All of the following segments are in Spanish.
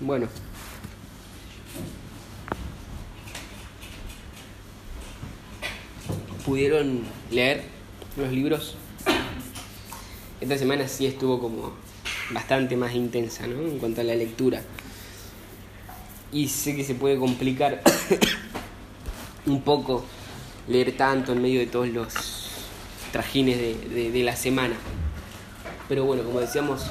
bueno. ¿Pudieron leer los libros? Esta semana sí estuvo como bastante más intensa, ¿no? En cuanto a la lectura. Y sé que se puede complicar un poco leer tanto en medio de todos los trajines de, la semana. Pero bueno, como decíamos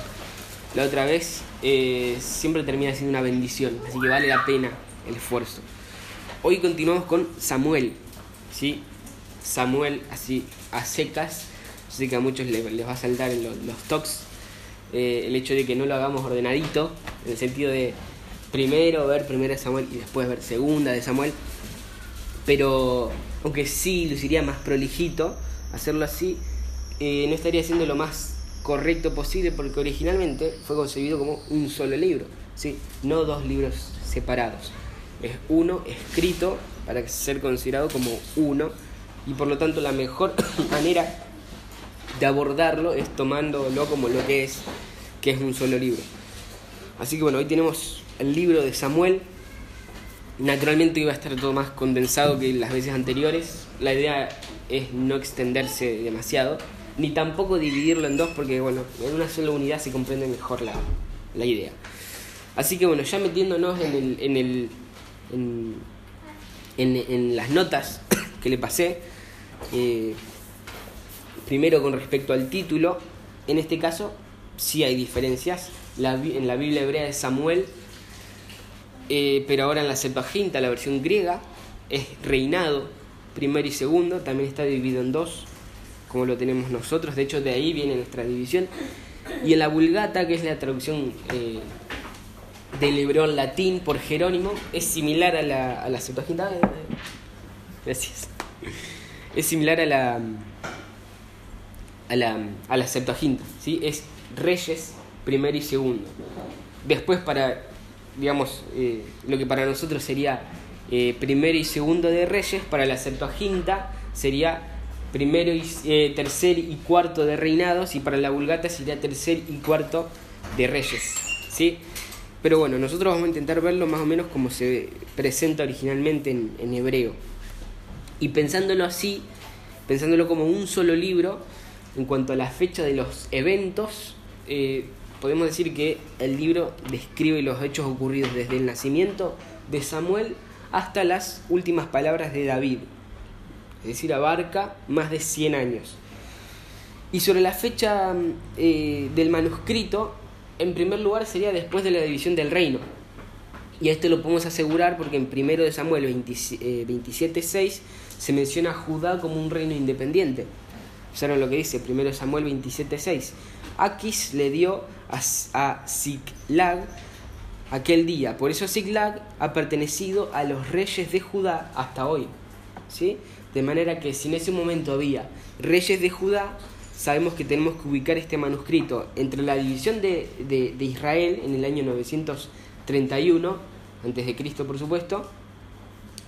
la otra vez, eh, siempre termina siendo una bendición, así que vale la pena el esfuerzo. Hoy continuamos con Samuel, ¿sí? Samuel así a secas, sé que a muchos les, va a saltar en los, los talks eh, el hecho de que no lo hagamos ordenadito, en el sentido de primero ver primera de Samuel y después ver segunda de Samuel, pero aunque sí luciría más prolijito hacerlo así, eh, no estaría siendo lo más correcto posible porque originalmente fue concebido como un solo libro, ¿sí? no dos libros separados. Es uno escrito para ser considerado como uno y por lo tanto la mejor manera de abordarlo es tomándolo como lo que es, que es un solo libro. Así que bueno, hoy tenemos el libro de Samuel. Naturalmente iba a estar todo más condensado que las veces anteriores. La idea es no extenderse demasiado, ni tampoco dividirlo en dos, porque bueno, en una sola unidad se comprende mejor la, la idea. Así que bueno, ya metiéndonos en el, en el en, en, las notas que le pasé, eh, primero con respecto al título, en este caso sí hay diferencias. en la Biblia hebrea de Samuel eh, pero ahora en la Septuaginta, la versión griega, es reinado, primero y segundo, también está dividido en dos, como lo tenemos nosotros, de hecho de ahí viene nuestra división. Y en la Vulgata, que es la traducción eh, del hebreo latín por Jerónimo, es similar a la, a la Septuaginta. Gracias. Es similar a la, a la, a la Septuaginta, ¿sí? Es reyes, primero y segundo. Después para digamos, eh, lo que para nosotros sería eh, primero y segundo de Reyes, para la Septuaginta sería primero y eh, tercer y cuarto de reinados y para la Vulgata sería tercer y cuarto de Reyes, ¿sí? Pero bueno, nosotros vamos a intentar verlo más o menos como se presenta originalmente en, en hebreo. Y pensándolo así, pensándolo como un solo libro, en cuanto a la fecha de los eventos, eh, podemos decir que el libro describe los hechos ocurridos desde el nacimiento de Samuel hasta las últimas palabras de David, es decir, abarca más de 100 años. Y sobre la fecha eh, del manuscrito, en primer lugar sería después de la división del reino. Y esto lo podemos asegurar porque en 1 de Samuel 27.6 eh, se menciona a Judá como un reino independiente. ¿Saben lo que dice 1 Samuel 27.6? Aquis le dio a, Ziklag aquel día. Por eso Ziklag ha pertenecido a los reyes de Judá hasta hoy. ¿sí? De manera que si en ese momento había reyes de Judá, sabemos que tenemos que ubicar este manuscrito entre la división de, de, Israel en el año 931, antes de Cristo por supuesto,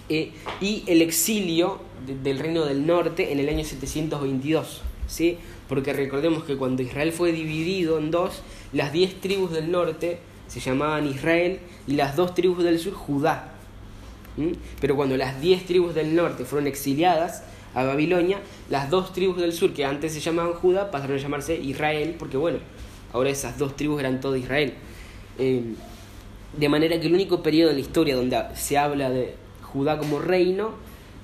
eh, y el exilio del reino del norte en el año 722. ¿sí? porque recordemos que cuando Israel fue dividido en dos, las diez tribus del norte se llamaban Israel y las dos tribus del sur Judá. Pero cuando las diez tribus del norte fueron exiliadas a Babilonia, las dos tribus del sur que antes se llamaban Judá pasaron a llamarse Israel, porque bueno, ahora esas dos tribus eran todo Israel. Em, de manera que el único periodo en la historia donde se habla de Judá como reino,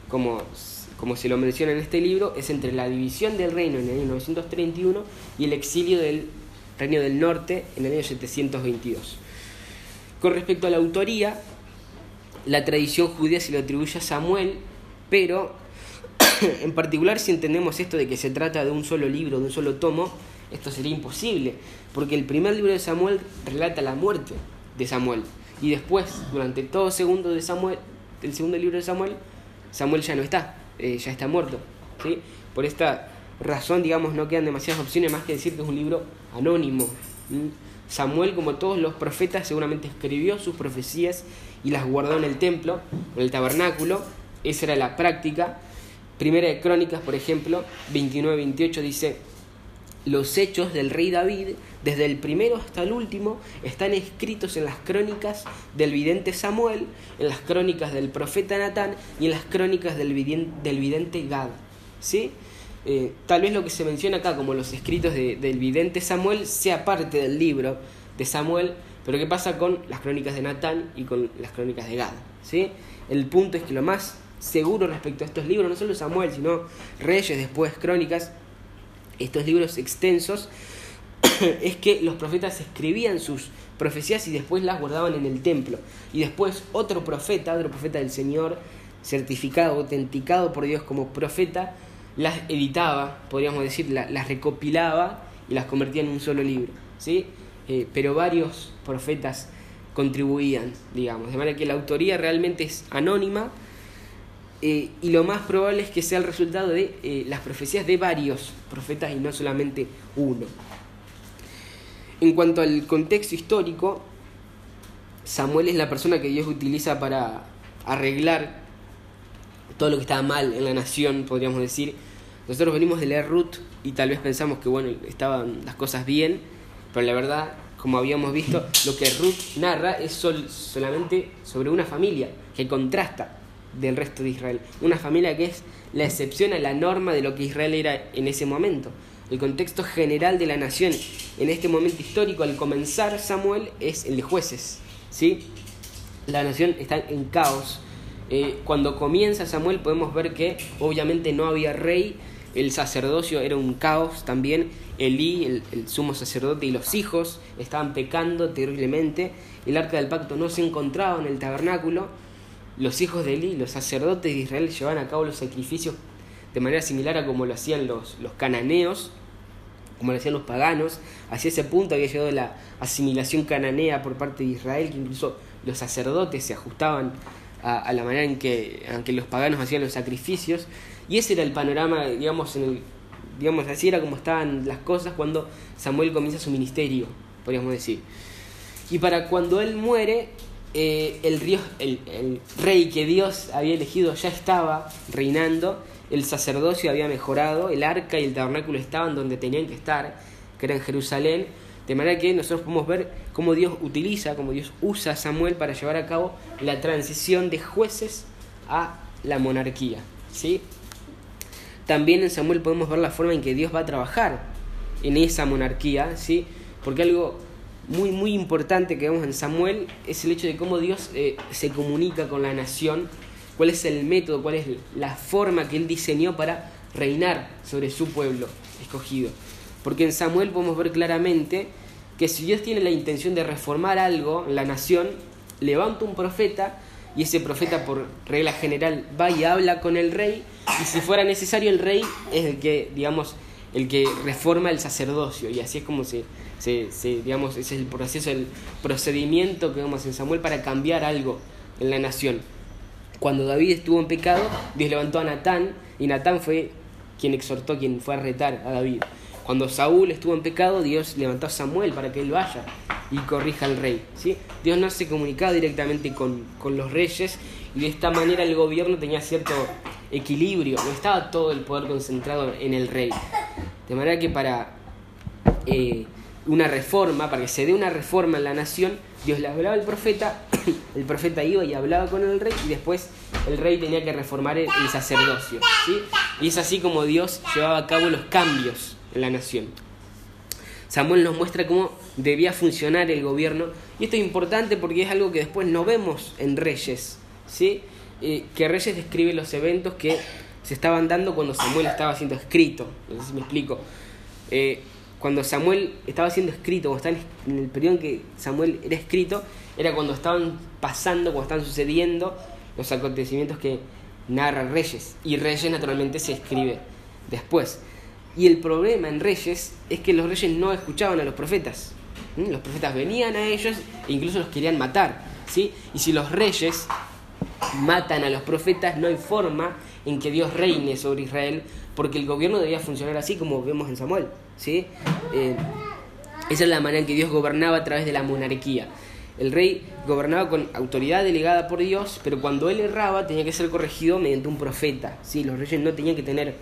como como se lo menciona en este libro, es entre la división del reino en el año 931 y el exilio del reino del norte en el año 722. Con respecto a la autoría, la tradición judía se lo atribuye a Samuel, pero en particular si entendemos esto de que se trata de un solo libro, de un solo tomo, esto sería imposible, porque el primer libro de Samuel relata la muerte de Samuel, y después, durante todo segundo de Samuel, el segundo libro de Samuel, Samuel ya no está. Eh, ya está muerto. ¿sí? Por esta razón, digamos, no quedan demasiadas opciones más que decir que es un libro anónimo. Samuel, como todos los profetas, seguramente escribió sus profecías y las guardó en el templo, en el tabernáculo. Esa era la práctica. Primera de Crónicas, por ejemplo, 29-28 dice, los hechos del rey David, desde el primero hasta el último, están escritos en las crónicas del vidente Samuel, en las crónicas del profeta Natán y en las crónicas del vidente, Gad. ¿Sí? Eh, tal vez lo que se menciona acá como los escritos del vidente Samuel sea parte del libro de Samuel, pero ¿qué pasa con las crónicas de Natán y con las crónicas de Gad? ¿Sí? El punto es que lo más seguro respecto a estos libros, no solo Samuel, sino Reyes, después Crónicas, estos libros extensos, es que los profetas escribían sus profecías y después las guardaban en el templo. Y después otro profeta, otro profeta del Señor, certificado, autenticado por Dios como profeta, las editaba, podríamos decir, las recopilaba y las convertía en un solo libro. ¿sí? Eh, pero varios profetas contribuían, digamos, de manera que la autoría realmente es anónima eh, y lo más probable es que sea el resultado de eh, las profecías de varios profetas y no solamente uno. En cuanto al contexto histórico, Samuel es la persona que Dios utiliza para arreglar todo lo que estaba mal en la nación, podríamos decir. Nosotros venimos de leer Ruth y tal vez pensamos que bueno, estaban las cosas bien, pero la verdad, como habíamos visto, lo que Ruth narra es solamente sobre una familia que contrasta del resto de Israel. Una familia que es la excepción a la norma de lo que Israel era en ese momento. El contexto general de la nación en este momento histórico, al comenzar Samuel, es el de jueces. ¿sí? La nación está en caos. Eh, cuando comienza Samuel podemos ver que obviamente no había rey, el sacerdocio era un caos también, Elí, el, sumo sacerdote y los hijos estaban pecando terriblemente, el arca del pacto no se encontraba en el tabernáculo, los hijos de Eli, los sacerdotes de Israel, llevaban a cabo los sacrificios de manera similar a como lo hacían los, los cananeos, como lo hacían los paganos. Hacia ese punto había llegado la asimilación cananea por parte de Israel, que incluso los sacerdotes se ajustaban a, la manera en que, en que, los paganos hacían los sacrificios. Y ese era el panorama, digamos, en el, digamos, así era como estaban las cosas cuando Samuel comienza su ministerio, podríamos decir. Y para cuando él muere, eh, el, el, rey que Dios había elegido ya estaba reinando, el sacerdocio había mejorado, el arca y el tabernáculo estaban donde tenían que estar, que era en Jerusalén, de manera que nosotros podemos ver cómo Dios utiliza, cómo Dios usa a Samuel para llevar a cabo la transición de jueces a la monarquía. ¿sí? También en Samuel podemos ver la forma en que Dios va a trabajar en esa monarquía, ¿sí? porque algo muy, muy importante que vemos en Samuel es el hecho de cómo Dios eh, se comunica con la nación, cuál es el método, cuál es la forma que Él diseñó para reinar sobre su pueblo escogido. Porque en Samuel podemos ver claramente que si Dios tiene la intención de reformar algo la nación, levanta un profeta y ese profeta por regla general va y habla con el rey y si fuera necesario el rey es el que, digamos, el que reforma el sacerdocio y así es como se digamos, ese es el proceso, el procedimiento que vemos en Samuel para cambiar algo en la nación. Cuando David estuvo en pecado, Dios levantó a Natán y Natán fue quien exhortó, quien fue a retar a David. Cuando Saúl estuvo en pecado, Dios levantó a Samuel para que él vaya y corrija al rey. ¿sí? Dios no se comunicaba directamente con, con los reyes y de esta manera el gobierno tenía cierto equilibrio, no estaba todo el poder concentrado en el rey. De manera que para eh, una reforma, para que se dé una reforma en la nación, Dios le hablaba al profeta, el profeta iba y hablaba con el rey y después el rey tenía que reformar el, sacerdocio. ¿sí? Y es así como Dios llevaba a cabo los cambios la nación. Samuel nos muestra cómo debía funcionar el gobierno y esto es importante porque es algo que después no vemos en Reyes, ¿sí? Que Reyes describe los eventos que se estaban dando cuando Samuel estaba siendo escrito, no sé si me explico. Eh, cuando Samuel estaba siendo escrito, o en el periodo en que Samuel era escrito, era cuando estaban pasando, cuando estaban sucediendo los acontecimientos que narra Reyes. Y Reyes naturalmente se escribe después. Y el problema en Reyes es que los reyes no escuchaban a los profetas. Los profetas venían a ellos e incluso los querían matar. ¿sí? Y si los reyes matan a los profetas, no hay forma en que Dios reine sobre Israel, porque el gobierno debía funcionar así como vemos en Samuel. ¿sí? Eh, esa es la manera en que Dios gobernaba a través de la monarquía. El rey gobernaba con autoridad delegada por Dios, pero cuando él erraba tenía que ser corregido mediante un profeta. ¿sí? Los reyes no tenían que tener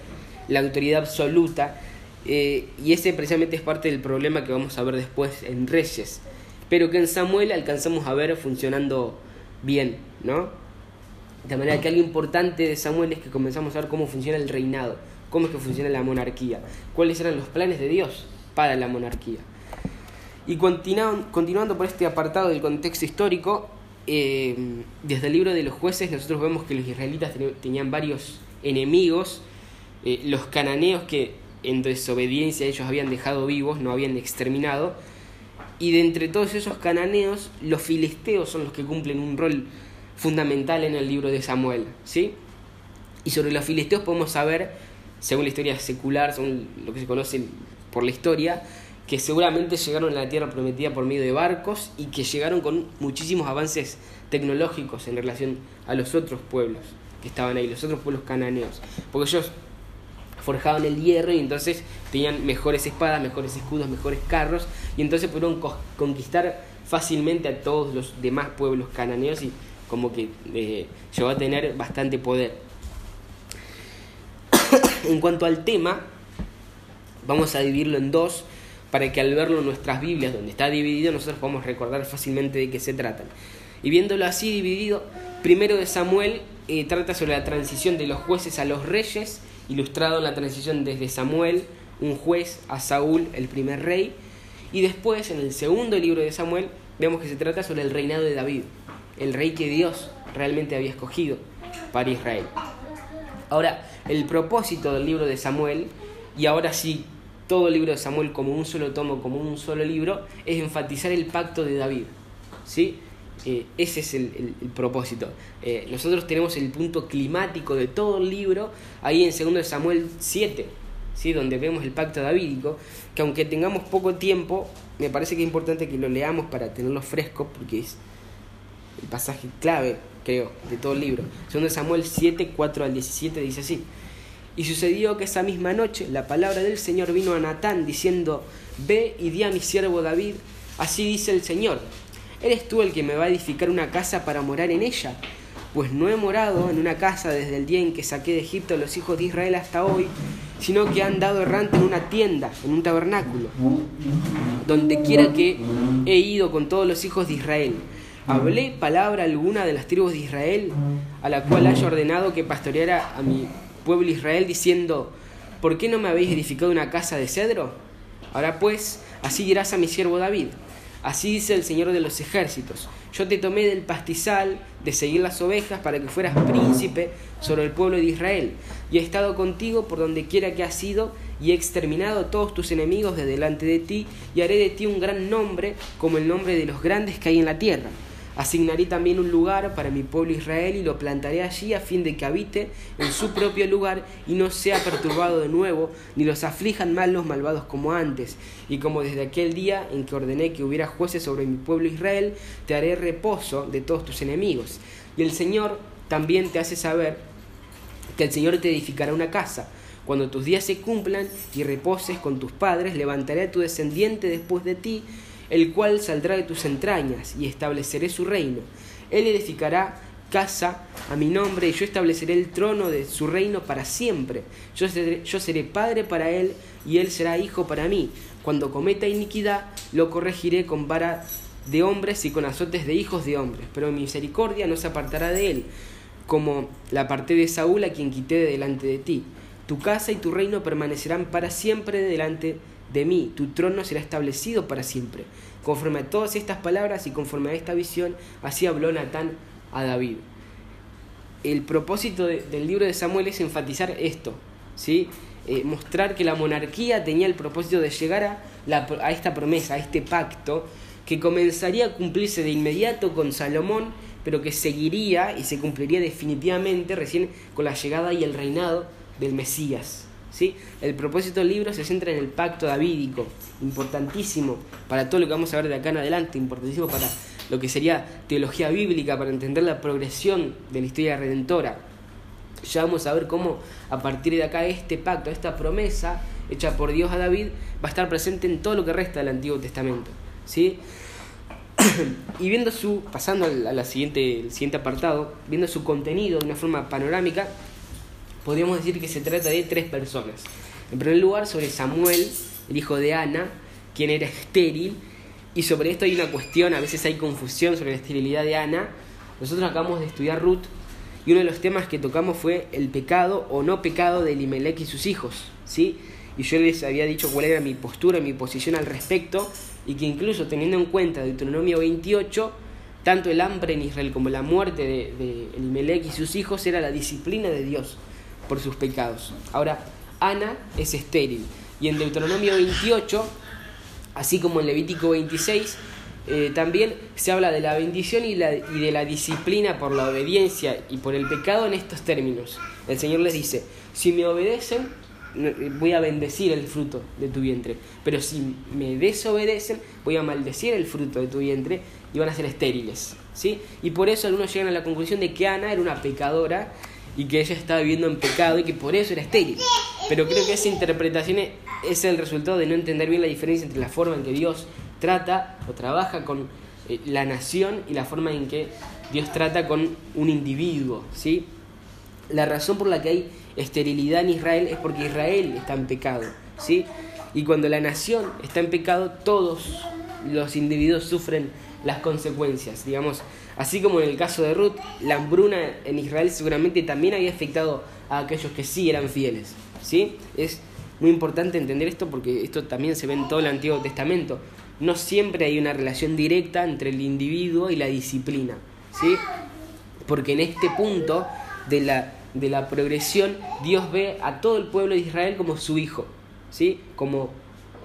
la autoridad absoluta Eh, y ese precisamente es parte del problema que vamos a ver después en Reyes, pero que en Samuel alcanzamos a ver funcionando bien, ¿no? De manera que algo importante de Samuel es que comenzamos a ver cómo funciona el reinado, cómo es que funciona la monarquía, cuáles eran los planes de Dios para la monarquía. Y continuando por este apartado del contexto histórico, eh, desde el libro de los jueces nosotros vemos que los israelitas tenían varios enemigos, eh, los cananeos que en desobediencia ellos habían dejado vivos, no habían exterminado, y de entre todos esos cananeos, los filisteos son los que cumplen un rol fundamental en el libro de Samuel, ¿sí? Y sobre los filisteos podemos saber, según la historia secular, según lo que se conoce por la historia, que seguramente llegaron a la tierra prometida por medio de barcos y que llegaron con muchísimos avances tecnológicos en relación a los otros pueblos que estaban ahí, los otros pueblos cananeos. Porque ellos forjaban el hierro y entonces tenían mejores espadas, mejores escudos, mejores carros y entonces pudieron conquistar fácilmente a todos los demás pueblos cananeos y como que eh, llegó a tener bastante poder. en cuanto al tema, vamos a dividirlo en dos para que al verlo en nuestras Biblias, donde está dividido, nosotros podamos recordar fácilmente de qué se tratan. Y viéndolo así dividido, primero de Samuel eh, trata sobre la transición de los jueces a los reyes, ilustrado en la transición desde Samuel, un juez, a Saúl, el primer rey, y después en el segundo libro de Samuel vemos que se trata sobre el reinado de David, el rey que Dios realmente había escogido para Israel. Ahora, el propósito del libro de Samuel, y ahora sí todo el libro de Samuel como un solo tomo, como un solo libro, es enfatizar el pacto de David. ¿sí? Eh, ese es el, propósito. Eh, nosotros tenemos el punto climático de todo el libro ahí en 2 Samuel 7, ¿sí? donde vemos el pacto davídico, que aunque tengamos poco tiempo, me parece que es importante que lo leamos para tenerlo fresco, porque es el pasaje clave, creo, de todo el libro. 2 Samuel 7, 4 al 17 dice así. Y sucedió que esa misma noche la palabra del Señor vino a Natán diciendo, ve y di a mi siervo David, así dice el Señor, ¿eres tú el que me va a edificar una casa para morar en ella? Pues no he morado en una casa desde el día en que saqué de Egipto a los hijos de Israel hasta hoy, sino que han dado errante en una tienda, en un tabernáculo, donde quiera que he ido con todos los hijos de Israel. ¿Hablé palabra alguna de las tribus de Israel, a la cual haya ordenado que pastoreara a mi pueblo Israel diciendo, ¿por qué no me habéis edificado una casa de cedro? Ahora pues, así dirás a mi siervo David, así dice el Señor de los ejércitos, yo te tomé del pastizal de seguir las ovejas para que fueras príncipe sobre el pueblo de Israel, y he estado contigo por donde quiera que has ido, y he exterminado a todos tus enemigos de delante de ti, y haré de ti un gran nombre como el nombre de los grandes que hay en la tierra. Asignaré también un lugar para mi pueblo Israel y lo plantaré allí a fin de que habite en su propio lugar y no sea perturbado de nuevo, ni los aflijan mal los malvados como antes. Y como desde aquel día en que ordené que hubiera jueces sobre mi pueblo Israel, te haré reposo de todos tus enemigos. Y el Señor también te hace saber que el Señor te edificará una casa. Cuando tus días se cumplan y reposes con tus padres, levantaré a tu descendiente después de ti el cual saldrá de tus entrañas, y estableceré su reino. Él edificará casa a mi nombre, y yo estableceré el trono de su reino para siempre. Yo seré, padre para él, y él será hijo para mí. Cuando cometa iniquidad, lo corregiré con vara de hombres y con azotes de hijos de hombres, pero mi misericordia no se apartará de él, como la aparté de Saúl a quien quité de delante de ti. Tu casa y tu reino permanecerán para siempre delante de de mí, tu trono será establecido para siempre. Conforme a todas estas palabras y conforme a esta visión, así habló Natán a David. El propósito del libro de Samuel es enfatizar esto, ¿sí? Eh, mostrar que la monarquía tenía el propósito de llegar a, a esta promesa, a este pacto, que comenzaría a cumplirse de inmediato con Salomón, pero que seguiría y se cumpliría definitivamente recién con la llegada y el reinado del Mesías. El propósito del libro se centra en el pacto davídico, importantísimo para todo lo que vamos a ver de acá en adelante, importantísimo para lo que sería teología bíblica, para entender la progresión de la historia redentora. Ya vamos a ver cómo a partir de acá este pacto, esta promesa hecha por Dios a David, va a estar presente en todo lo que resta del Antiguo Testamento. ¿sí? y viendo su, pasando a la siguiente, siguiente apartado, viendo su contenido de una forma panorámica, podríamos decir que se trata de tres personas. En primer lugar, sobre Samuel, el hijo de Ana, quien era estéril, y sobre esto hay una cuestión, a veces hay confusión sobre la esterilidad de Ana. Nosotros acabamos de estudiar Ruth y uno de los temas que tocamos fue el pecado o no pecado de Elimelech y sus hijos, ¿sí? Y yo les había dicho cuál era mi postura, mi posición al respecto, y que incluso teniendo en cuenta Deuteronomio 28, tanto el hambre en Israel como la muerte de, de y sus hijos era la disciplina de Dios por sus pecados. Ahora, Ana es estéril, y en Deuteronomio 28, así como en Levítico 26, eh, también se habla de la bendición y, y de la disciplina por la obediencia y por el pecado en estos términos. El Señor les dice, si me obedecen, eh, voy a bendecir el fruto de tu vientre, pero si me desobedecen, voy a maldecir el fruto de tu vientre y van a ser estériles. ¿sí? Y por eso algunos llegan a la conclusión de que Ana era una pecadora y que ella estaba viviendo en pecado y que por eso era estéril. Pero creo que esa interpretación es el resultado de no entender bien la diferencia entre la forma en que Dios trata o trabaja con eh, la nación y la forma en que Dios trata con un individuo, ¿sí? La razón por la que hay esterilidad en Israel es porque Israel está en pecado, ¿sí? Y cuando la nación está en pecado, todos los individuos sufren las consecuencias, digamos, así como en el caso de Ruth, la hambruna en Israel seguramente también había afectado a aquellos que sí eran fieles, ¿sí? Es muy importante entender esto porque esto también se ve en todo el Antiguo Testamento no siempre hay una relación directa entre el individuo y la disciplina, ¿sí? Porque en este punto de la, de la progresión, Dios ve a todo el pueblo de Israel como su hijo, ¿sí? Como,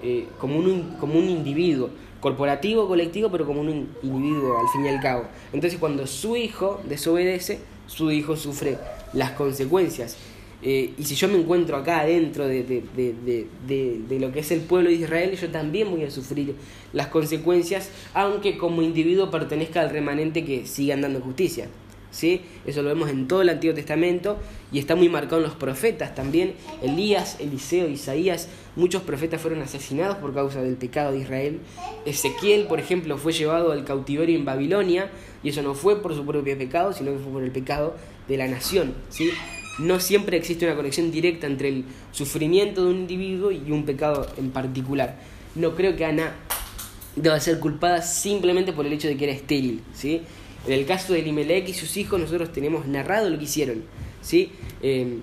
eh, como, un, como un individuo, corporativo, colectivo, pero como un individuo al fin y al cabo. Entonces cuando su hijo desobedece, su hijo sufre las consecuencias. Eh, y si yo me encuentro acá dentro de, de, lo que es el pueblo de Israel, yo también voy a sufrir las consecuencias, aunque como individuo pertenezca al remanente que sigue andando justicia. ¿Sí? Eso lo vemos en todo el Antiguo Testamento y está muy marcado en los profetas también. Elías, Eliseo, Isaías, muchos profetas fueron asesinados por causa del pecado de Israel. Ezequiel, por ejemplo, fue llevado al cautiverio en Babilonia y eso no fue por su propio pecado, sino que fue por el pecado de la nación. ¿sí? no siempre existe una conexión directa entre el sufrimiento de un individuo y un pecado en particular. No creo que Ana deba ser culpada simplemente por el hecho de que era estéril, ¿sí? En el caso de Elimelech y sus hijos nosotros tenemos narrado lo que hicieron, ¿sí? Eh,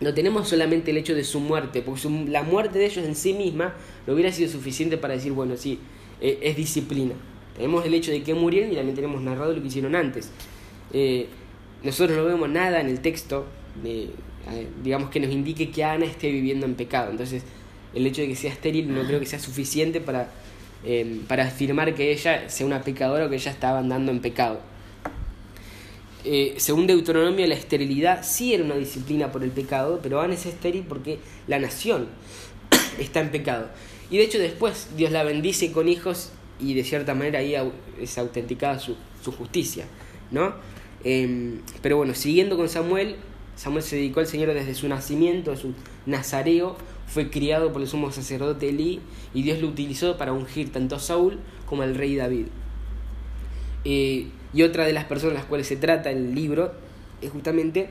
no tenemos solamente el hecho de su muerte, porque la muerte de ellos en sí misma no hubiera sido suficiente para decir, bueno, sí, eh, es disciplina. Tenemos el hecho de que murieron y también tenemos narrado lo que hicieron antes. Eh, nosotros no vemos nada en el texto, digamos, que nos indique que Ana esté viviendo en pecado. Entonces, el hecho de que sea estéril no creo que sea suficiente para, para afirmar que ella sea una pecadora o que ella estaba andando en pecado. Eh, según Deuteronomio, la esterilidad sí era una disciplina por el pecado, pero Ana es estéril porque la nación está en pecado. Y de hecho después Dios la bendice con hijos y de cierta manera ahí es autenticada su, su justicia, ¿no? Em, pero bueno, siguiendo con Samuel, Samuel se dedicó al Señor desde su nacimiento, es un nazareo, fue criado por el sumo sacerdote Elí y Dios lo utilizó para ungir tanto a Saúl como al rey David. Eh, y otra de las personas de las cuales se trata el libro es justamente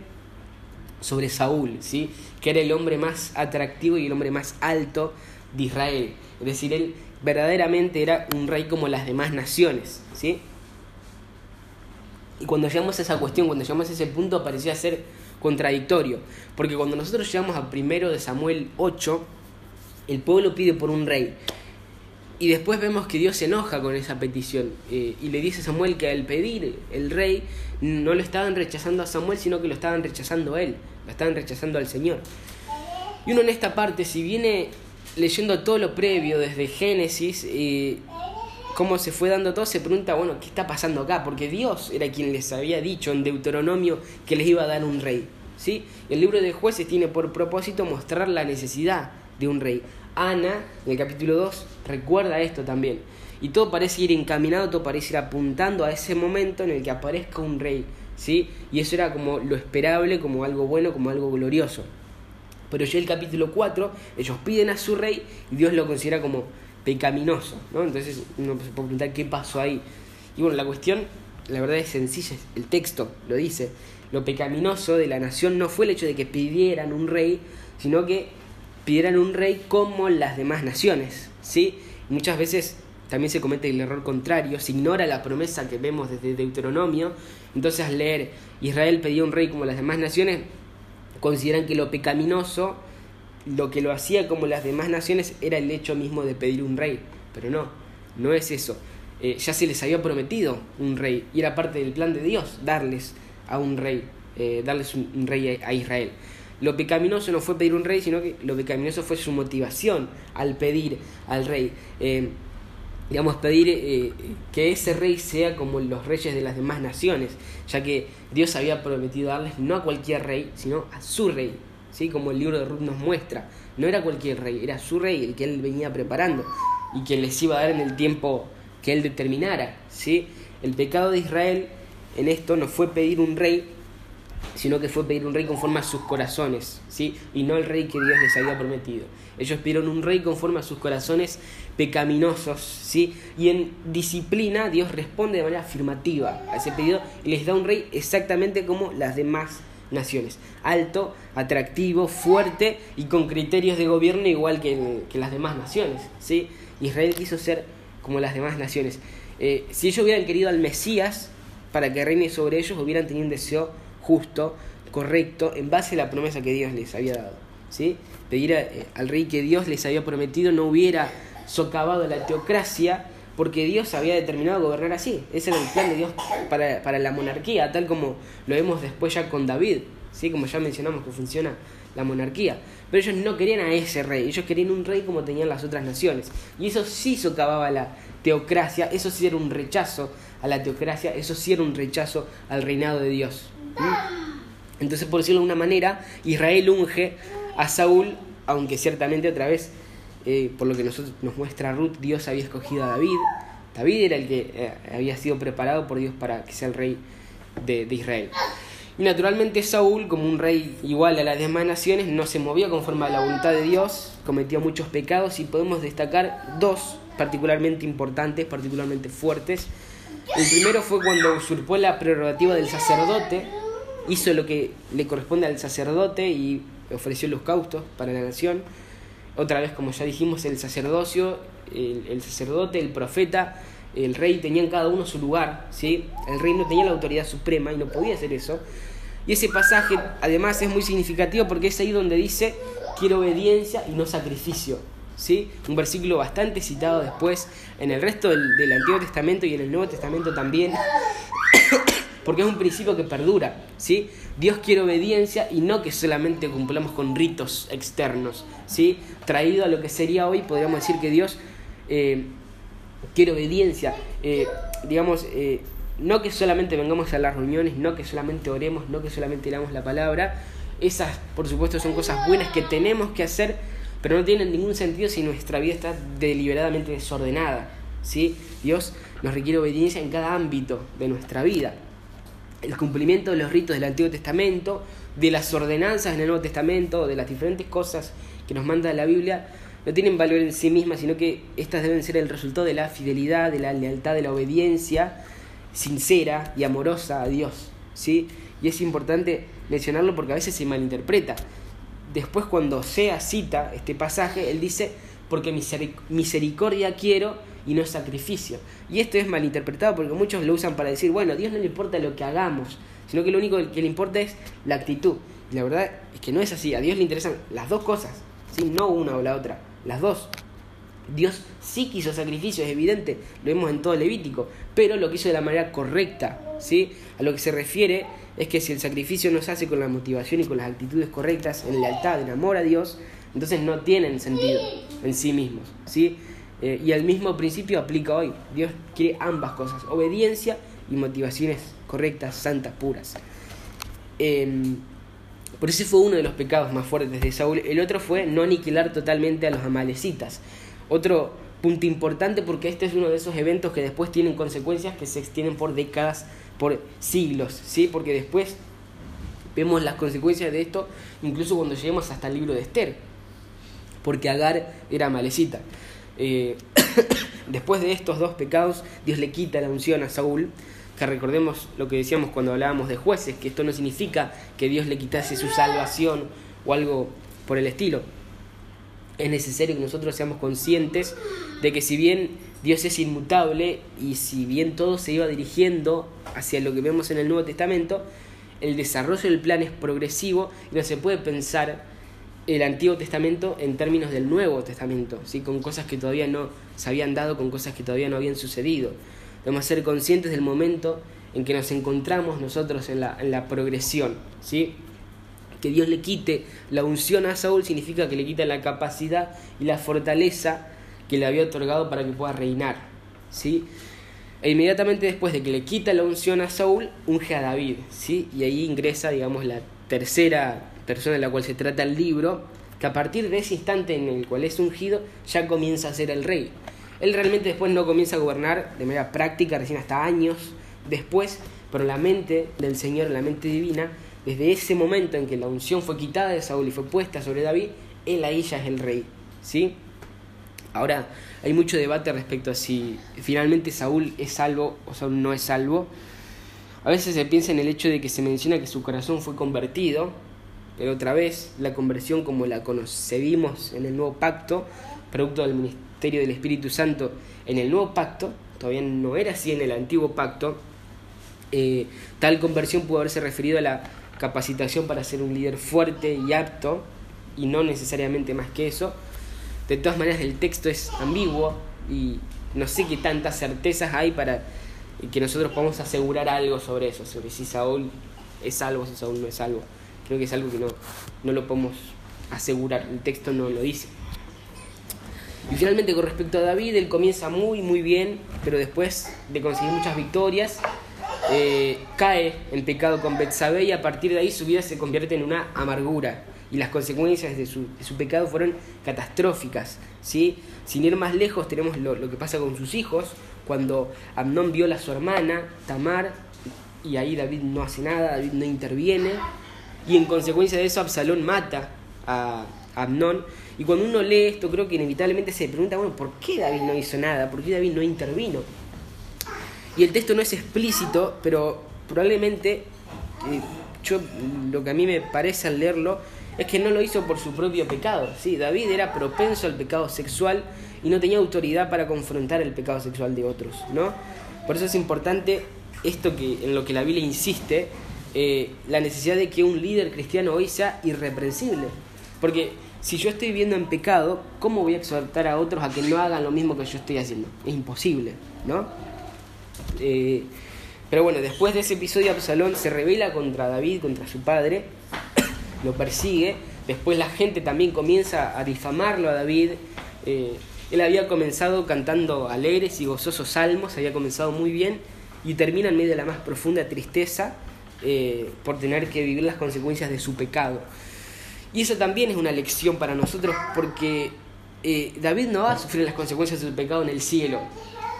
sobre Saúl, ¿sí? que era el hombre más atractivo y el hombre más alto de Israel. Es decir, él verdaderamente era un rey como las demás naciones. ¿sí? Y cuando llegamos a esa cuestión, cuando llegamos a ese punto, parecía ser contradictorio. Porque cuando nosotros llegamos a primero de Samuel 8, el pueblo pide por un rey. Y después vemos que Dios se enoja con esa petición eh, y le dice a Samuel que al pedir el rey no lo estaban rechazando a Samuel, sino que lo estaban rechazando a él, lo estaban rechazando al Señor. Y uno en esta parte, si viene leyendo todo lo previo desde Génesis, eh, cómo se fue dando todo, se pregunta, bueno, ¿qué está pasando acá? Porque Dios era quien les había dicho en Deuteronomio que les iba a dar un rey. ¿sí? El libro de jueces tiene por propósito mostrar la necesidad de un rey. Ana, en el capítulo 2, recuerda esto también. Y todo parece ir encaminado, todo parece ir apuntando a ese momento en el que aparezca un rey. ¿sí? Y eso era como lo esperable, como algo bueno, como algo glorioso. Pero ya el capítulo 4, ellos piden a su rey y Dios lo considera como pecaminoso, ¿no? Entonces uno se puede preguntar qué pasó ahí. Y bueno, la cuestión, la verdad es sencilla, el texto lo dice. Lo pecaminoso de la nación no fue el hecho de que pidieran un rey, sino que pidieran un rey como las demás naciones. ¿sí? Muchas veces también se comete el error contrario, se ignora la promesa que vemos desde Deuteronomio, entonces al leer Israel pedía un rey como las demás naciones, consideran que lo pecaminoso, lo que lo hacía como las demás naciones era el hecho mismo de pedir un rey, pero no, no es eso. Eh, ya se les había prometido un rey y era parte del plan de Dios darles a un rey, eh, darles un, rey a, Israel. Lo pecaminoso no fue pedir un rey, sino que lo pecaminoso fue su motivación al pedir al rey. Eh, digamos, pedir que ese rey sea como los reyes de las demás naciones, ya que Dios había prometido darles no a cualquier rey, sino a su rey, ¿sí? como el libro de Ruth nos muestra. No era cualquier rey, era su rey, el que él venía preparando y que les iba a dar en el tiempo que él determinara. ¿sí? El pecado de Israel en esto no fue pedir un rey, sino que fue pedir un rey conforme a sus corazones, ¿sí? y no el rey que Dios les había prometido. Ellos pidieron un rey conforme a sus corazones pecaminosos, ¿sí? y en disciplina Dios responde de manera afirmativa a ese pedido y les da un rey exactamente como las demás naciones. Alto, atractivo, fuerte y con criterios de gobierno igual que, las demás naciones. ¿sí? Israel quiso ser como las demás naciones. Eh, si ellos hubieran querido al Mesías para que reine sobre ellos, hubieran tenido un deseo justo, correcto, en base a la promesa que Dios les había dado. ¿sí? Pedir eh, al rey que Dios les había prometido no hubiera socavado la teocracia, porque Dios había determinado gobernar así. Ese era el plan de Dios para, para la monarquía, tal como lo vemos después ya con David, ¿sí? como ya mencionamos que funciona la monarquía. Pero ellos no querían a ese rey, ellos querían un rey como tenían las otras naciones. Y eso sí socavaba la teocracia, eso sí era un rechazo a la teocracia, eso sí era un rechazo al reinado de Dios. Entonces, por decirlo de una manera, Israel unge a Saúl, aunque ciertamente otra vez, eh, por lo que nosotros, nos muestra Ruth, Dios había escogido a David. David era el que eh, había sido preparado por Dios para que sea el rey de, de Israel. Y naturalmente Saúl, como un rey igual a las demás naciones, no se movía conforme a la voluntad de Dios, cometió muchos pecados y podemos destacar dos particularmente importantes, particularmente fuertes. El primero fue cuando usurpó la prerrogativa del sacerdote, hizo lo que le corresponde al sacerdote y ofreció los caustos para la nación. Otra vez, como ya dijimos, el sacerdocio, el, sacerdote, el profeta, el rey tenían cada uno su lugar, ¿sí? El rey no tenía la autoridad suprema y no podía hacer eso. Y ese pasaje además es muy significativo porque es ahí donde dice, quiero obediencia y no sacrificio. ¿Sí? Un versículo bastante citado después en el resto del, Antiguo Testamento y en el Nuevo Testamento también, porque es un principio que perdura. ¿sí? Dios quiere obediencia y no que solamente cumplamos con ritos externos. ¿sí? Traído a lo que sería hoy, podríamos decir que Dios eh, quiere obediencia. Eh, digamos, eh, no que solamente vengamos a las reuniones, no que solamente oremos, no que solamente leamos la palabra. Esas, por supuesto, son cosas buenas que tenemos que hacer, pero no tienen ningún sentido si nuestra vida está deliberadamente desordenada. ¿sí? Dios nos requiere obediencia en cada ámbito de nuestra vida. El cumplimiento de los ritos del Antiguo Testamento, de las ordenanzas en el Nuevo Testamento, de las diferentes cosas que nos manda la Biblia, no tienen valor en sí mismas, sino que estas deben ser el resultado de la fidelidad, de la lealtad, de la obediencia sincera y amorosa a Dios. ¿sí? Y es importante mencionarlo porque a veces se malinterpreta. Después cuando Sea cita este pasaje, él dice, porque misericordia quiero y no sacrificio. Y esto es malinterpretado porque muchos lo usan para decir, bueno, a Dios no le importa lo que hagamos, sino que lo único que le importa es la actitud. Y la verdad es que no es así, a Dios le interesan las dos cosas, ¿sí? no una o la otra, las dos. Dios sí quiso sacrificio, es evidente, lo vemos en todo Levítico, pero lo quiso de la manera correcta, ¿sí? A lo que se refiere es que si el sacrificio no se hace con la motivación y con las actitudes correctas, en lealtad, en amor a Dios, entonces no tienen sentido en sí mismos, ¿sí? Eh, y el mismo principio aplica hoy. Dios quiere ambas cosas, obediencia y motivaciones correctas, santas, puras. Em, por eso fue uno de los pecados más fuertes de Saúl. El otro fue no aniquilar totalmente a los amalecitas. Otro punto importante porque este es uno de esos eventos que después tienen consecuencias que se extienden por décadas, por siglos, ¿sí? Porque después vemos las consecuencias de esto incluso cuando lleguemos hasta el libro de Esther, porque Agar era malecita. Eh, después de estos dos pecados, Dios le quita la unción a Saúl, que recordemos lo que decíamos cuando hablábamos de jueces, que esto no significa que Dios le quitase su salvación o algo por el estilo, es necesario que nosotros seamos conscientes de que si bien Dios es inmutable y si bien todo se iba dirigiendo hacia lo que vemos en el Nuevo Testamento, el desarrollo del plan es progresivo y no se puede pensar el Antiguo Testamento en términos del Nuevo Testamento, ¿sí? con cosas que todavía no se habían dado, con cosas que todavía no habían sucedido. Debemos ser conscientes del momento en que nos encontramos nosotros en la, en la progresión. ¿sí? Que Dios le quite la unción a Saúl significa que le quita la capacidad y la fortaleza que le había otorgado para que pueda reinar. ¿sí? E inmediatamente después de que le quita la unción a Saúl, unge a David. ¿sí? Y ahí ingresa, digamos, la tercera persona de la cual se trata el libro, que a partir de ese instante en el cual es ungido, ya comienza a ser el rey. Él realmente después no comienza a gobernar de manera práctica, recién hasta años después, pero la mente del Señor, la mente divina, desde ese momento en que la unción fue quitada de Saúl y fue puesta sobre David, él ahí ya es el rey. ¿sí? Ahora, hay mucho debate respecto a si finalmente Saúl es salvo o Saúl no es salvo. A veces se piensa en el hecho de que se menciona que su corazón fue convertido, pero otra vez la conversión como la concebimos en el nuevo pacto, producto del ministerio del Espíritu Santo en el nuevo pacto, todavía no era así en el antiguo pacto, eh, tal conversión pudo haberse referido a la capacitación para ser un líder fuerte y apto, y no necesariamente más que eso. De todas maneras el texto es ambiguo y no sé qué tantas certezas hay para que nosotros podamos asegurar algo sobre eso, sobre si Saúl es salvo, si Saúl no es salvo. Creo que es algo que no, no lo podemos asegurar, el texto no lo dice. Y finalmente con respecto a David, él comienza muy muy bien, pero después de conseguir muchas victorias, eh, cae en pecado con Betsabé y a partir de ahí su vida se convierte en una amargura y las consecuencias de su, de su pecado fueron catastróficas. ¿sí? Sin ir más lejos tenemos lo, lo, que pasa con sus hijos, cuando Amnón viola a su hermana, Tamar, y ahí David no hace nada, David no interviene, y en consecuencia de eso Absalón mata a Amnón. Y cuando uno lee esto, creo que inevitablemente se pregunta, bueno, ¿por qué David no hizo nada? ¿Por qué David no intervino? Y el texto no es explícito, pero probablemente eh, yo lo que a mí me parece al leerlo es que no lo hizo por su propio pecado. Sí, David era propenso al pecado sexual y no tenía autoridad para confrontar el pecado sexual de otros, ¿no? Por eso es importante esto que en lo que la Biblia insiste, eh, la necesidad de que un líder cristiano hoy sea irreprensible. Porque si yo estoy viviendo en pecado, ¿cómo voy a exhortar a otros a que no hagan lo mismo que yo estoy haciendo? Es imposible, ¿no? Eh, pero bueno, después de ese episodio Absalón se revela contra David, contra su padre, lo persigue, después la gente también comienza a difamarlo a David. Eh, él había comenzado cantando alegres y gozosos salmos, había comenzado muy bien y termina en medio de la más profunda tristeza eh, por tener que vivir las consecuencias de su pecado. Y eso también es una lección para nosotros porque eh, David no va a sufrir las consecuencias de su pecado en el cielo.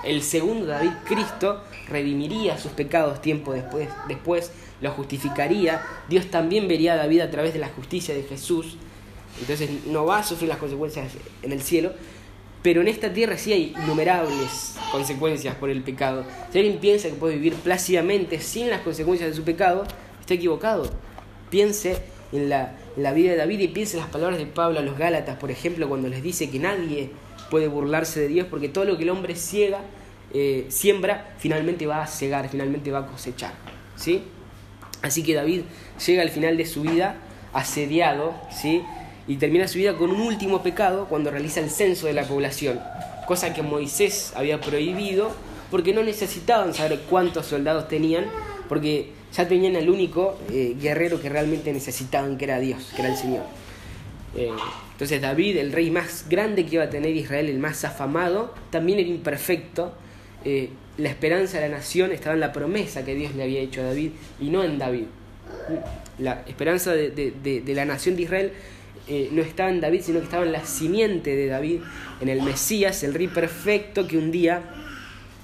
El segundo David, Cristo, redimiría sus pecados tiempo después, después lo justificaría. Dios también vería a David a través de la justicia de Jesús. Entonces no va a sufrir las consecuencias en el cielo, pero en esta tierra sí hay innumerables consecuencias por el pecado. Si alguien piensa que puede vivir plácidamente sin las consecuencias de su pecado, está equivocado. Piense en la, vida de David y piense en las palabras de Pablo a los Gálatas, por ejemplo, cuando les dice que nadie puede burlarse de Dios porque todo lo que el hombre ciega, eh, siembra, finalmente va a cegar, finalmente va a cosechar. ¿sí? Así que David llega al final de su vida asediado, ¿sí? Y termina su vida con un último pecado cuando realiza el censo de la población, cosa que Moisés había prohibido porque no necesitaban saber cuántos soldados tenían, porque ya tenían al único eh, guerrero que realmente necesitaban, que era Dios, que era el Señor. Eh, entonces David, el rey más grande que iba a tener Israel, el más afamado, también era imperfecto. Eh, la esperanza de la nación estaba en la promesa que Dios le había hecho a David y no en David. La esperanza de, de, de la nación de Israel eh, no estaba en David, sino que estaba en la simiente de David, en el Mesías, el rey perfecto que un día,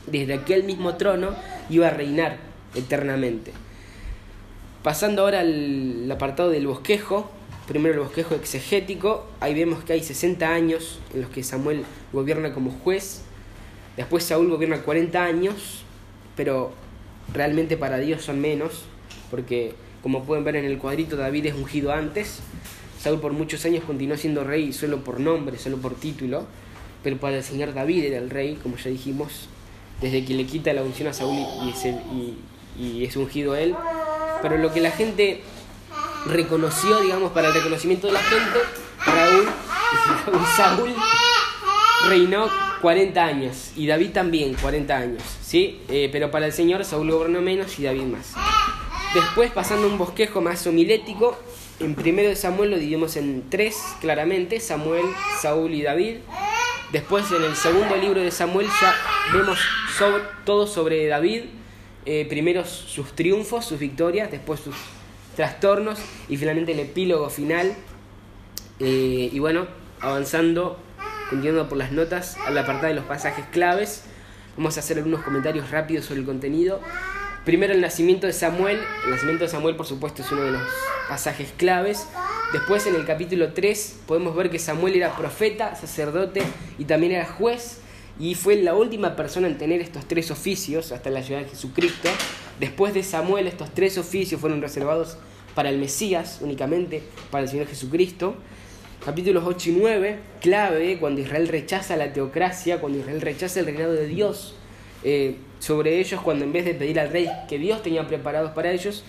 desde aquel mismo trono, iba a reinar eternamente. Pasando ahora al apartado del bosquejo, primero el bosquejo exegético, ahí vemos que hay 60 años en los que Samuel gobierna como juez, después Saúl gobierna 40 años, pero realmente para Dios son menos, porque como pueden ver en el cuadrito, David es ungido antes, Saúl por muchos años continuó siendo rey solo por nombre, solo por título, pero para el Señor David era el rey, como ya dijimos, desde que le quita la unción a Saúl y es, y, es ungido él. Pero lo que la gente reconoció, digamos, para el reconocimiento de la gente, Raúl, Saúl reinó 40 años y David también 40 años, ¿sí? Eh, pero para el Señor Saúl gobernó menos y David más. Después, pasando un bosquejo más homilético, en primero de Samuel lo dividimos en tres, claramente, Samuel, Saúl y David. Después, en el segundo libro de Samuel, ya vemos todo sobre David. Eh, primero sus triunfos, sus victorias, después sus trastornos y finalmente el epílogo final. Eh, y bueno, avanzando continuando por las notas al apartado de los pasajes claves. Vamos a hacer algunos comentarios rápidos sobre el contenido. Primero el nacimiento de Samuel. El nacimiento de Samuel por supuesto es uno de los pasajes claves. Después en el capítulo 3 podemos ver que Samuel era profeta, sacerdote y también era juez. Y fue la última persona en tener estos tres oficios hasta la llegada de Jesucristo. Después de Samuel estos tres oficios fueron reservados para el Mesías únicamente, para el Señor Jesucristo capítulos 8 y 9, clave cuando Israel rechaza la teocracia, cuando Israel rechaza el reinado de Dios eh, sobre ellos, cuando en vez de pedir al rey que Dios tenía preparados para ellos,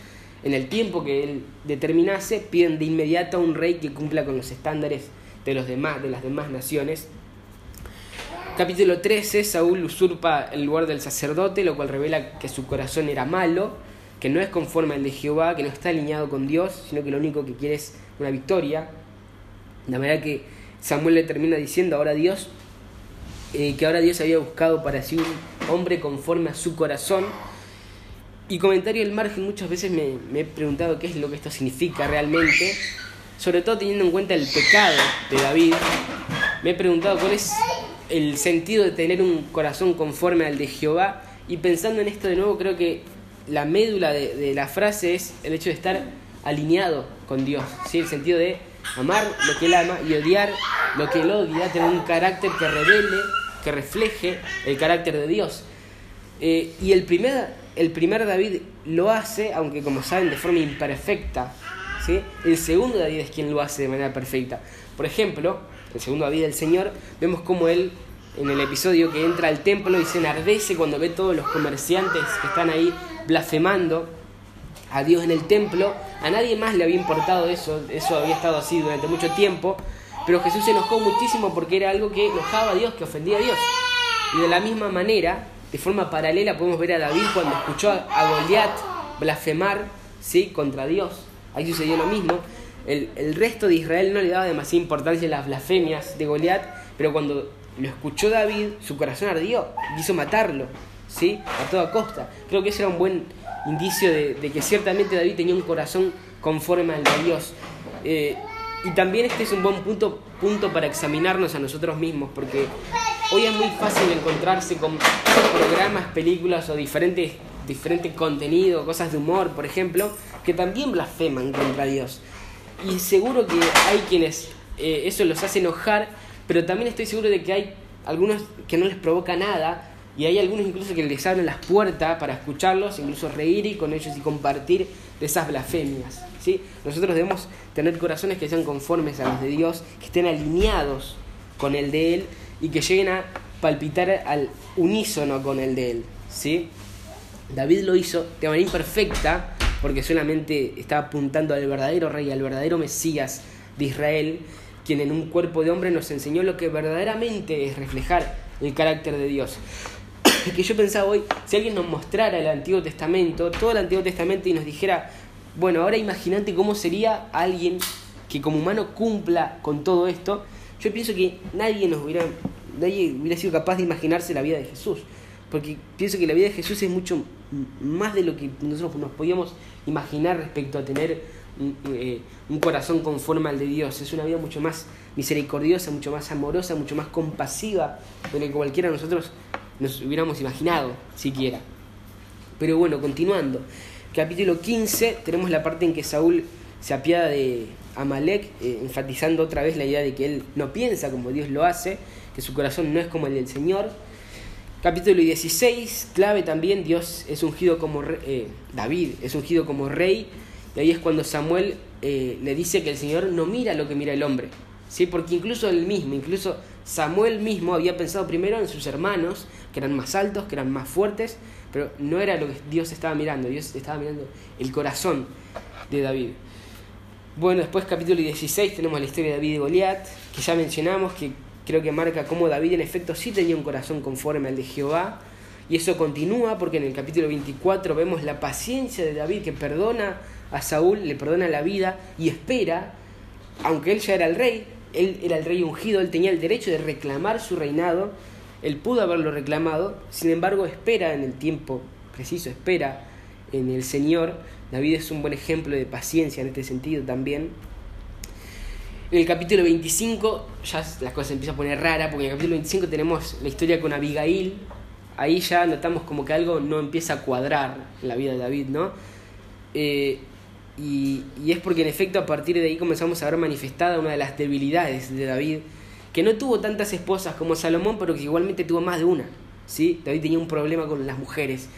en el tiempo que él determinase, piden de inmediato a un rey que cumpla con los estándares de, los demás, de las demás naciones. Capítulo 13, Saúl usurpa el lugar del sacerdote, lo cual revela que su corazón era malo, que no es conforme al de Jehová, que no está alineado con Dios, sino que lo único que quiere es una victoria, la verdad que Samuel le termina diciendo ahora Dios, eh, que ahora Dios había buscado para sí un hombre conforme a su corazón. Y comentario del margen, muchas veces me, me he preguntado qué es lo que esto significa realmente, sobre todo teniendo en cuenta el pecado de David. Me he preguntado cuál es el sentido de tener un corazón conforme al de Jehová. Y pensando en esto de nuevo, creo que la médula de, de la frase es el hecho de estar alineado con Dios, ¿sí? el sentido de amar lo que él ama y odiar lo que él odia, tener un carácter que revele, que refleje el carácter de Dios. Eh, y el primer, el primer David lo hace, aunque como saben, de forma imperfecta. ¿sí? El segundo David es quien lo hace de manera perfecta. Por ejemplo, el segundo David del Señor, vemos como él, en el episodio que entra al templo y se enardece cuando ve todos los comerciantes que están ahí blasfemando a Dios en el templo, a nadie más le había importado eso, eso había estado así durante mucho tiempo, pero Jesús se enojó muchísimo porque era algo que enojaba a Dios, que ofendía a Dios. Y de la misma manera, de forma paralela, podemos ver a David cuando escuchó a Goliat blasfemar ¿sí? contra Dios. Ahí sucedió lo mismo. El, el, resto de Israel no le daba demasiada importancia a las blasfemias de Goliat, pero cuando lo escuchó David, su corazón ardió, quiso matarlo, ¿sí? a toda costa. Creo que ese era un buen indicio de, que ciertamente David tenía un corazón conforme al de Dios. Eh, y también este es un buen punto, punto para examinarnos a nosotros mismos, porque hoy es muy fácil encontrarse con programas, películas o diferentes, diferentes contenidos, cosas de humor, por ejemplo, que también blasfeman contra Dios. Y seguro que hay quienes eh, eso los hace enojar, pero también estoy seguro de que hay algunos que no les provoca nada y hay algunos incluso que les abren las puertas para escucharlos, incluso reír y con ellos y compartir de esas blasfemias. ¿Sí? Nosotros debemos tener corazones que sean conformes a los de Dios, que estén alineados con el de Él y que lleguen a palpitar al unísono con el de Él. ¿sí? David lo hizo de manera imperfecta porque solamente estaba apuntando al verdadero rey, al verdadero Mesías de Israel, quien en un cuerpo de hombre nos enseñó lo que verdaderamente es reflejar el carácter de Dios que yo pensaba hoy, si alguien nos mostrara el Antiguo Testamento, todo el Antiguo Testamento y nos dijera, bueno, ahora imagínate cómo sería alguien que como humano cumpla con todo esto, yo pienso que nadie nos hubiera, nadie hubiera sido capaz de imaginarse la vida de Jesús. Porque pienso que la vida de Jesús es mucho más de lo que nosotros nos podíamos imaginar respecto a tener un, eh, un corazón conforme al de Dios. Es una vida mucho más misericordiosa, mucho más amorosa, mucho más compasiva de lo que cualquiera de nosotros nos hubiéramos imaginado siquiera. Pero bueno, continuando. Capítulo 15 tenemos la parte en que Saúl se apiada de Amalek, eh, enfatizando otra vez la idea de que él no piensa como Dios lo hace, que su corazón no es como el del Señor. Capítulo 16, clave también, Dios es ungido como eh, David es ungido como rey, y ahí es cuando Samuel eh, le dice que el Señor no mira lo que mira el hombre, ¿sí? porque incluso él mismo, incluso Samuel mismo había pensado primero en sus hermanos, que eran más altos, que eran más fuertes, pero no era lo que Dios estaba mirando, Dios estaba mirando el corazón de David. Bueno, después capítulo 16 tenemos la historia de David y Goliat, que ya mencionamos, que creo que marca cómo David en efecto sí tenía un corazón conforme al de Jehová, y eso continúa porque en el capítulo 24 vemos la paciencia de David que perdona a Saúl, le perdona la vida y espera, aunque él ya era el rey, él era el rey ungido, él tenía el derecho de reclamar su reinado, él pudo haberlo reclamado, sin embargo espera en el tiempo preciso, espera en el Señor. David es un buen ejemplo de paciencia en este sentido también. En el capítulo 25 ya las cosas empiezan a poner raras, porque en el capítulo 25 tenemos la historia con Abigail. Ahí ya notamos como que algo no empieza a cuadrar en la vida de David, ¿no? Eh, y, es porque en efecto a partir de ahí comenzamos a ver manifestada una de las debilidades de David, que no tuvo tantas esposas como Salomón, pero que igualmente tuvo más de una. ¿sí? David tenía un problema con las mujeres.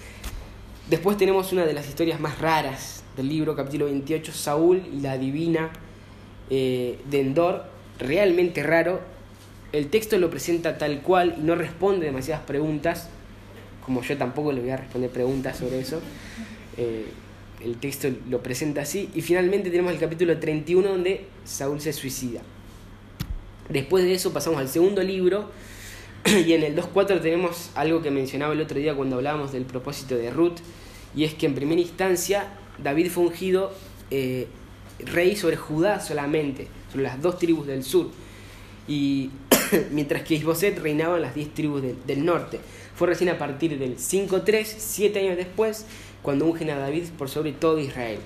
Después tenemos una de las historias más raras del libro, capítulo 28, Saúl y la divina eh, de Endor, realmente raro. El texto lo presenta tal cual y no responde demasiadas preguntas, como yo tampoco le voy a responder preguntas sobre eso. Eh, el texto lo presenta así. Y finalmente tenemos el capítulo 31 donde Saúl se suicida. Después de eso pasamos al segundo libro y en el 2.4 tenemos algo que mencionaba el otro día cuando hablábamos del propósito de Ruth y es que en primera instancia David fue ungido eh, rey sobre Judá solamente, sobre las dos tribus del sur y mientras que Isboset reinaba en las diez tribus del norte. Fue recién a partir del 5.3, siete años después, cuando ungen a David por sobre todo Israel.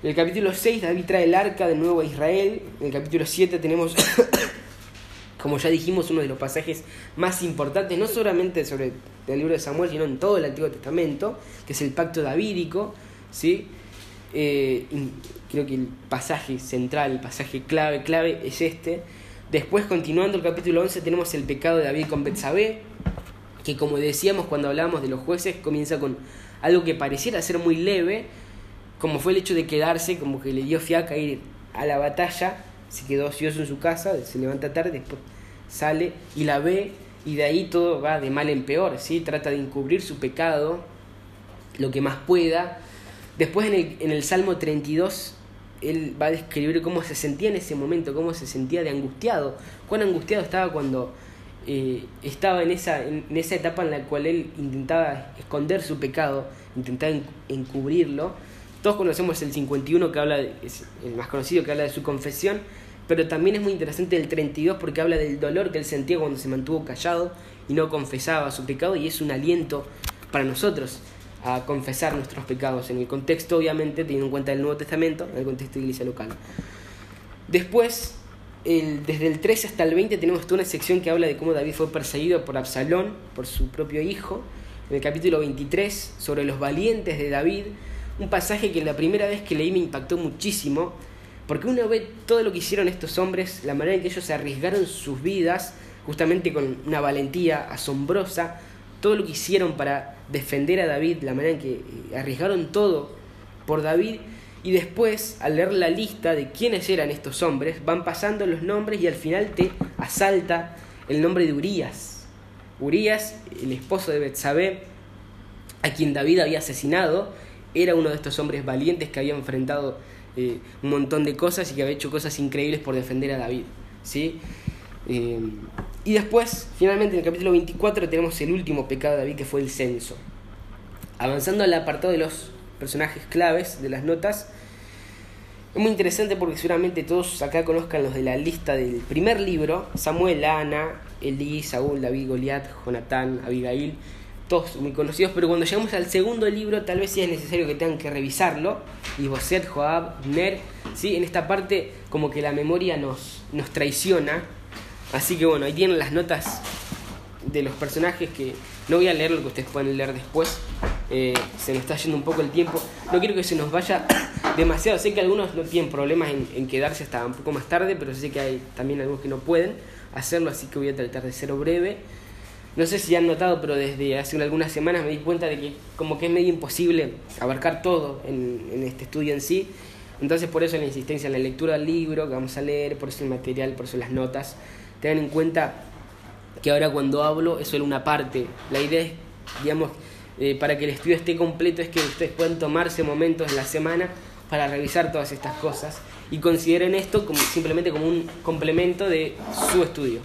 En el capítulo 6 David trae el arca de nuevo a Israel. En el capítulo 7 tenemos, como ya dijimos, uno de los pasajes más importantes, no solamente sobre el libro de Samuel, sino en todo el Antiguo Testamento, que es el pacto davídico. ¿sí? Eh, creo que el pasaje central, el pasaje clave, clave es este. Después, continuando el capítulo 11, tenemos el pecado de David con Betsabé, que como decíamos cuando hablábamos de los jueces, comienza con algo que pareciera ser muy leve, como fue el hecho de quedarse, como que le dio fiaca ir a la batalla, se quedó ocioso en su casa, se levanta tarde, después sale y la ve y de ahí todo va de mal en peor, ¿sí? trata de encubrir su pecado lo que más pueda. Después en el, en el Salmo 32 él va a describir cómo se sentía en ese momento, cómo se sentía de angustiado, cuán angustiado estaba cuando eh, estaba en esa, en, esa etapa en la cual él intentaba esconder su pecado, intentaba encubrirlo. Todos conocemos el 51 que habla, es el más conocido que habla de su confesión, pero también es muy interesante el 32 porque habla del dolor que él sentía cuando se mantuvo callado y no confesaba su pecado y es un aliento para nosotros a confesar nuestros pecados en el contexto obviamente teniendo en cuenta el Nuevo Testamento, en el contexto de iglesia local. Después desde el 13 hasta el 20 tenemos toda una sección que habla de cómo David fue perseguido por Absalón, por su propio hijo. En el capítulo 23, sobre los valientes de David, un pasaje que la primera vez que leí me impactó muchísimo, porque uno ve todo lo que hicieron estos hombres, la manera en que ellos arriesgaron sus vidas, justamente con una valentía asombrosa, todo lo que hicieron para defender a David, la manera en que arriesgaron todo por David, y después, al leer la lista de quiénes eran estos hombres, van pasando los nombres y al final te asalta el nombre de Urias. Urias, el esposo de Betsabé, a quien David había asesinado, era uno de estos hombres valientes que había enfrentado eh, un montón de cosas y que había hecho cosas increíbles por defender a David. ¿sí? Eh, y después, finalmente, en el capítulo 24 tenemos el último pecado de David, que fue el censo. Avanzando al apartado de los personajes claves de las notas. Es muy interesante porque seguramente todos acá conozcan los de la lista del primer libro, Samuel, Ana, Elí, Saúl, David, Goliat, Jonatán, Abigail, todos muy conocidos, pero cuando llegamos al segundo libro tal vez sí es necesario que tengan que revisarlo, y Boset, Joab, Ner, ¿sí? en esta parte como que la memoria nos, nos traiciona, así que bueno, ahí tienen las notas de los personajes que no voy a leer lo que ustedes pueden leer después, eh, se nos está yendo un poco el tiempo. No quiero que se nos vaya demasiado. Sé que algunos no tienen problemas en, quedarse hasta un poco más tarde, pero sé que hay también algunos que no pueden hacerlo, así que voy a tratar de ser breve. No sé si han notado, pero desde hace algunas semanas me di cuenta de que como que es medio imposible abarcar todo en, este estudio en sí. Entonces por eso la insistencia en la lectura del libro que vamos a leer, por eso el material, por eso las notas. Tengan en cuenta que ahora cuando hablo es solo una parte. La idea es, digamos, eh, para que el estudio esté completo es que ustedes puedan tomarse momentos en la semana para revisar todas estas cosas y consideren esto como, simplemente como un complemento de su estudio.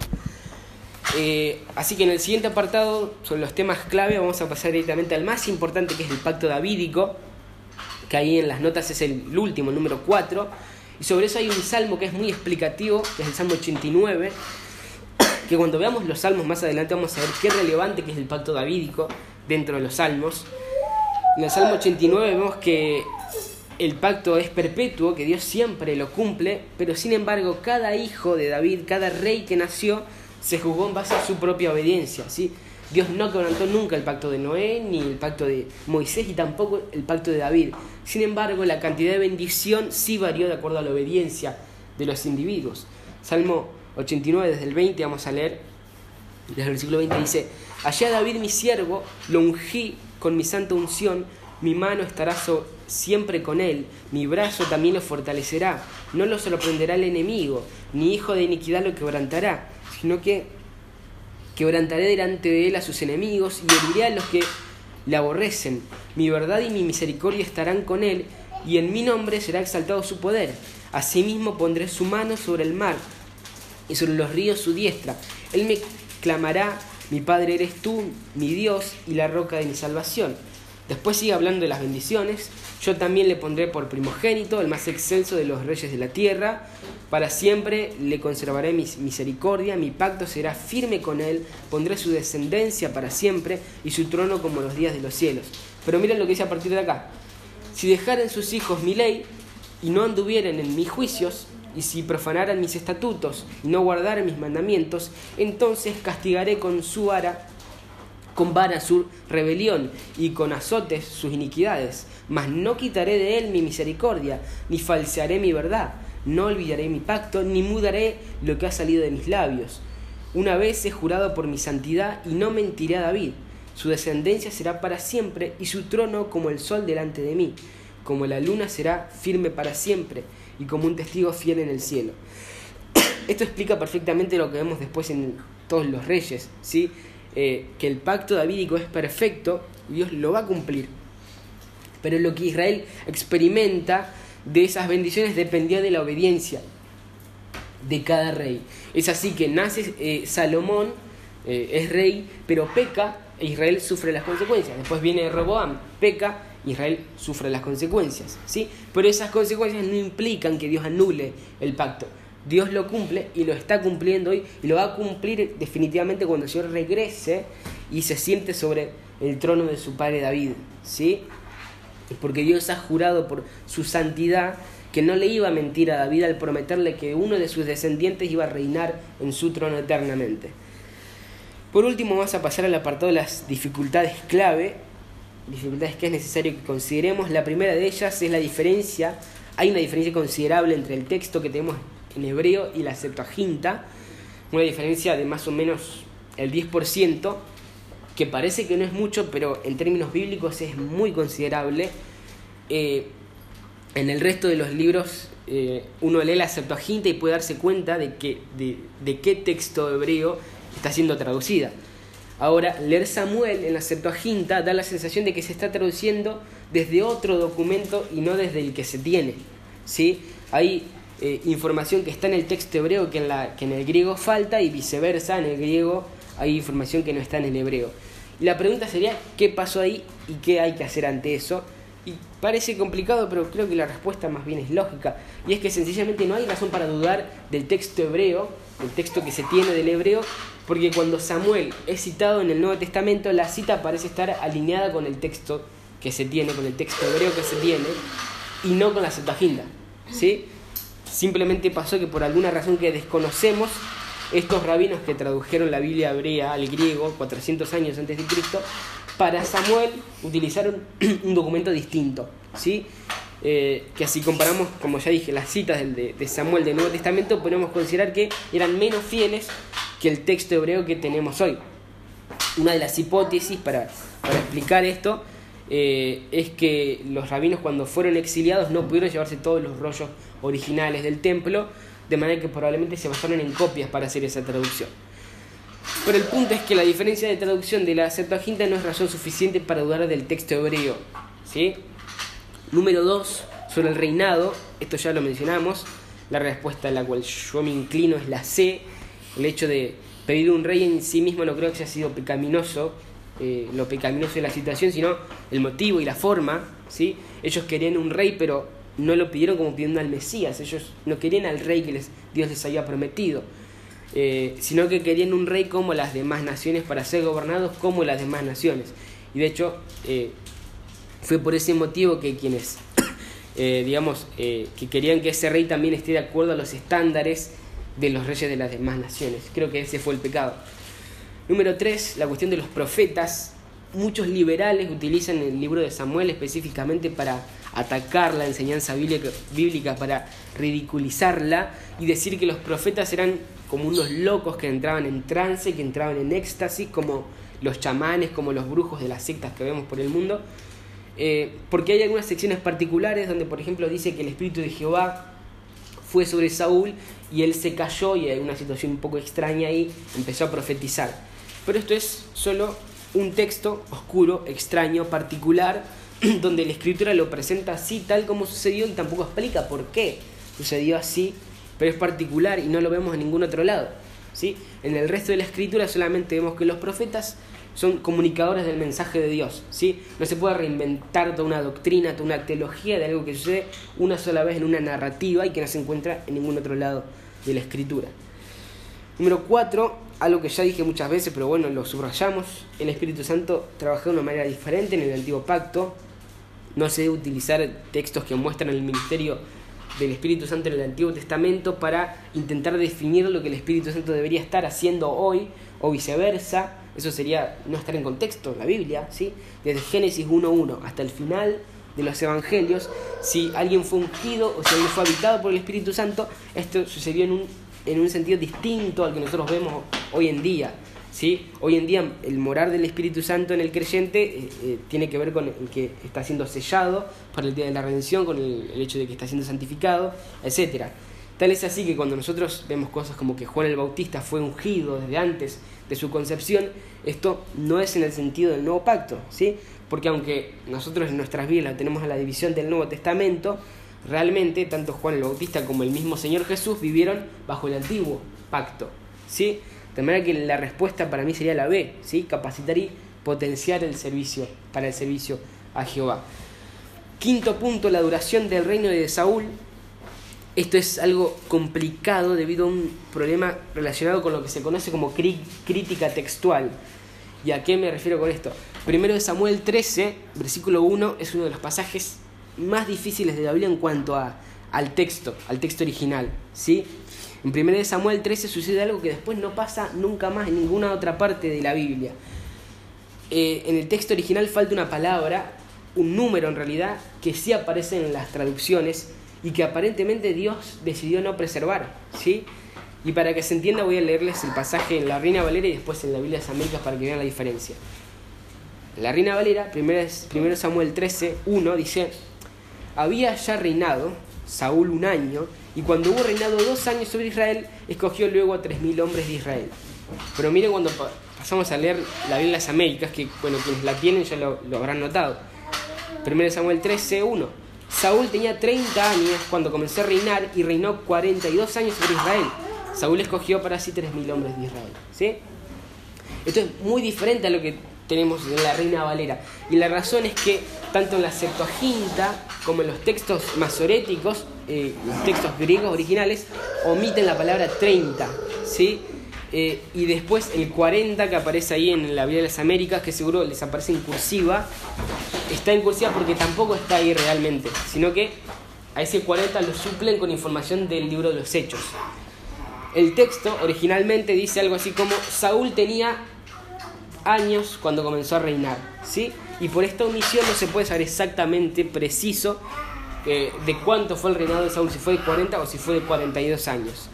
Eh, así que en el siguiente apartado, sobre los temas clave, vamos a pasar directamente al más importante, que es el pacto davídico, que ahí en las notas es el, último, número 4. Y sobre eso hay un salmo que es muy explicativo, que es el Salmo 89, que cuando veamos los salmos más adelante vamos a ver qué relevante que es el pacto davídico dentro de los salmos. En el Salmo 89 vemos que el pacto es perpetuo, que Dios siempre lo cumple, pero sin embargo cada hijo de David, cada rey que nació, se jugó en base a su propia obediencia. ¿sí? Dios no quebrantó nunca el pacto de Noé, ni el pacto de Moisés, y tampoco el pacto de David. Sin embargo, la cantidad de bendición sí varió de acuerdo a la obediencia de los individuos. Salmo 89, desde el 20, vamos a leer, desde el versículo 20 dice, Allá David mi siervo, lo ungí con mi santa unción, mi mano estará siempre con él, mi brazo también lo fortalecerá, no lo sorprenderá el enemigo, ni hijo de iniquidad lo quebrantará, sino que quebrantaré delante de él a sus enemigos y heriré a los que le aborrecen. Mi verdad y mi misericordia estarán con él, y en mi nombre será exaltado su poder. Asimismo pondré su mano sobre el mar y sobre los ríos su diestra. Él me clamará, mi Padre eres tú, mi Dios y la roca de mi salvación. Después sigue hablando de las bendiciones. Yo también le pondré por primogénito, el más excelso de los reyes de la tierra. Para siempre le conservaré mi misericordia, mi pacto será firme con él, pondré su descendencia para siempre y su trono como los días de los cielos. Pero miren lo que dice a partir de acá. Si dejaren sus hijos mi ley y no anduvieren en mis juicios, y si profanaran mis estatutos y no guardaran mis mandamientos, entonces castigaré con su vara con vara su rebelión y con azotes sus iniquidades. Mas no quitaré de él mi misericordia, ni falsearé mi verdad, no olvidaré mi pacto, ni mudaré lo que ha salido de mis labios. Una vez he jurado por mi santidad y no mentiré a David. Su descendencia será para siempre y su trono como el sol delante de mí. Como la luna será firme para siempre y como un testigo fiel en el cielo. Esto explica perfectamente lo que vemos después en todos los reyes, ¿sí? Eh, que el pacto davídico es perfecto Dios lo va a cumplir. Pero lo que Israel experimenta de esas bendiciones dependía de la obediencia de cada rey. Es así que nace eh, Salomón, eh, es rey, pero peca e Israel sufre las consecuencias. Después viene Roboam, peca, Israel sufre las consecuencias. ¿sí? Pero esas consecuencias no implican que Dios anule el pacto. Dios lo cumple y lo está cumpliendo hoy y lo va a cumplir definitivamente cuando el Señor regrese y se siente sobre el trono de su padre David, ¿sí? Porque Dios ha jurado por su santidad que no le iba a mentir a David al prometerle que uno de sus descendientes iba a reinar en su trono eternamente. Por último, vamos a pasar al apartado de las dificultades clave, dificultades que es necesario que consideremos. La primera de ellas es la diferencia, hay una diferencia considerable entre el texto que tenemos en hebreo y la Septuaginta, una diferencia de más o menos el 10%, que parece que no es mucho, pero en términos bíblicos es muy considerable. Eh, en el resto de los libros eh, uno lee la Septuaginta y puede darse cuenta de, que, de, de qué texto hebreo está siendo traducida. Ahora, leer Samuel en la Septuaginta da la sensación de que se está traduciendo desde otro documento y no desde el que se tiene. ¿sí? Hay eh, información que está en el texto hebreo que en, la, que en el griego falta y viceversa, en el griego hay información que no está en el hebreo. Y la pregunta sería, ¿qué pasó ahí y qué hay que hacer ante eso? Y parece complicado, pero creo que la respuesta más bien es lógica. Y es que sencillamente no hay razón para dudar del texto hebreo, el texto que se tiene del hebreo, porque cuando Samuel es citado en el Nuevo Testamento, la cita parece estar alineada con el texto que se tiene, con el texto hebreo que se tiene, y no con la Septuaginta. ¿sí? Simplemente pasó que por alguna razón que desconocemos, estos rabinos que tradujeron la Biblia hebrea al griego 400 años antes de Cristo, para Samuel utilizaron un documento distinto, ¿sí? Eh, que si comparamos, como ya dije, las citas de, de, Samuel del Nuevo Testamento, podemos considerar que eran menos fieles que el texto hebreo que tenemos hoy. Una de las hipótesis para, para explicar esto eh, es que los rabinos cuando fueron exiliados no pudieron llevarse todos los rollos originales del templo, de manera que probablemente se basaron en copias para hacer esa traducción. Pero el punto es que la diferencia de traducción de la Septuaginta no es razón suficiente para dudar del texto hebreo. ¿sí? Número 2, sobre el reinado, esto ya lo mencionamos, la respuesta a la cual yo me inclino es la C, el hecho de pedir un rey en sí mismo no creo que haya sido pecaminoso, eh, lo pecaminoso de la situación, sino el motivo y la forma. ¿sí? Ellos querían un rey, pero no lo pidieron como pidiendo al Mesías, ellos no querían al rey que les, Dios les había prometido, eh, sino que querían un rey como las demás naciones para ser gobernados como las demás naciones. Y de hecho, eh, fue por ese motivo que quienes, digamos, que querían que ese rey también esté de acuerdo a los estándares de los reyes de las demás naciones. Creo que ese fue el pecado. Número 3, la cuestión de los profetas. Muchos liberales utilizan el libro de Samuel específicamente para atacar la enseñanza bíblica, para ridiculizarla y decir que los profetas eran como unos locos que entraban en trance, que entraban en éxtasis, como los chamanes, como los brujos de las sectas que vemos por el mundo. Eh, porque hay algunas secciones particulares donde, por ejemplo, dice que el Espíritu de Jehová fue sobre Saúl y él se cayó y hay una situación un poco extraña ahí, empezó a profetizar. Pero esto es solo un texto oscuro, extraño, particular, donde la escritura lo presenta así, tal como sucedió, y tampoco explica por qué sucedió así, pero es particular y no lo vemos en ningún otro lado. ¿sí? En el resto de la escritura solamente vemos que los profetas son comunicadores del mensaje de Dios. ¿sí? No se puede reinventar toda una doctrina, toda una teología de algo que sucede una sola vez en una narrativa y que no se encuentra en ningún otro lado de la escritura. Número 4, algo que ya dije muchas veces, pero bueno, lo subrayamos, el Espíritu Santo trabajó de una manera diferente en el antiguo pacto, no se debe utilizar textos que muestran el ministerio del Espíritu Santo en el Antiguo Testamento para intentar definir lo que el Espíritu Santo debería estar haciendo hoy o viceversa. Eso sería no estar en contexto, la Biblia, ¿sí? Desde Génesis 1.1 hasta el final de los evangelios, si alguien fue ungido o si alguien fue habitado por el Espíritu Santo, esto sucedió en un en un sentido distinto al que nosotros vemos hoy en día. ¿Sí? Hoy en día el morar del Espíritu Santo en el creyente eh, eh, tiene que ver con el que está siendo sellado para el día de la redención, con el, hecho de que está siendo santificado, etc. Tal es así que cuando nosotros vemos cosas como que Juan el Bautista fue ungido desde antes de su concepción, esto no es en el sentido del nuevo pacto, ¿sí? porque aunque nosotros en nuestras vidas tenemos a la división del Nuevo Testamento, realmente tanto Juan el Bautista como el mismo Señor Jesús vivieron bajo el antiguo pacto. ¿sí? De manera que la respuesta para mí sería la B, ¿sí? capacitar y potenciar el servicio para el servicio a Jehová. Quinto punto, la duración del reino de Saúl. Esto es algo complicado debido a un problema relacionado con lo que se conoce como crítica textual. ¿Y a qué me refiero con esto? Primero de Samuel 13, versículo 1, es uno de los pasajes más difíciles de la Biblia en cuanto a, al texto, al texto original. ¿sí? En 1 Samuel 13 sucede algo que después no pasa nunca más en ninguna otra parte de la Biblia. Eh, en el texto original falta una palabra, un número en realidad, que sí aparece en las traducciones y que aparentemente Dios decidió no preservar. ¿sí? Y para que se entienda voy a leerles el pasaje en la Reina Valera y después en la Biblia de para que vean la diferencia. La Reina Valera, 1 Samuel 13, 1, dice, había ya reinado Saúl un año, y cuando hubo reinado dos años sobre Israel, escogió luego a tres mil hombres de Israel. Pero miren cuando pasamos a leer la Biblia de las Américas, que bueno, quienes la tienen ya lo, habrán notado. 1 Samuel 13, 1. Saúl tenía 30 años cuando comenzó a reinar y reinó 42 años sobre Israel. Saúl escogió para sí tres mil hombres de Israel. ¿sí? Esto es muy diferente a lo que tenemos en la Reina Valera. Y la razón es que tanto en la Septuaginta como en los textos masoréticos, eh, textos griegos originales, omiten la palabra 30, ¿sí? Eh, y después el 40 que aparece ahí en la Biblia de las Américas, que seguro les aparece en cursiva, está en cursiva porque tampoco está ahí realmente, sino que a ese 40 lo suplen con información del libro de los Hechos. El texto originalmente dice algo así como Saúl tenía años cuando comenzó a reinar, ¿sí? Y por esta omisión no se puede saber exactamente preciso eh, de cuánto fue el reinado de Saúl, si fue de 40 o si fue de 42 años.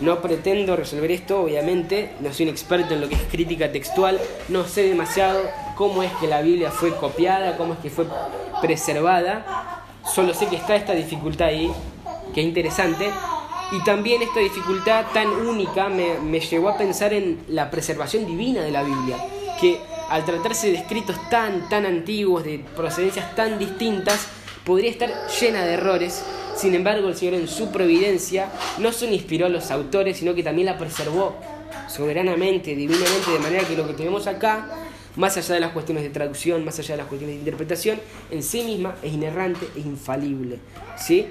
No pretendo resolver esto, obviamente, no soy un experto en lo que es crítica textual, no sé demasiado cómo es que la Biblia fue copiada, cómo es que fue preservada. Solo sé que está esta dificultad ahí, que es interesante. Y también esta dificultad tan única me, me llevó a pensar en la preservación divina de la Biblia, que al tratarse de escritos tan, tan antiguos, de procedencias tan distintas, podría estar llena de errores. Sin embargo, el Señor en su providencia no solo inspiró a los autores, sino que también la preservó soberanamente, divinamente, de manera que lo que tenemos acá, más allá de las cuestiones de traducción, más allá de las cuestiones de interpretación, en sí misma es inerrante, es infalible. ¿sí?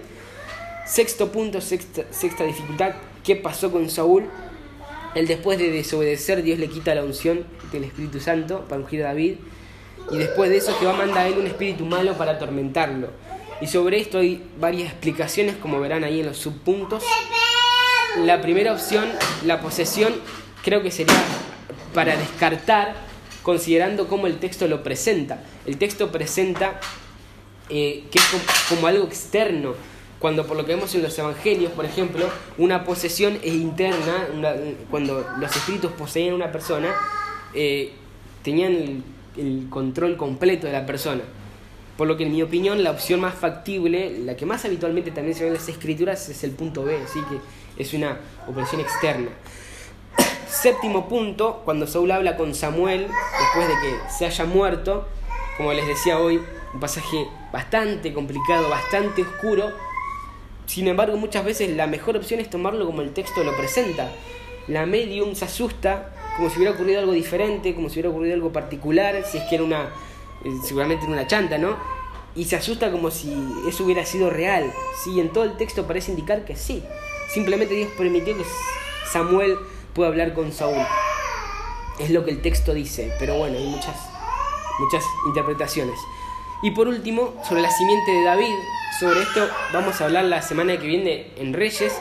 Sexto punto, sexta, sexta dificultad, ¿qué pasó con Saúl? Él después de desobedecer, Dios le quita la unción del Espíritu Santo para ungir a David. Y después de eso Jehová manda a él un espíritu malo para atormentarlo. Y sobre esto hay varias explicaciones, como verán ahí en los subpuntos. La primera opción, la posesión, creo que sería para descartar, considerando cómo el texto lo presenta. El texto presenta eh, que es como, algo externo, cuando por lo que vemos en los evangelios, por ejemplo, una posesión es interna, cuando los espíritus poseían a una persona, eh, tenían el, el, control completo de la persona. Por lo que en mi opinión la opción más factible, la que más habitualmente también se ve en las escrituras, es el punto B, así que es una operación externa. Séptimo punto, cuando Saúl habla con Samuel, después de que se haya muerto, como les decía hoy, un pasaje bastante complicado, bastante oscuro, sin embargo muchas veces la mejor opción es tomarlo como el texto lo presenta. La medium se asusta como si hubiera ocurrido algo diferente, como si hubiera ocurrido algo particular, si es que era una, eh, seguramente era una chanta, ¿no? Y se asusta como si eso hubiera sido real, ¿sí? En todo el texto parece indicar que sí. Simplemente Dios permitió que Samuel pueda hablar con Saúl. Es lo que el texto dice, pero bueno, hay muchas, muchas interpretaciones. Y por último, sobre la simiente de David, sobre esto vamos a hablar la semana que viene en Reyes,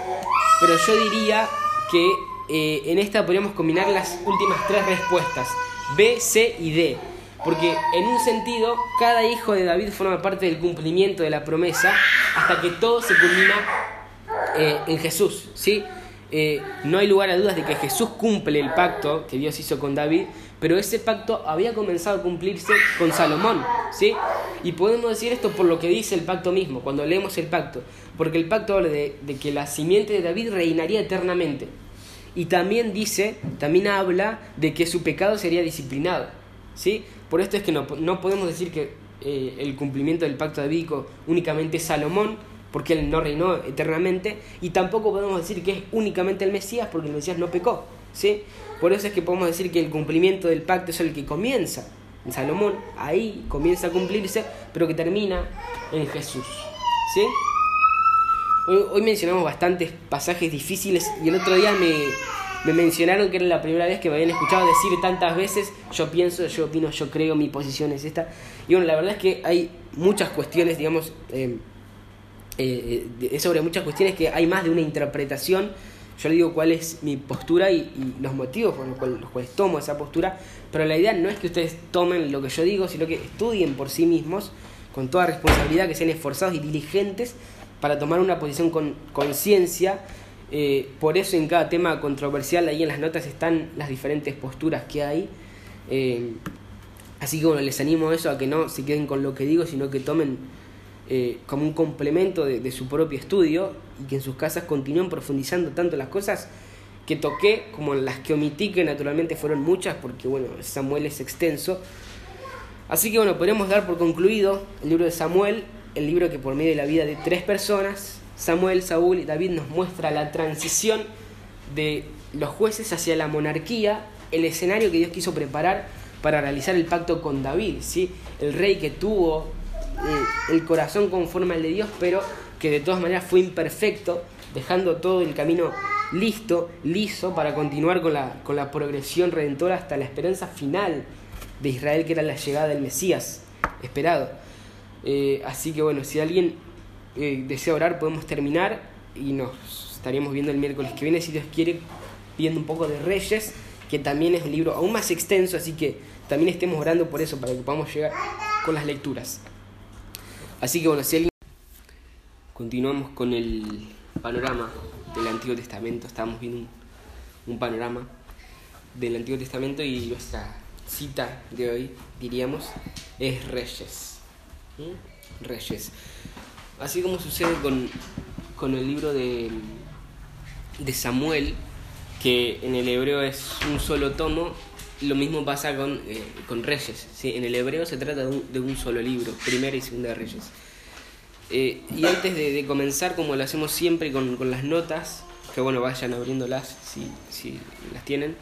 pero yo diría que eh, en esta podríamos combinar las últimas tres respuestas, B, C y D. Porque en un sentido, cada hijo de David forma parte del cumplimiento de la promesa hasta que todo se culmina eh, en Jesús. ¿sí? Eh, no hay lugar a dudas de que Jesús cumple el pacto que Dios hizo con David, pero ese pacto había comenzado a cumplirse con Salomón. ¿sí? Y podemos decir esto por lo que dice el pacto mismo, cuando leemos el pacto. Porque el pacto habla de que la simiente de David reinaría eternamente. Y también dice, también habla de que su pecado sería disciplinado. ¿sí? Por esto es que no, no podemos decir que eh, el cumplimiento del pacto davídico únicamente es Salomón, porque él no reinó eternamente, y tampoco podemos decir que es únicamente el Mesías, porque el Mesías no pecó. ¿sí? Por eso es que podemos decir que el cumplimiento del pacto es el que comienza en Salomón, ahí comienza a cumplirse, pero que termina en Jesús. ¿sí? Hoy, mencionamos bastantes pasajes difíciles y el otro día me, me mencionaron que era la primera vez que me habían escuchado decir tantas veces, yo pienso, yo opino, yo creo, mi posición es esta. Y bueno, la verdad es que hay muchas cuestiones, digamos, eh, eh, es sobre muchas cuestiones que hay más de una interpretación. Yo le digo cuál es mi postura y, los motivos por los cuales, tomo esa postura, pero la idea no es que ustedes tomen lo que yo digo, sino que estudien por sí mismos, con toda responsabilidad, que sean esforzados y diligentes para tomar una posición con conciencia. Eh, por eso en cada tema controversial ahí en las notas están las diferentes posturas que hay. Eh, así que bueno, les animo a eso, a que no se queden con lo que digo, sino que tomen eh, como un complemento de, su propio estudio y que en sus casas continúen profundizando tanto las cosas que toqué como las que omití, que naturalmente fueron muchas, porque bueno, Samuel es extenso. Así que bueno, podemos dar por concluido el libro de Samuel el libro que por medio de la vida de tres personas, Samuel, Saúl y David, nos muestra la transición de los jueces hacia la monarquía, el escenario que Dios quiso preparar para realizar el pacto con David, ¿sí? el rey que tuvo el corazón conforme al de Dios, pero que de todas maneras fue imperfecto, dejando todo el camino listo, liso, para continuar con la, con la progresión redentora hasta la esperanza final de Israel, que era la llegada del Mesías esperado. Eh, así que bueno, si alguien eh, desea orar, podemos terminar y nos estaríamos viendo el miércoles que viene, si Dios quiere, viendo un poco de Reyes, que también es un libro aún más extenso, así que también estemos orando por eso, para que podamos llegar con las lecturas. Así que bueno, si alguien... Continuamos con el panorama del Antiguo Testamento, estamos viendo un, panorama del Antiguo Testamento y nuestra cita de hoy, diríamos, es Reyes. Reyes. Así como sucede con, el libro de, de Samuel, que en el hebreo es un solo tomo, lo mismo pasa con, eh, con Reyes. ¿sí? En el hebreo se trata de un, solo libro, primera y segunda de Reyes. Eh, y antes de, comenzar, como lo hacemos siempre con, con, las notas, que bueno, vayan abriéndolas si, si las tienen,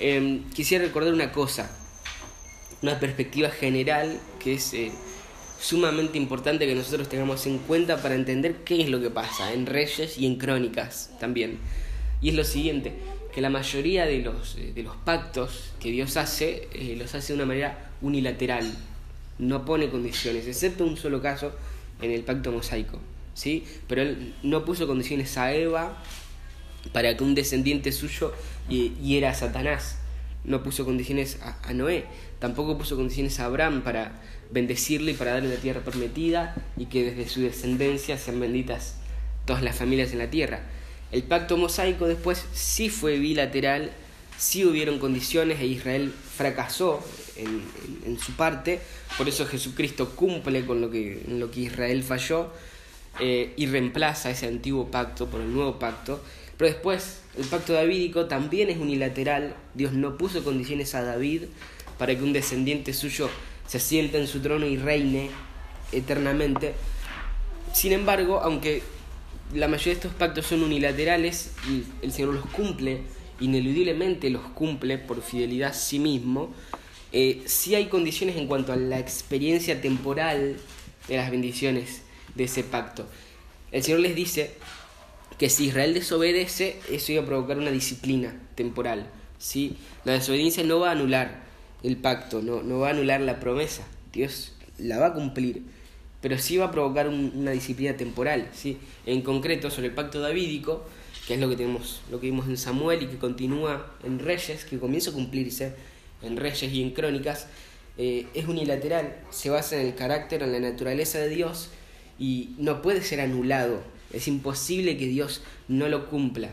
em, quisiera recordar una cosa, una perspectiva general que es eh, sumamente importante que nosotros tengamos en cuenta para entender qué es lo que pasa en Reyes y en Crónicas también. Y es lo siguiente, que la mayoría de los, eh, de los pactos que Dios hace, eh, los hace de una manera unilateral, no pone condiciones, excepto un solo caso en el pacto mosaico, ¿sí? Pero él no puso condiciones a Eva para que un descendiente suyo hiera a Satanás, no puso condiciones a, Noé, tampoco puso condiciones a Abraham para bendecirle y para darle la tierra prometida y que desde su descendencia sean benditas todas las familias en la tierra. El pacto mosaico después sí fue bilateral, sí hubieron condiciones e Israel fracasó en, su parte, por eso Jesucristo cumple con lo que, Israel falló eh, y reemplaza ese antiguo pacto por el nuevo pacto. Pero después el pacto davídico también es unilateral, Dios no puso condiciones a David para que un descendiente suyo se siente en su trono y reine eternamente. Sin embargo, aunque la mayoría de estos pactos son unilaterales y el Señor los cumple, ineludiblemente los cumple por fidelidad a sí mismo, eh, sí hay condiciones en cuanto a la experiencia temporal de las bendiciones de ese pacto. El Señor les dice que si Israel desobedece, eso iba a provocar una disciplina temporal. ¿sí? La desobediencia no va a anular el pacto, no, no va a anular la promesa. Dios la va a cumplir pero sí va a provocar una disciplina temporal, ¿sí? En concreto, sobre el pacto davídico, que es lo que tenemos, lo que vimos en Samuel y que continúa en Reyes, que comienza a cumplirse en Reyes y en Crónicas, eh, es unilateral, se basa en el carácter, en la naturaleza de Dios y no puede ser anulado. Es imposible que Dios no lo cumpla.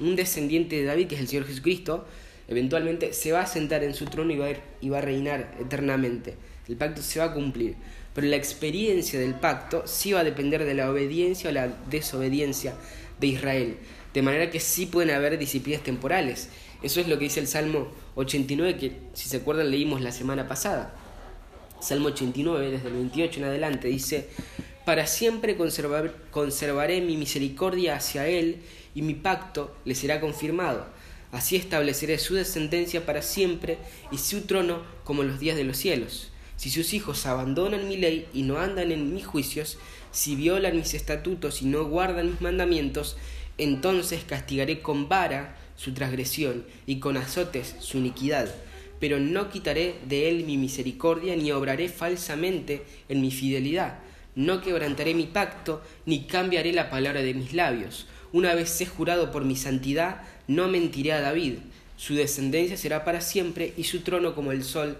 Un descendiente de David, que es el Señor Jesucristo, eventualmente se va a sentar en su trono y va a, y va a reinar eternamente. El pacto se va a cumplir pero la experiencia del pacto sí va a depender de la obediencia o la desobediencia de Israel. De manera que sí pueden haber disciplinas temporales. Eso es lo que dice el Salmo 89, que si se acuerdan leímos la semana pasada. Salmo 89, desde el 28 en adelante, dice, Para siempre conservaré mi misericordia hacia él y mi pacto le será confirmado. Así estableceré su descendencia para siempre y su trono como los días de los cielos. Si sus hijos abandonan mi ley y no andan en mis juicios, si violan mis estatutos y no guardan mis mandamientos, entonces castigaré con vara su transgresión y con azotes su iniquidad. Pero no quitaré de él mi misericordia ni obraré falsamente en mi fidelidad. No quebrantaré mi pacto ni cambiaré la palabra de mis labios. Una vez he jurado por mi santidad, no mentiré a David. Su descendencia será para siempre y su trono como el sol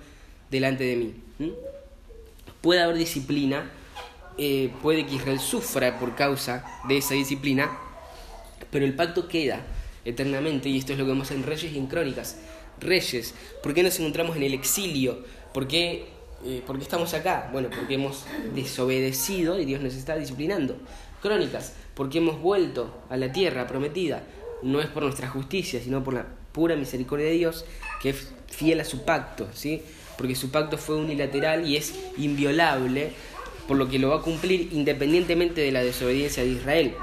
delante de mí. Puede haber disciplina, eh, puede que Israel sufra por causa de esa disciplina, pero el pacto queda eternamente y esto es lo que vemos en Reyes y en Crónicas. Reyes, ¿por qué nos encontramos en el exilio? ¿Por qué, eh, ¿por qué estamos acá? Bueno, porque hemos desobedecido y Dios nos está disciplinando. Crónicas, porque hemos vuelto a la tierra prometida. No es por nuestra justicia, sino por la pura misericordia de Dios, que es fiel a su pacto, ¿sí? Porque su pacto fue unilateral y es inviolable, por lo que lo va a cumplir independientemente de la desobediencia de Israel.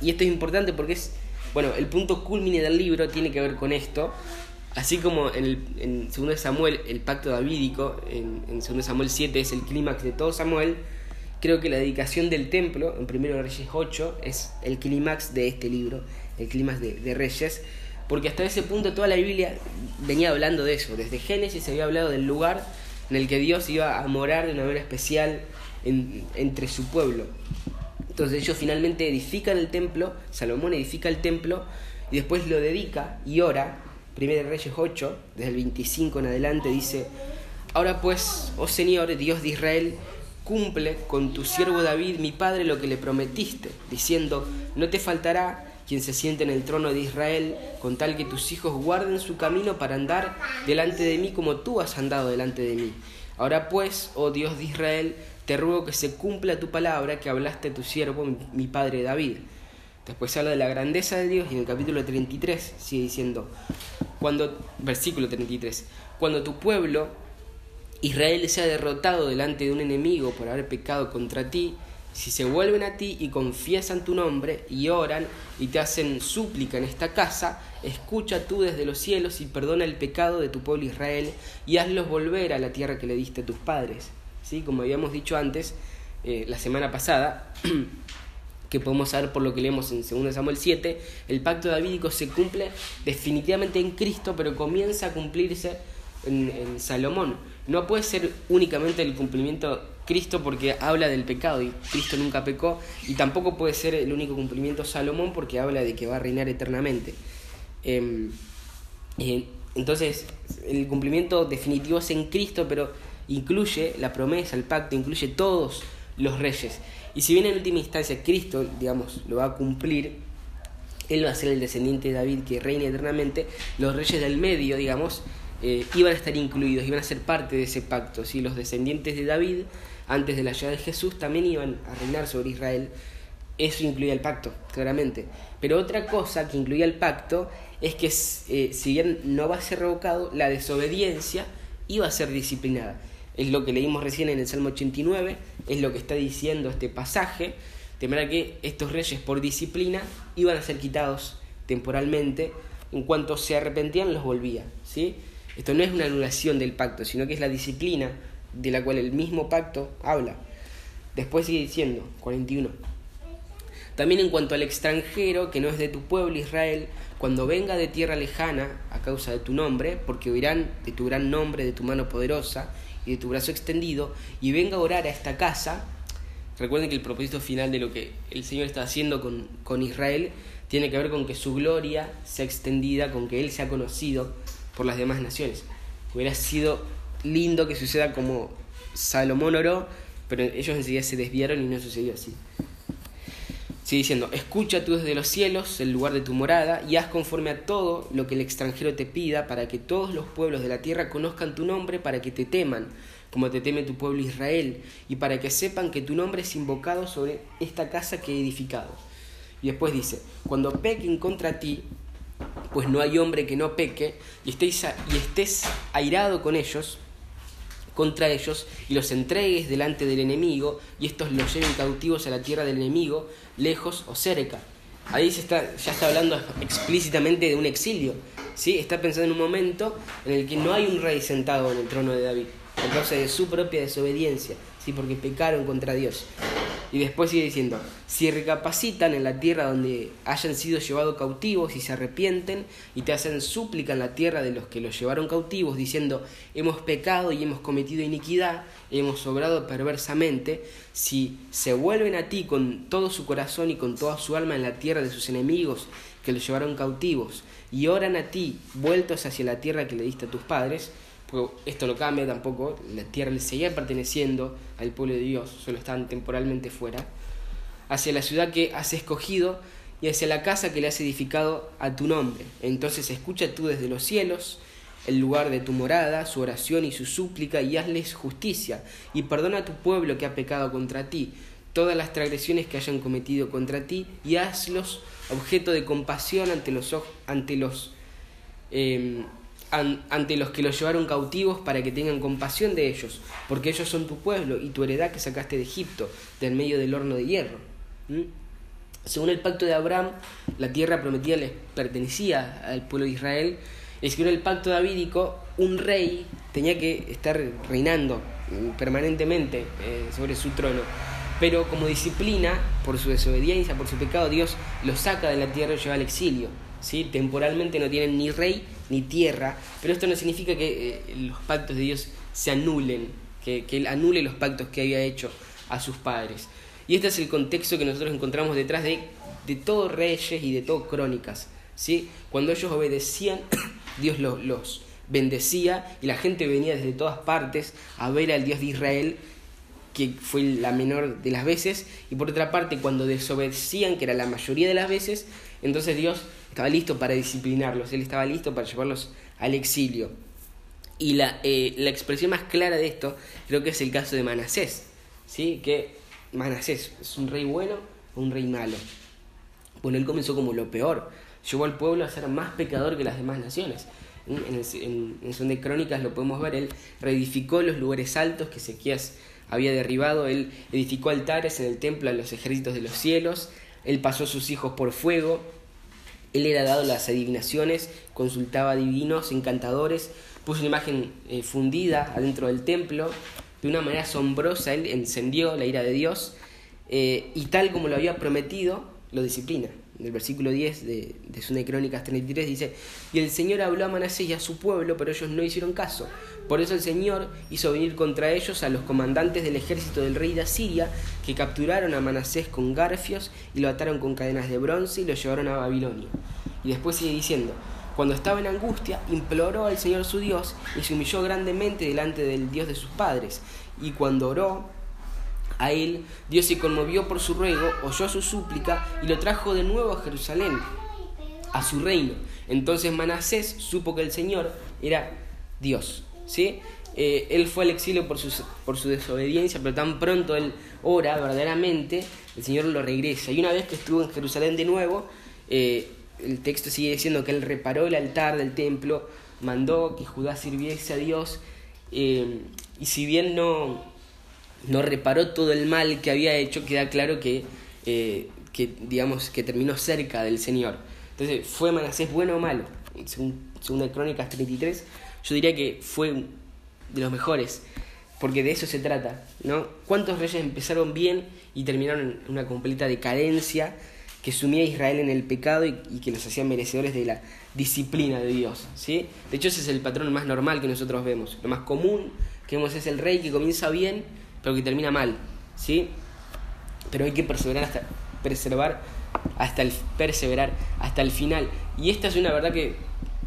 Y esto es importante porque es, bueno, el punto culmine del libro tiene que ver con esto, así como en, el, en 2 Samuel el pacto davídico, en, en 2 Samuel 7 es el clímax de todo Samuel, creo que la dedicación del templo, en 1 Reyes 8, es el clímax de este libro, el clímax de, de Reyes porque hasta ese punto toda la Biblia venía hablando de eso. Desde Génesis se había hablado del lugar en el que Dios iba a morar de una manera especial entre su pueblo. Entonces ellos finalmente edifican el templo, Salomón edifica el templo y después lo dedica y ora. Primero Reyes 8, desde el 25 en adelante, dice, Ahora pues, oh Señor, Dios de Israel, cumple con tu siervo David, mi padre, lo que le prometiste, diciendo, no te faltará quien se siente en el trono de Israel, con tal que tus hijos guarden su camino para andar delante de mí como tú has andado delante de mí. Ahora pues, oh Dios de Israel, te ruego que se cumpla tu palabra que hablaste a tu siervo, mi padre David. Después habla de la grandeza de Dios y en el capítulo 33 sigue diciendo, cuando, versículo 33, cuando tu pueblo, Israel, sea derrotado delante de un enemigo por haber pecado contra ti, si se vuelven a ti y confiesan tu nombre y oran y te hacen súplica en esta casa, escucha tú desde los cielos y perdona el pecado de tu pueblo Israel y hazlos volver a la tierra que le diste a tus padres. ¿Sí? Como habíamos dicho antes, eh, la semana pasada, que podemos saber por lo que leemos en 2 Samuel 7, el pacto davídico se cumple definitivamente en Cristo, pero comienza a cumplirse en, en Salomón. No puede ser únicamente el cumplimiento Cristo porque habla del pecado y Cristo nunca pecó y tampoco puede ser el único cumplimiento Salomón porque habla de que va a reinar eternamente. Em, eh, entonces, el cumplimiento definitivo es en Cristo, pero incluye la promesa, el pacto, incluye todos los reyes. Y si bien en última instancia Cristo, digamos, lo va a cumplir, Él va a ser el descendiente de David que reina eternamente, los reyes del medio, digamos, eh, iban a estar incluidos, iban a ser parte de ese pacto. ¿sí? Los descendientes de David antes de la llegada de Jesús, también iban a reinar sobre Israel. Eso incluía el pacto, claramente. Pero otra cosa que incluía el pacto es que eh, si bien no va a ser revocado, la desobediencia iba a ser disciplinada. Es lo que leímos recién en el Salmo 89, es lo que está diciendo este pasaje, de manera que estos reyes por disciplina iban a ser quitados temporalmente, en cuanto se arrepentían los volvía. ¿sí? Esto no es una anulación del pacto, sino que es la disciplina de la cual el mismo pacto habla. Después sigue diciendo, 41. También en cuanto al extranjero que no es de tu pueblo Israel, cuando venga de tierra lejana a causa de tu nombre, porque oirán de tu gran nombre, de tu mano poderosa y de tu brazo extendido, y venga a orar a esta casa, recuerden que el propósito final de lo que el Señor está haciendo con, con Israel tiene que ver con que su gloria sea extendida, con que Él sea conocido por las demás naciones. Hubiera sido lindo que suceda como Salomón oró, pero ellos enseguida se desviaron y no sucedió así. Sigue diciendo, escucha tú desde los cielos el lugar de tu morada y haz conforme a todo lo que el extranjero te pida para que todos los pueblos de la tierra conozcan tu nombre, para que te teman, como te teme tu pueblo Israel, y para que sepan que tu nombre es invocado sobre esta casa que he edificado. Y después dice, cuando pequen contra ti, pues no hay hombre que no peque, y estés, y estés airado con ellos, contra ellos y los entregues delante del enemigo y estos los lleven cautivos a la tierra del enemigo, lejos o cerca. Ahí se está, ya está hablando explícitamente de un exilio. ¿sí? Está pensando en un momento en el que no hay un rey sentado en el trono de David, a causa de su propia desobediencia, ¿sí? porque pecaron contra Dios. Y después sigue diciendo, si recapacitan en la tierra donde hayan sido llevados cautivos y se arrepienten y te hacen súplica en la tierra de los que los llevaron cautivos, diciendo, hemos pecado y hemos cometido iniquidad, hemos obrado perversamente, si se vuelven a ti con todo su corazón y con toda su alma en la tierra de sus enemigos que los llevaron cautivos, y oran a ti, vueltos hacia la tierra que le diste a tus padres, esto no cambia tampoco, la tierra le seguía perteneciendo al pueblo de Dios, solo están temporalmente fuera, hacia la ciudad que has escogido y hacia la casa que le has edificado a tu nombre. Entonces escucha tú desde los cielos el lugar de tu morada, su oración y su súplica, y hazles justicia, y perdona a tu pueblo que ha pecado contra ti, todas las transgresiones que hayan cometido contra ti, y hazlos objeto de compasión ante los, ante los ante los que los llevaron cautivos para que tengan compasión de ellos, porque ellos son tu pueblo y tu heredad que sacaste de Egipto, del medio del horno de hierro. Según el pacto de Abraham, la tierra prometida les pertenecía al pueblo de Israel, y según el pacto davídico, un rey tenía que estar reinando permanentemente eh, sobre su trono. Pero como disciplina, por su desobediencia, por su pecado, Dios los saca de la tierra y lleva al exilio. ¿sí? Temporalmente no tienen ni rey ni tierra, pero esto no significa que eh, los pactos de Dios se anulen, que, Él anule los pactos que había hecho a sus padres. Y este es el contexto que nosotros encontramos detrás de, de todo reyes y de todo crónicas. ¿sí? Cuando ellos obedecían, Dios los, los bendecía y la gente venía desde todas partes a ver al Dios de Israel que fue la menor de las veces, y por otra parte, cuando desobedecían, que era la mayoría de las veces, entonces Dios estaba listo para disciplinarlos, Él estaba listo para llevarlos al exilio. Y la, eh, la expresión más clara de esto creo que es el caso de Manasés, ¿sí? que Manasés es un rey bueno o un rey malo. Bueno, él comenzó como lo peor, llevó al pueblo a ser más pecador que las demás naciones. En, en, en Son de Crónicas lo podemos ver, él reedificó los lugares altos que Ezequías había derribado, él edificó altares en el templo a los ejércitos de los cielos, él pasó a sus hijos por fuego, él era dado las adivinaciones, consultaba divinos, encantadores, puso una imagen eh, fundida adentro del templo, de una manera asombrosa él encendió la ira de Dios eh, y tal como lo había prometido, lo disciplina. El versículo 10 de, de Sune Crónicas 33 dice, y el Señor habló a Manasés y a su pueblo, pero ellos no hicieron caso. Por eso el Señor hizo venir contra ellos a los comandantes del ejército del rey de Asiria, que capturaron a Manasés con garfios y lo ataron con cadenas de bronce y lo llevaron a Babilonia. Y después sigue diciendo, cuando estaba en angustia, imploró al Señor su Dios y se humilló grandemente delante del Dios de sus padres. Y cuando oró a él, Dios se conmovió por su ruego, oyó su súplica y lo trajo de nuevo a Jerusalén, a su reino. Entonces Manasés supo que el Señor era Dios. ¿sí? Eh, él fue al exilio por su, por su desobediencia, pero tan pronto él ora verdaderamente, el Señor lo regresa. Y una vez que estuvo en Jerusalén de nuevo, eh, el texto sigue diciendo que él reparó el altar del templo, mandó que Judá sirviese a Dios, eh, y si bien no, no reparó todo el mal que había hecho, queda claro que, eh, que, digamos, que terminó cerca del Señor. Entonces, ¿fue Manasés bueno o malo? Según, según Crónicas 33, yo diría que fue de los mejores, porque de eso se trata, ¿no? ¿Cuántos reyes empezaron bien y terminaron en una completa decadencia? que sumía a Israel en el pecado y, que los hacía merecedores de la disciplina de Dios. ¿sí? De hecho, ese es el patrón más normal que nosotros vemos. Lo más común que vemos es el rey que comienza bien, pero que termina mal. ¿sí? Pero hay que perseverar hasta, preservar hasta el, perseverar hasta el final. Y esta es una verdad que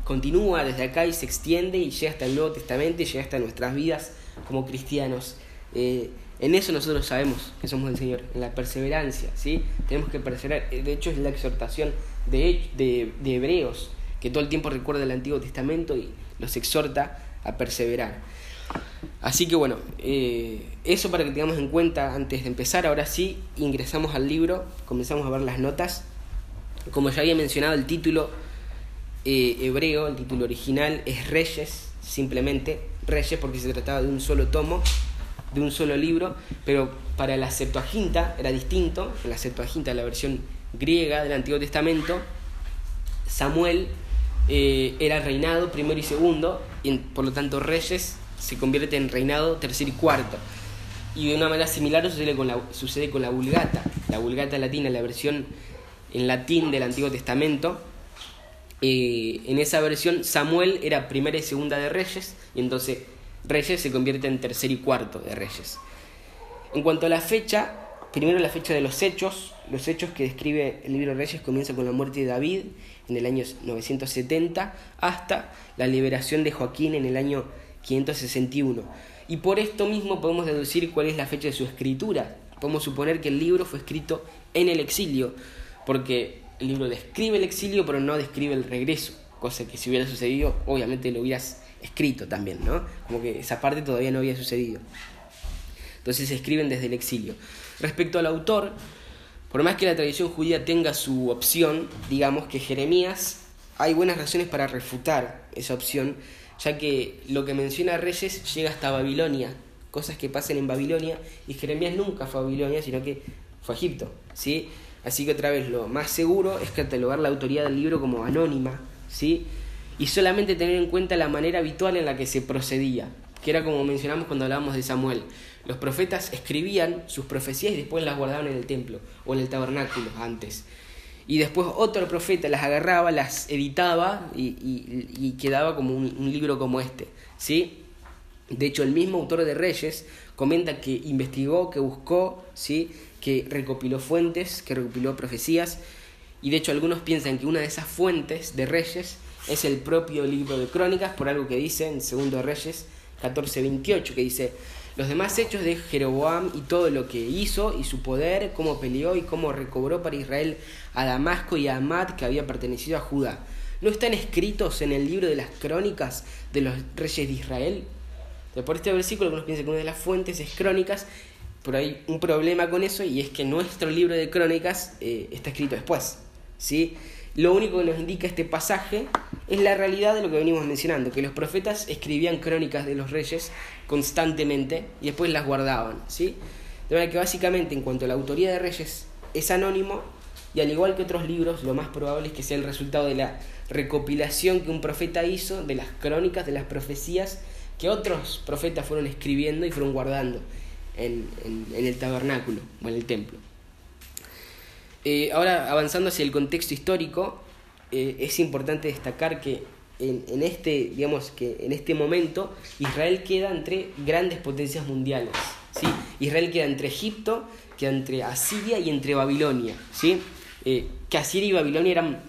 continúa desde acá y se extiende y llega hasta el Nuevo Testamento y llega hasta nuestras vidas como cristianos. Eh, en eso nosotros sabemos que somos del Señor, en la perseverancia, ¿sí? Tenemos que perseverar. De hecho, es la exhortación de, de Hebreos, que todo el tiempo recuerda el Antiguo Testamento y los exhorta a perseverar. Así que bueno, eh, eso para que tengamos en cuenta antes de empezar. Ahora sí, ingresamos al libro, comenzamos a ver las notas. Como ya había mencionado, el título eh, hebreo, el título original es Reyes, simplemente Reyes, porque se trataba de un solo tomo de un solo libro, pero para la Septuaginta era distinto, en la Septuaginta, la versión griega del Antiguo Testamento, Samuel eh, era reinado primero y segundo, y por lo tanto Reyes se convierte en reinado tercero y cuarto. Y de una manera similar sucede con la, sucede con la Vulgata, la Vulgata latina, la versión en latín del Antiguo Testamento. Eh, en esa versión Samuel era primera y segunda de Reyes, y entonces Reyes se convierte en tercer y cuarto de Reyes. En cuanto a la fecha, primero la fecha de los hechos. Los hechos que describe el libro de Reyes comienza con la muerte de David en el año 970 hasta la liberación de Joaquín en el año 561. Y por esto mismo podemos deducir cuál es la fecha de su escritura. Podemos suponer que el libro fue escrito en el exilio, porque el libro describe el exilio pero no describe el regreso, cosa que si hubiera sucedido obviamente lo hubieras escrito también, ¿no? Como que esa parte todavía no había sucedido. Entonces se escriben desde el exilio. Respecto al autor, por más que la tradición judía tenga su opción, digamos que Jeremías, hay buenas razones para refutar esa opción, ya que lo que menciona Reyes llega hasta Babilonia, cosas que pasan en Babilonia, y Jeremías nunca fue a Babilonia, sino que fue a Egipto, ¿sí? Así que otra vez lo más seguro es catalogar la autoría del libro como anónima, ¿sí? y solamente tener en cuenta la manera habitual en la que se procedía, que era como mencionamos cuando hablábamos de Samuel. Los profetas escribían sus profecías y después las guardaban en el templo o en el tabernáculo antes. Y después otro profeta las agarraba, las editaba y, quedaba como un, libro como este. ¿sí? De hecho, el mismo autor de Reyes comenta que investigó, que buscó, ¿sí? que recopiló fuentes, que recopiló profecías. Y de hecho algunos piensan que una de esas fuentes de Reyes es el propio libro de Crónicas, por algo que dice en Segundo Reyes 14:28, que dice, los demás hechos de Jeroboam y todo lo que hizo y su poder, cómo peleó y cómo recobró para Israel a Damasco y a Amad que había pertenecido a Judá. ¿No están escritos en el libro de las crónicas de los reyes de Israel? por este versículo, algunos piensan que una de las fuentes es crónicas, pero hay un problema con eso y es que nuestro libro de crónicas eh, está escrito después. ¿sí? Lo único que nos indica este pasaje es la realidad de lo que venimos mencionando, que los profetas escribían crónicas de los reyes constantemente y después las guardaban. ¿sí? De manera que básicamente en cuanto a la autoría de reyes es anónimo y al igual que otros libros, lo más probable es que sea el resultado de la recopilación que un profeta hizo de las crónicas, de las profecías que otros profetas fueron escribiendo y fueron guardando en, el tabernáculo o en el templo. Eh, ahora, avanzando hacia el contexto histórico, eh, es importante destacar que en, este, digamos, que en este momento Israel queda entre grandes potencias mundiales. ¿sí? Israel queda entre Egipto, queda entre Asiria y entre Babilonia. ¿sí? Eh, que Asiria y Babilonia eran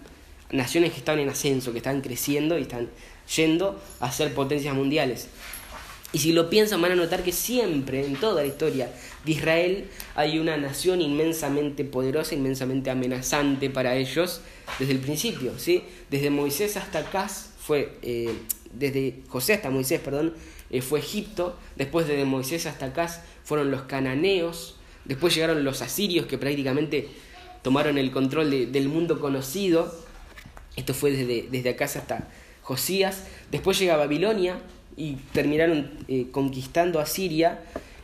naciones que estaban en ascenso, que estaban creciendo y están yendo a ser potencias mundiales. Y si lo piensan van a notar que siempre, en toda la historia de Israel, hay una nación inmensamente poderosa, inmensamente amenazante para ellos desde el principio. ¿sí? Desde Moisés hasta acá fue, eh, desde José hasta Moisés, perdón, eh, fue Egipto, después de Moisés hasta acá fueron los cananeos, después llegaron los asirios que prácticamente tomaron el control del mundo conocido, esto fue desde, desde acá hasta Josías, después llega Babilonia, y terminaron eh, conquistando a Siria,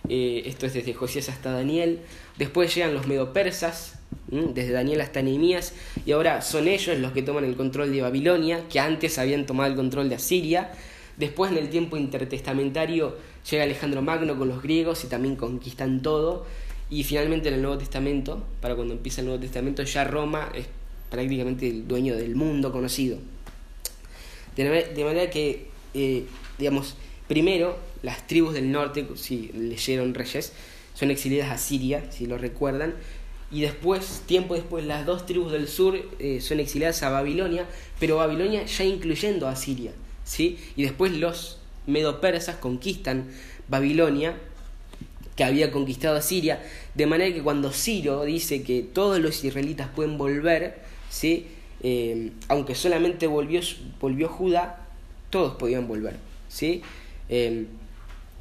eh, esto es desde Josías hasta Daniel, después llegan los medopersas, desde Daniel hasta Nehemías, y ahora son ellos los que toman el control de Babilonia, que antes habían tomado el control de Asiria, después en el tiempo intertestamentario llega Alejandro Magno con los griegos y también conquistan todo, y finalmente en el Nuevo Testamento, para cuando empieza el Nuevo Testamento, ya Roma es prácticamente el dueño del mundo conocido. De manera que eh, digamos, primero, las tribus del norte, si leyeron Reyes, son exiliadas a Siria, si lo recuerdan, y después, tiempo después, las dos tribus del sur eh, son exiliadas a Babilonia, pero Babilonia ya incluyendo a Siria, ¿sí? Y después los medo-persas conquistan Babilonia, que había conquistado a Siria, de manera que cuando Ciro dice que todos los israelitas pueden volver, ¿sí? Eh, aunque solamente volvió, volvió Judá, todos podían volver. ¿Sí? Em,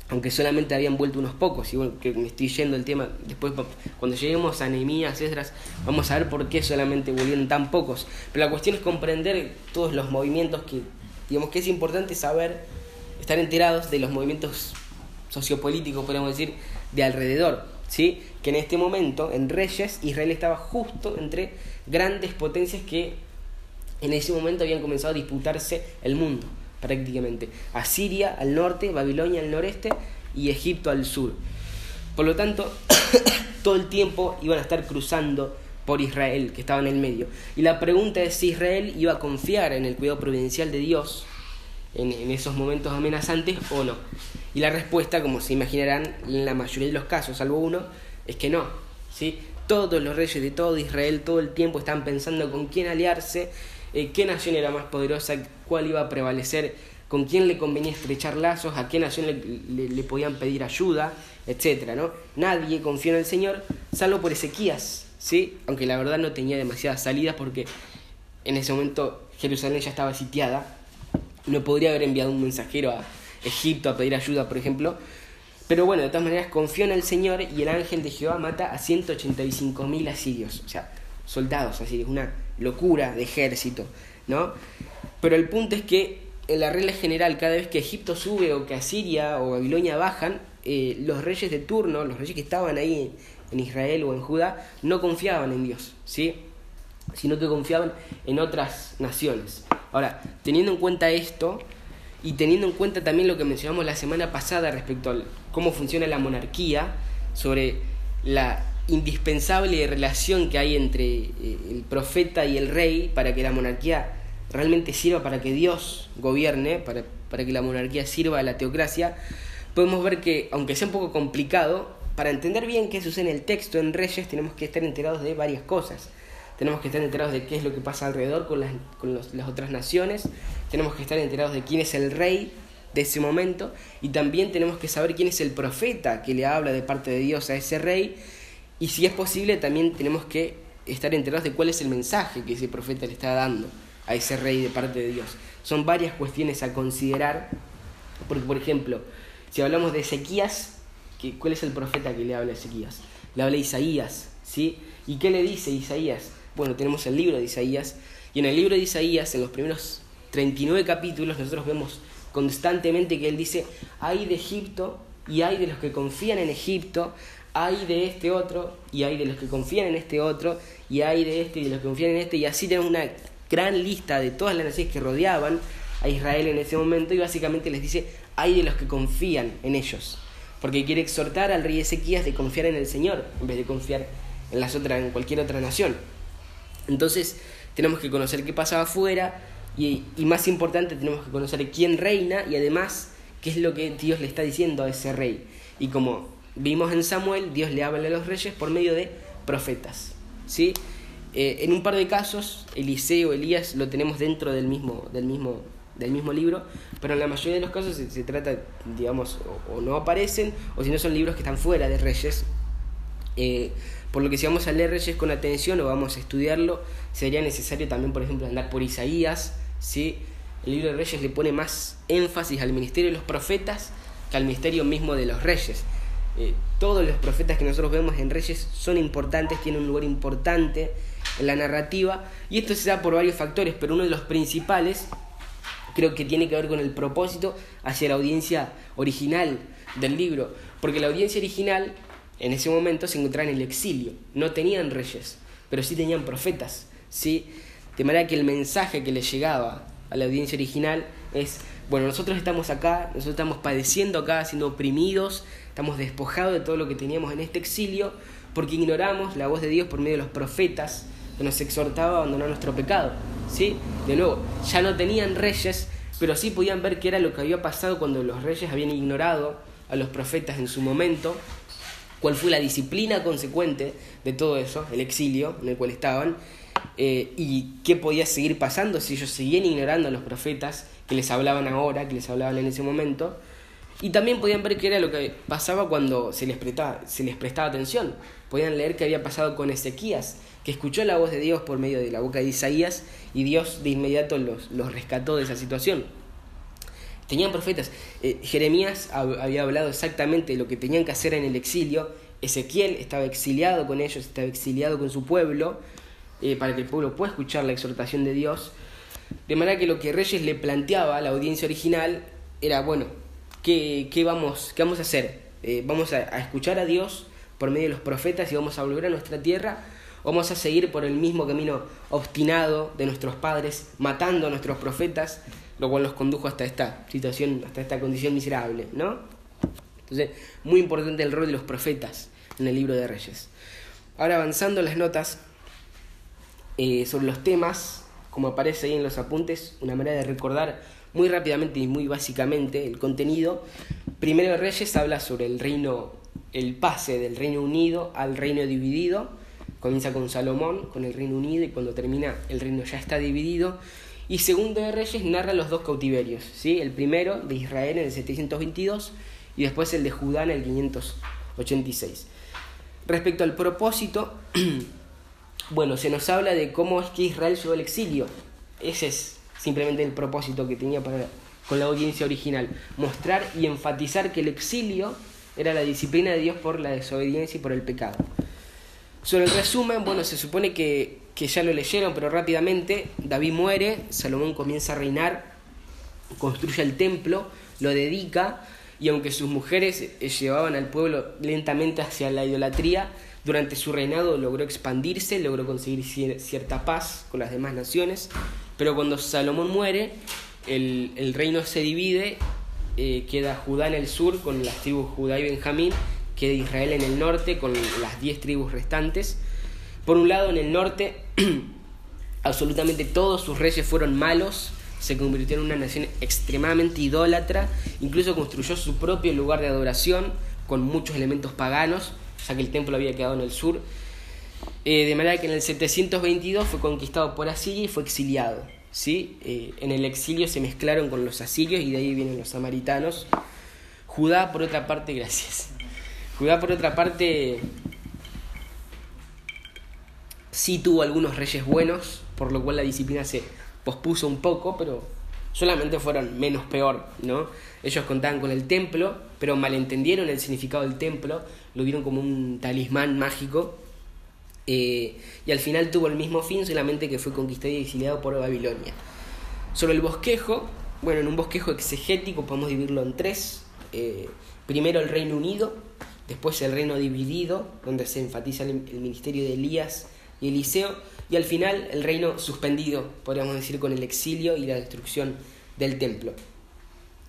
aunque solamente habían vuelto unos pocos, y bueno, que me estoy yendo el tema, después cuando lleguemos a Nehemías, Esdras, vamos a ver por qué solamente volvieron tan pocos. Pero la cuestión es comprender todos los movimientos que, digamos que es importante saber, estar enterados de los movimientos sociopolíticos, podemos decir, de alrededor, ¿sí? Que en este momento, en Reyes, Israel estaba justo entre grandes potencias que en ese momento habían comenzado a disputarse el mundo prácticamente. Asiria al norte, Babilonia al noreste y Egipto al sur. Por lo tanto, todo el tiempo iban a estar cruzando por Israel, que estaba en el medio. Y la pregunta es si Israel iba a confiar en el cuidado providencial de Dios en, esos momentos amenazantes o no. Y la respuesta, como se imaginarán, en la mayoría de los casos, salvo uno, es que no. ¿sí? Todos los reyes de todo Israel todo el tiempo están pensando con quién aliarse eh, qué nación era más poderosa, cuál iba a prevalecer, con quién le convenía estrechar lazos, a qué nación le, podían pedir ayuda, etc. ¿no? Nadie confió en el Señor, salvo por Ezequías, ¿sí? aunque la verdad no tenía demasiadas salidas porque en ese momento Jerusalén ya estaba sitiada, no podría haber enviado un mensajero a Egipto a pedir ayuda, por ejemplo. Pero bueno, de todas maneras confió en el Señor y el ángel de Jehová mata a 185 mil asirios, o sea, soldados asirios, una locura de ejército, ¿no? Pero el punto es que en la regla general, cada vez que Egipto sube o que Asiria o Babilonia bajan, eh, los reyes de turno, los reyes que estaban ahí en Israel o en Judá, no confiaban en Dios, ¿sí? sino que confiaban en otras naciones. Ahora, teniendo en cuenta esto y teniendo en cuenta también lo que mencionamos la semana pasada respecto a cómo funciona la monarquía, sobre la indispensable relación que hay entre eh, el profeta y el rey para que la monarquía realmente sirva para que Dios gobierne, para, para que la monarquía sirva a la teocracia, podemos ver que, aunque sea un poco complicado, para entender bien qué sucede en el texto en Reyes tenemos que estar enterados de varias cosas. Tenemos que estar enterados de qué es lo que pasa alrededor con las, con las otras naciones, tenemos que estar enterados de quién es el rey de ese momento. Y también tenemos que saber quién es el profeta que le habla de parte de Dios a ese rey. Y si es posible también tenemos que estar enterados de cuál es el mensaje que ese profeta le está dando a ese rey de parte de Dios. Son varias cuestiones a considerar, porque por ejemplo, si hablamos de Ezequías, ¿cuál es el profeta que le habla a Ezequías? Le habla a Isaías, ¿sí? ¿Y qué le dice Isaías? Bueno, tenemos el libro de Isaías, y en el libro de Isaías, en los primeros 39 capítulos, nosotros vemos constantemente que él dice, hay de Egipto y hay de los que confían en Egipto, hay de este otro y hay de los que confían en este otro y hay de este y de los que confían en este y así tenemos una gran lista de todas las naciones que rodeaban a Israel en ese momento y básicamente les dice, hay de los que confían en ellos, porque quiere exhortar al rey Ezequías de confiar en el Señor en vez de confiar en las otras en cualquier otra nación. Entonces, tenemos que conocer qué pasaba afuera y, y más importante, tenemos que conocer quién reina y además qué es lo que Dios le está diciendo a ese rey. Y como vimos en Samuel, Dios le habla a los reyes por medio de profetas. ¿sí? Eh, en un par de casos, Eliseo, Elías, lo tenemos dentro del mismo, del mismo, del mismo libro, pero en la mayoría de los casos se, trata, digamos, o, no aparecen, o si no son libros que están fuera de Reyes. Eh, por lo que si vamos a leer Reyes con atención o vamos a estudiarlo, sería necesario también, por ejemplo, andar por Isaías. ¿sí? El libro de Reyes le pone más énfasis al ministerio de los profetas que al ministerio mismo de los reyes. Eh, todos los profetas que nosotros vemos en Reyes son importantes, tienen un lugar importante en la narrativa, y esto se da por varios factores, pero uno de los principales creo que tiene que ver con el propósito hacia la audiencia original del libro, porque la audiencia original en ese momento se encontraba en el exilio, no tenían reyes, pero sí tenían profetas, ¿sí? De manera que el mensaje que les llegaba a la audiencia original es, bueno, nosotros estamos acá, nosotros estamos padeciendo acá, siendo oprimidos, estamos despojados de todo lo que teníamos en este exilio, porque ignoramos la voz de Dios por medio de los profetas nos exhortaba a abandonar nuestro pecado. ¿sí? De nuevo, ya no tenían reyes, pero sí podían ver qué era lo que había pasado cuando los reyes habían ignorado a los profetas en su momento, cuál fue la disciplina consecuente de todo eso, el exilio en el cual estaban, eh, y qué podía seguir pasando si ellos seguían ignorando a los profetas que les hablaban ahora, que les hablaban en ese momento, y también podían ver qué era lo que pasaba cuando se les, prestaba, se les prestaba atención. Podían leer qué había pasado con Ezequías, que escuchó la voz de Dios por medio de la boca de Isaías y Dios de inmediato los, los rescató de esa situación. Tenían profetas. Eh, Jeremías había hablado exactamente de lo que tenían que hacer en el exilio. Ezequiel estaba exiliado con ellos, estaba exiliado con su pueblo, eh, para que el pueblo pueda escuchar la exhortación de Dios. De manera que lo que Reyes le planteaba a la audiencia original era, bueno, ¿qué, qué vamos, qué vamos a hacer? Eh, ¿Vamos a, a escuchar a Dios por medio de los profetas y vamos a volver a nuestra tierra? Vamos a seguir por el mismo camino obstinado de nuestros padres, matando a nuestros profetas, lo cual los condujo hasta esta situación, hasta esta condición miserable, ¿no? Entonces, muy importante el rol de los profetas en el libro de Reyes. Ahora avanzando las notas eh, sobre los temas, como aparece ahí en los apuntes, una manera de recordar muy rápidamente y muy básicamente el contenido. Primero Reyes habla sobre el reino, el pase del Reino Unido al reino dividido Comienza con Salomón, con el Reino Unido, y cuando termina el reino ya está dividido. Y Segundo de Reyes narra los dos cautiverios, ¿sí? el primero de Israel en el 722 y después el de Judá en el 586. Respecto al propósito, bueno, se nos habla de cómo es que Israel llegó al exilio. Ese es simplemente el propósito que tenía para, con la audiencia original. Mostrar y enfatizar que el exilio era la disciplina de Dios por la desobediencia y por el pecado. Sobre el resumen, bueno, se supone que, que ya lo leyeron, pero rápidamente, David muere, Salomón comienza a reinar, construye el templo, lo dedica, y aunque sus mujeres eh, llevaban al pueblo lentamente hacia la idolatría, durante su reinado logró expandirse, logró conseguir cierta paz con las demás naciones, pero cuando Salomón muere, el, el reino se divide, eh, queda Judá en el sur con las tribus Judá y Benjamín, queda Israel en el norte con las diez tribus restantes. Por un lado, en el norte, absolutamente todos sus reyes fueron malos, se convirtió en una nación extremadamente idólatra, incluso construyó su propio lugar de adoración con muchos elementos paganos, ya que el templo había quedado en el sur. Eh, de manera que en el 722 fue conquistado por Asiria y fue exiliado. ¿sí? Eh, en el exilio se mezclaron con los asirios y de ahí vienen los samaritanos. Judá, por otra parte, gracias. Judá, por otra parte, sí tuvo algunos reyes buenos, por lo cual la disciplina se pospuso un poco, pero solamente fueron menos peor, ¿no? Ellos contaban con el templo, pero malentendieron el significado del templo, lo vieron como un talismán mágico, eh, y al final tuvo el mismo fin, solamente que fue conquistado y exiliado por Babilonia. Sobre el bosquejo, bueno, en un bosquejo exegético podemos dividirlo en tres. Eh, primero el Reino Unido, después el Reino Dividido, donde se enfatiza el ministerio de Elías y Eliseo, y al final el reino suspendido, podríamos decir, con el exilio y la destrucción del templo.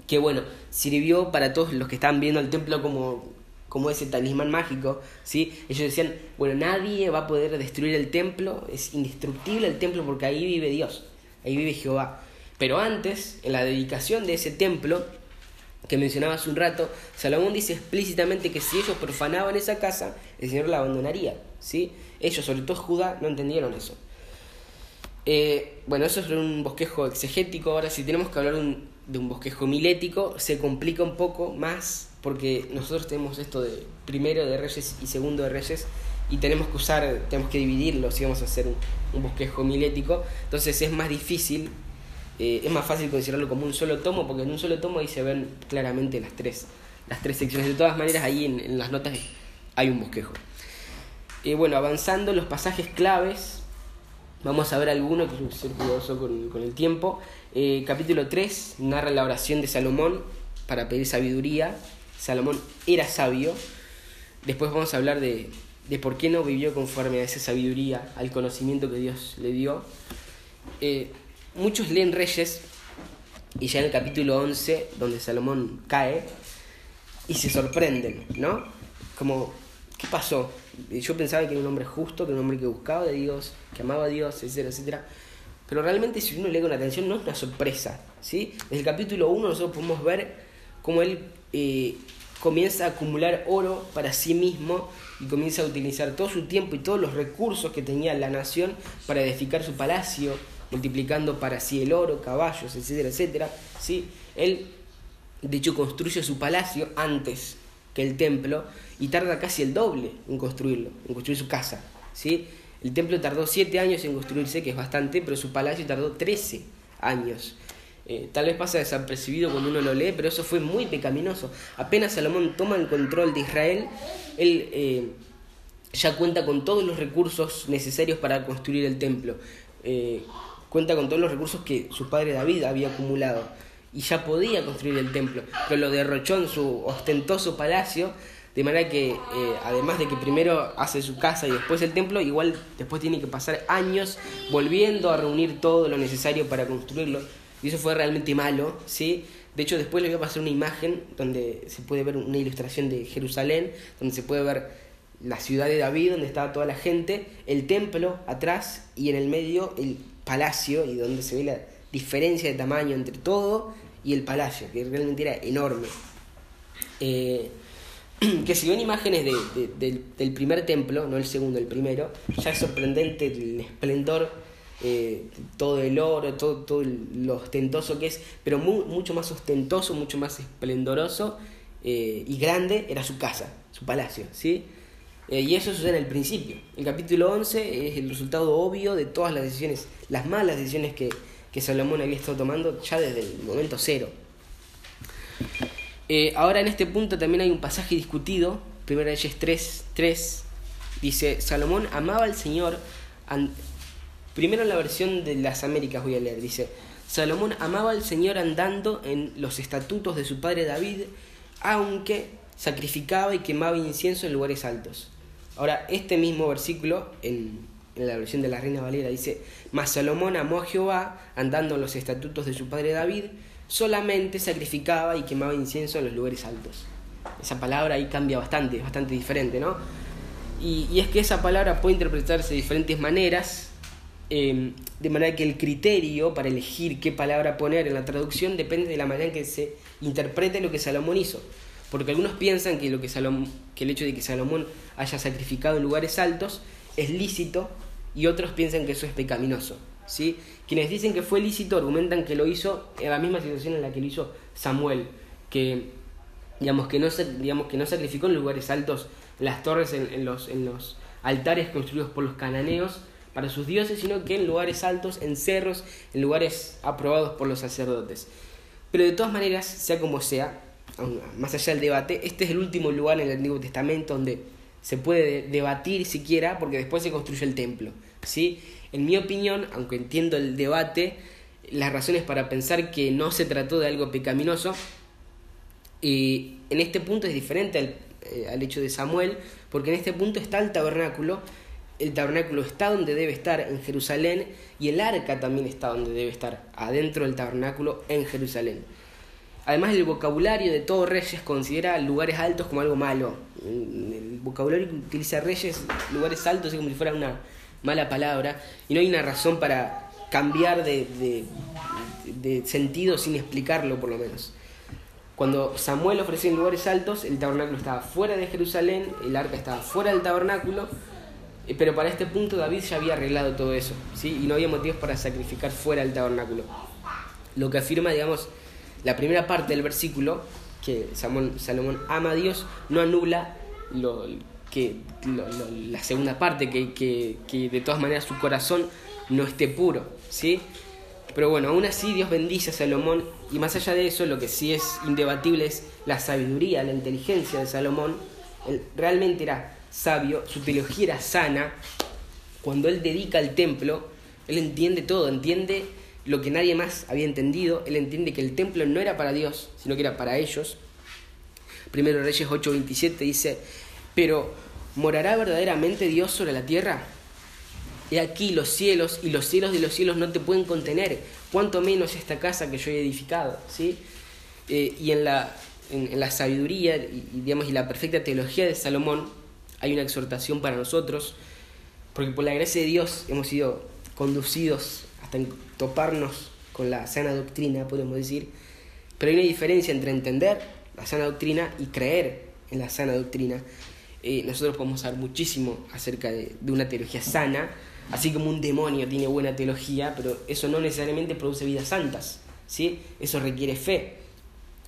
Que bueno, sirvió para todos los que estaban viendo el templo como, como ese talismán mágico, ¿sí? Ellos decían, bueno, nadie va a poder destruir el templo, es indestructible el templo porque ahí vive Dios, ahí vive Jehová. Pero antes, en la dedicación de ese templo, que mencionaba hace un rato, Salomón dice explícitamente que si ellos profanaban esa casa, el Señor la abandonaría. ¿sí? Ellos, sobre todo Judá, no entendieron eso. Eh, bueno, eso es un bosquejo exegético. Ahora, si tenemos que hablar de un bosquejo milético, se complica un poco más porque nosotros tenemos esto de primero de Reyes y segundo de Reyes y tenemos que usar, tenemos que dividirlo si vamos a hacer un bosquejo milético. Entonces es más difícil eh, es más fácil considerarlo como un solo tomo, porque en un solo tomo ahí se ven claramente las tres, las tres secciones. De todas maneras, ahí en, las notas hay un bosquejo. Eh, bueno, avanzando los pasajes claves, vamos a ver alguno, que es ser cuidadoso con, con, el tiempo. Eh, capítulo 3 narra la oración de Salomón para pedir sabiduría. Salomón era sabio. Después vamos a hablar de, de por qué no vivió conforme a esa sabiduría, al conocimiento que Dios le dio. Eh, muchos leen Reyes y ya en el capítulo 11, donde Salomón cae, y se sorprenden, ¿no? Como, ¿qué pasó? Yo pensaba que era un hombre justo, que era un hombre que buscaba de Dios, que amaba a Dios, etcétera, etcétera. Pero realmente si uno lee con atención no es una sorpresa, ¿sí? Desde el capítulo 1 nosotros podemos ver cómo él eh, comienza a acumular oro para sí mismo y comienza a utilizar todo su tiempo y todos los recursos que tenía la nación para edificar su palacio, multiplicando para sí el oro, caballos, etcétera, etcétera. ¿sí? Él, de hecho, construye su palacio antes que el templo y tarda casi el doble en construirlo, en construir su casa. ¿sí? El templo tardó siete años en construirse, que es bastante, pero su palacio tardó 13 años. Eh, tal vez pasa desapercibido cuando uno lo lee, pero eso fue muy pecaminoso. Apenas Salomón toma el control de Israel, él eh, ya cuenta con todos los recursos necesarios para construir el templo. Eh, cuenta con todos los recursos que su padre David había acumulado. Y ya podía construir el templo, pero lo derrochó en su ostentoso palacio, de manera que eh, además de que primero hace su casa y después el templo, igual después tiene que pasar años volviendo a reunir todo lo necesario para construirlo, y eso fue realmente malo, ¿sí? De hecho, después le voy a pasar una imagen donde se puede ver una ilustración de Jerusalén, donde se puede ver la ciudad de David, donde estaba toda la gente, el templo atrás y en el medio el palacio y donde se ve la diferencia de tamaño entre todo y el palacio, que realmente era enorme. Eh, que si ven imágenes de, del, primer templo, no el segundo, el primero, ya es sorprendente el esplendor, eh, todo el oro, todo, todo lo ostentoso que es, pero mucho más ostentoso, mucho más esplendoroso eh, y grande era su casa, su palacio, ¿sí? Eh, y eso sucede en el principio. El capítulo 11 es el resultado obvio de todas las decisiones, las malas decisiones que, que Salomón había estado tomando ya desde el momento cero. Eh, ahora en este punto también hay un pasaje discutido, 1 Reyes 3, 3, dice, Salomón amaba al Señor, primero en la versión de las Américas voy a leer, dice, Salomón amaba al Señor andando en los estatutos de su padre David, aunque sacrificaba y quemaba incienso en lugares altos. Ahora, este mismo versículo, en, la versión de la Reina Valera, dice, Mas Salomón amó a Jehová, andando en los estatutos de su padre David, solamente sacrificaba y quemaba incienso en los lugares altos. Esa palabra ahí cambia bastante, es bastante diferente, ¿no? Y, es que esa palabra puede interpretarse de diferentes maneras, em, de manera que el criterio para elegir qué palabra poner en la traducción depende de la manera en que se interprete lo que Salomón hizo. Porque algunos piensan que, lo que, el hecho de que Salomón haya sacrificado en lugares altos es lícito y otros piensan que eso es pecaminoso. ¿sí? Quienes dicen que fue lícito argumentan que lo hizo en la misma situación en la que lo hizo Samuel, que digamos que no, digamos, que no sacrificó en lugares altos las torres en, los, en los altares construidos por los cananeos para sus dioses, sino que en lugares altos, en cerros, en lugares aprobados por los sacerdotes. Pero de todas maneras, sea como sea, más allá del debate, este es el último lugar en el Antiguo Testamento donde se puede debatir siquiera, porque después se construye el templo. ¿sí? En mi opinión, aunque entiendo el debate, las razones para pensar que no se trató de algo pecaminoso, y en este punto es diferente al, eh, al hecho de Samuel, porque en este punto está el tabernáculo, el tabernáculo está donde debe estar en Jerusalén y el arca también está donde debe estar, adentro del tabernáculo en Jerusalén. Además, el vocabulario de todo Reyes considera lugares altos como algo malo. El vocabulario que utiliza Reyes, lugares altos, es como si fuera una mala palabra. Y no hay una razón para cambiar de, sentido sin explicarlo, por lo menos. Cuando Samuel ofreció en lugares altos, el tabernáculo estaba fuera de Jerusalén, el arca estaba fuera del tabernáculo, eh, pero para este punto David ya había arreglado todo eso, ¿sí? y no había motivos para sacrificar fuera del tabernáculo. Lo que afirma, digamos, la primera parte del versículo, que Salomón ama a Dios, no anula lo, que, la segunda parte, que, de todas maneras su corazón no esté puro, ¿sí? Pero bueno, aún así Dios bendice a Salomón y más allá de eso, lo que sí es indebatible es la sabiduría, la inteligencia de Salomón. Él realmente era sabio, su teología era sana. Cuando él dedica el templo, él entiende todo, entiende lo que nadie más había entendido. Él entiende que el templo no era para Dios, sino que era para ellos. Primero Reyes 8:27 dice, pero ¿morará verdaderamente Dios sobre la tierra? He aquí los cielos y los cielos de los cielos no te pueden contener, cuanto menos esta casa que yo he edificado. ¿sí? Eh, y en la, en, la sabiduría y, digamos, y la perfecta teología de Salomón hay una exhortación para nosotros, porque por la gracia de Dios hemos sido conducidos hasta toparnos con la sana doctrina, podemos decir, pero hay una diferencia entre entender la sana doctrina y creer en la sana doctrina. Eh, nosotros podemos saber muchísimo acerca de, una teología sana, así como un demonio tiene buena teología, pero eso no necesariamente produce vidas santas, ¿sí? Eso requiere fe.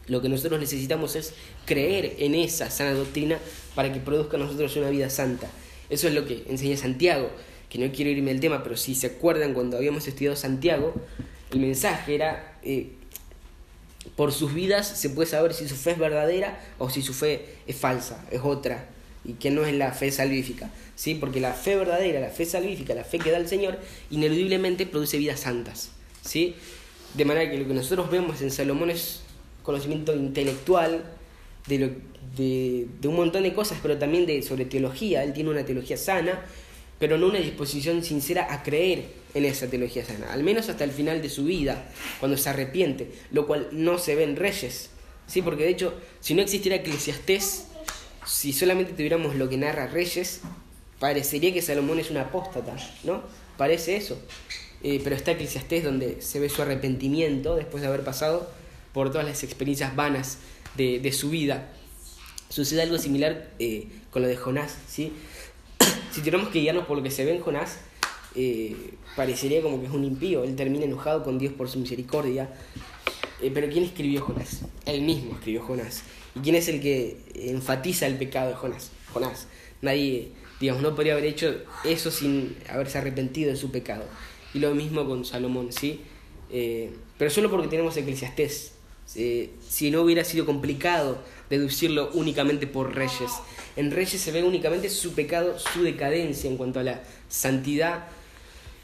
Lo que nosotros necesitamos es creer en esa sana doctrina para que produzca nosotros una vida santa. Eso es lo que enseña Santiago que no quiero irme del tema, pero si se acuerdan cuando habíamos estudiado Santiago, el mensaje era, eh, por sus vidas se puede saber si su fe es verdadera o si su fe es falsa, es otra, y que no es la fe salvífica, ¿sí? porque la fe verdadera, la fe salvífica, la fe que da el Señor, ineludiblemente produce vidas santas. ¿sí? De manera que lo que nosotros vemos en Salomón es conocimiento intelectual, de, lo, de, un montón de cosas, pero también de, sobre teología. Él tiene una teología sana, pero no una disposición sincera a creer en esa teología sana, al menos hasta el final de su vida, cuando se arrepiente, lo cual no se ve en Reyes, ¿sí? porque de hecho, si no existiera Eclesiastés, si solamente tuviéramos lo que narra Reyes, parecería que Salomón es un apóstata, ¿no? Parece eso. Eh, pero está Eclesiastés donde se ve su arrepentimiento después de haber pasado por todas las experiencias vanas de, su vida. Sucede algo similar eh, con lo de Jonás, ¿sí? si tenemos que guiarnos por lo que se ve en Jonás, eh, parecería como que es un impío. Él termina enojado con Dios por su misericordia. Eh, pero ¿quién escribió Jonás? Él mismo escribió Jonás. ¿Y quién es el que enfatiza el pecado de Jonás? Jonás. Nadie, digamos, no podría haber hecho eso sin haberse arrepentido de su pecado. Y lo mismo con Salomón, ¿sí? Eh, pero solo porque tenemos Eclesiastés. si no hubiera sido complicado deducirlo únicamente por Reyes. En Reyes se ve únicamente su pecado, su decadencia en cuanto a la santidad.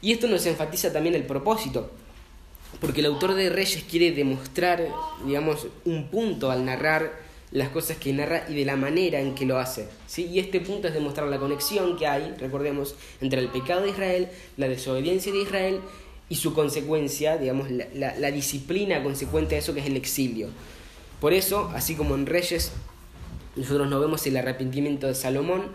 Y esto nos enfatiza también el propósito, porque el autor de Reyes quiere demostrar, digamos, un punto al narrar las cosas que narra y de la manera en que lo hace. ¿sí? Y este punto es demostrar la conexión que hay, recordemos, entre el pecado de Israel, la desobediencia de Israel y su consecuencia, digamos, la, la disciplina consecuente a eso que es el exilio. Por eso, así como en Reyes nosotros no vemos el arrepentimiento de Salomón,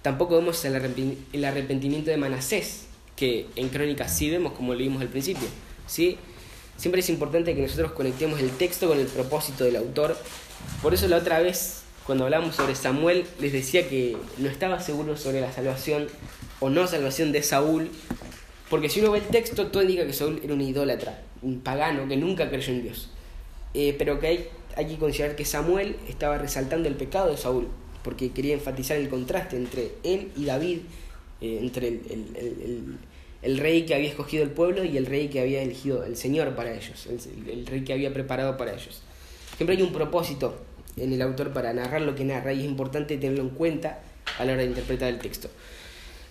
tampoco vemos el arrepentimiento de Manasés, que en Crónicas sí vemos como lo vimos al principio. ¿sí? Siempre es importante que nosotros conectemos el texto con el propósito del autor. Por eso la otra vez, cuando hablamos sobre Samuel, les decía que no estaba seguro sobre la salvación o no salvación de Saúl, Porque si uno ve el texto, todo indica que Saúl era un idólatra, un pagano que nunca creyó en Dios. Eh, pero que hay, hay que considerar que Samuel estaba resaltando el pecado de Saúl, porque quería enfatizar el contraste entre él y David, eh, entre el, el, el, rey que había escogido el pueblo y el rey que había elegido el Señor para ellos, el, rey que había preparado para ellos. Siempre hay un propósito en el autor para narrar lo que narra y es importante tenerlo en cuenta a la hora de interpretar el texto.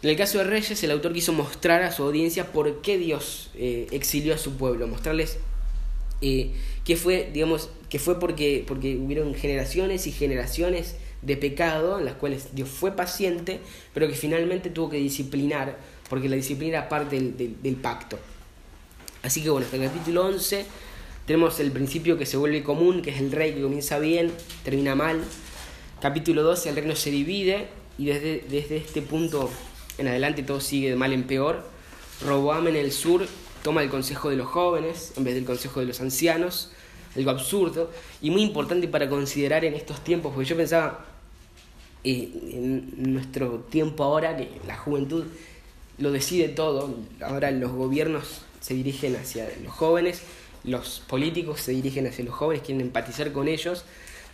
En el caso de Reyes, el autor quiso mostrar a su audiencia por qué Dios eh, exilió a su pueblo, mostrarles eh, que fue, digamos, que fue porque, porque hubieron generaciones y generaciones de pecado en las cuales Dios fue paciente, pero que finalmente tuvo que disciplinar, porque la disciplina era parte del, del pacto. Así que bueno, hasta el capítulo 11 tenemos el principio que se vuelve común, que es el rey que comienza bien, termina mal. Capítulo 12, el reino se divide y desde, desde este punto en adelante todo sigue de mal en peor. Roboam en el sur toma el consejo de los jóvenes en vez del consejo de los ancianos, algo absurdo y muy importante para considerar en estos tiempos, porque yo pensaba eh, en nuestro tiempo ahora que la juventud lo decide todo, ahora los gobiernos se dirigen hacia los jóvenes, los políticos se dirigen hacia los jóvenes, quieren empatizar con ellos,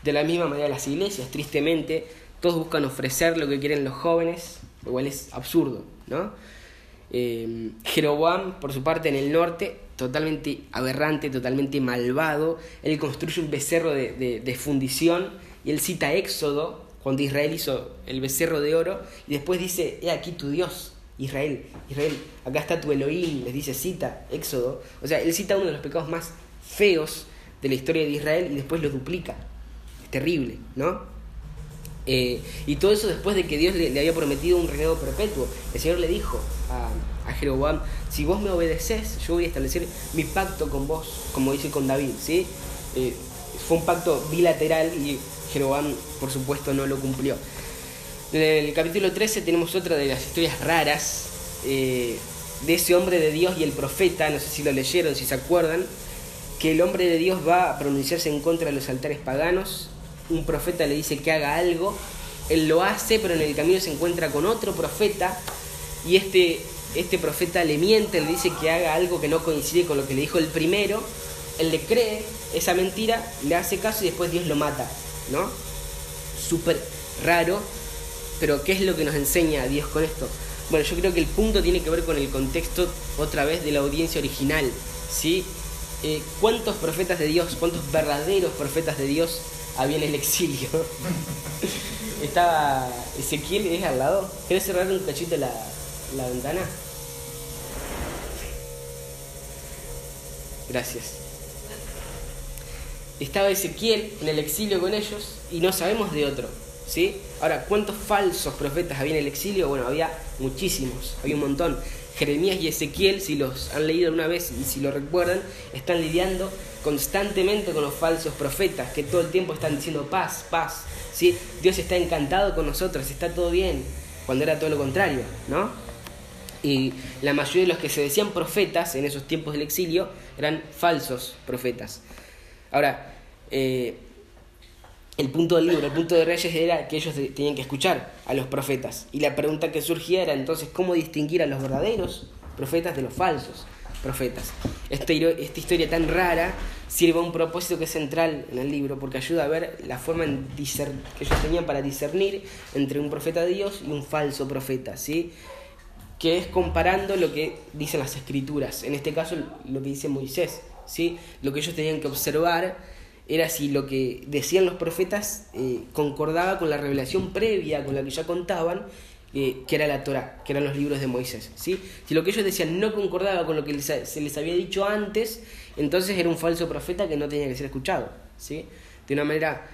de la misma manera las iglesias, tristemente, todos buscan ofrecer lo que quieren los jóvenes lo cual es absurdo, ¿no? Eh, Jeroboam, por su parte, en el norte, totalmente aberrante, totalmente malvado, él construye un becerro de, fundición y él cita Éxodo, cuando Israel hizo el becerro de oro, y después dice, he aquí tu Dios, Israel, Israel, acá está tu Elohim, les dice, cita Éxodo, o sea, él cita uno de los pecados más feos de la historia de Israel y después lo duplica, es terrible, ¿no? Eh, y todo eso después de que Dios le, había prometido un reinado perpetuo. El Señor le dijo a, a, Jeroboam, si vos me obedeces, yo voy a establecer mi pacto con vos, como dice con David. ¿sí? Eh, fue un pacto bilateral y Jeroboam, por supuesto, no lo cumplió. En el capítulo 13 tenemos otra de las historias raras eh, de ese hombre de Dios y el profeta, no sé si lo leyeron, si se acuerdan, que el hombre de Dios va a pronunciarse en contra de los altares paganos un profeta le dice que haga algo, él lo hace, pero en el camino se encuentra con otro profeta y este, este profeta le miente, le dice que haga algo que no coincide con lo que le dijo el primero, él le cree esa mentira, le hace caso y después Dios lo mata, ¿no? Súper raro, pero ¿qué es lo que nos enseña Dios con esto? Bueno, yo creo que el punto tiene que ver con el contexto otra vez de la audiencia original, ¿sí? Eh, ¿Cuántos profetas de Dios, cuántos verdaderos profetas de Dios había en el exilio. Estaba Ezequiel, ¿es al lado? ¿Quieres cerrar un cachito la, la ventana? Gracias. Estaba Ezequiel en el exilio con ellos y no sabemos de otro. ¿sí? Ahora, ¿cuántos falsos profetas había en el exilio? Bueno, había muchísimos, había un montón. Jeremías y Ezequiel, si los han leído alguna vez y si lo recuerdan, están lidiando constantemente con los falsos profetas que todo el tiempo están diciendo paz, paz. ¿sí? Dios está encantado con nosotros, está todo bien, cuando era todo lo contrario, ¿no? Y la mayoría de los que se decían profetas en esos tiempos del exilio eran falsos profetas. Ahora, eh, el punto del libro, el punto de Reyes era que ellos tenían que escuchar a los profetas. Y la pregunta que surgía era entonces cómo distinguir a los verdaderos profetas de los falsos profetas. Esta, esta historia tan rara sirve a un propósito que es central en el libro porque ayuda a ver la forma en que ellos tenían para discernir entre un profeta de Dios y un falso profeta, ¿sí? que es comparando lo que dicen las escrituras, en este caso lo que dice Moisés, ¿sí? lo que ellos tenían que observar era si lo que decían los profetas eh, concordaba con la revelación previa, con la que ya contaban, eh, que era la Torah, que eran los libros de Moisés. ¿sí? Si lo que ellos decían no concordaba con lo que se les había dicho antes, entonces era un falso profeta que no tenía que ser escuchado. ¿sí? De una manera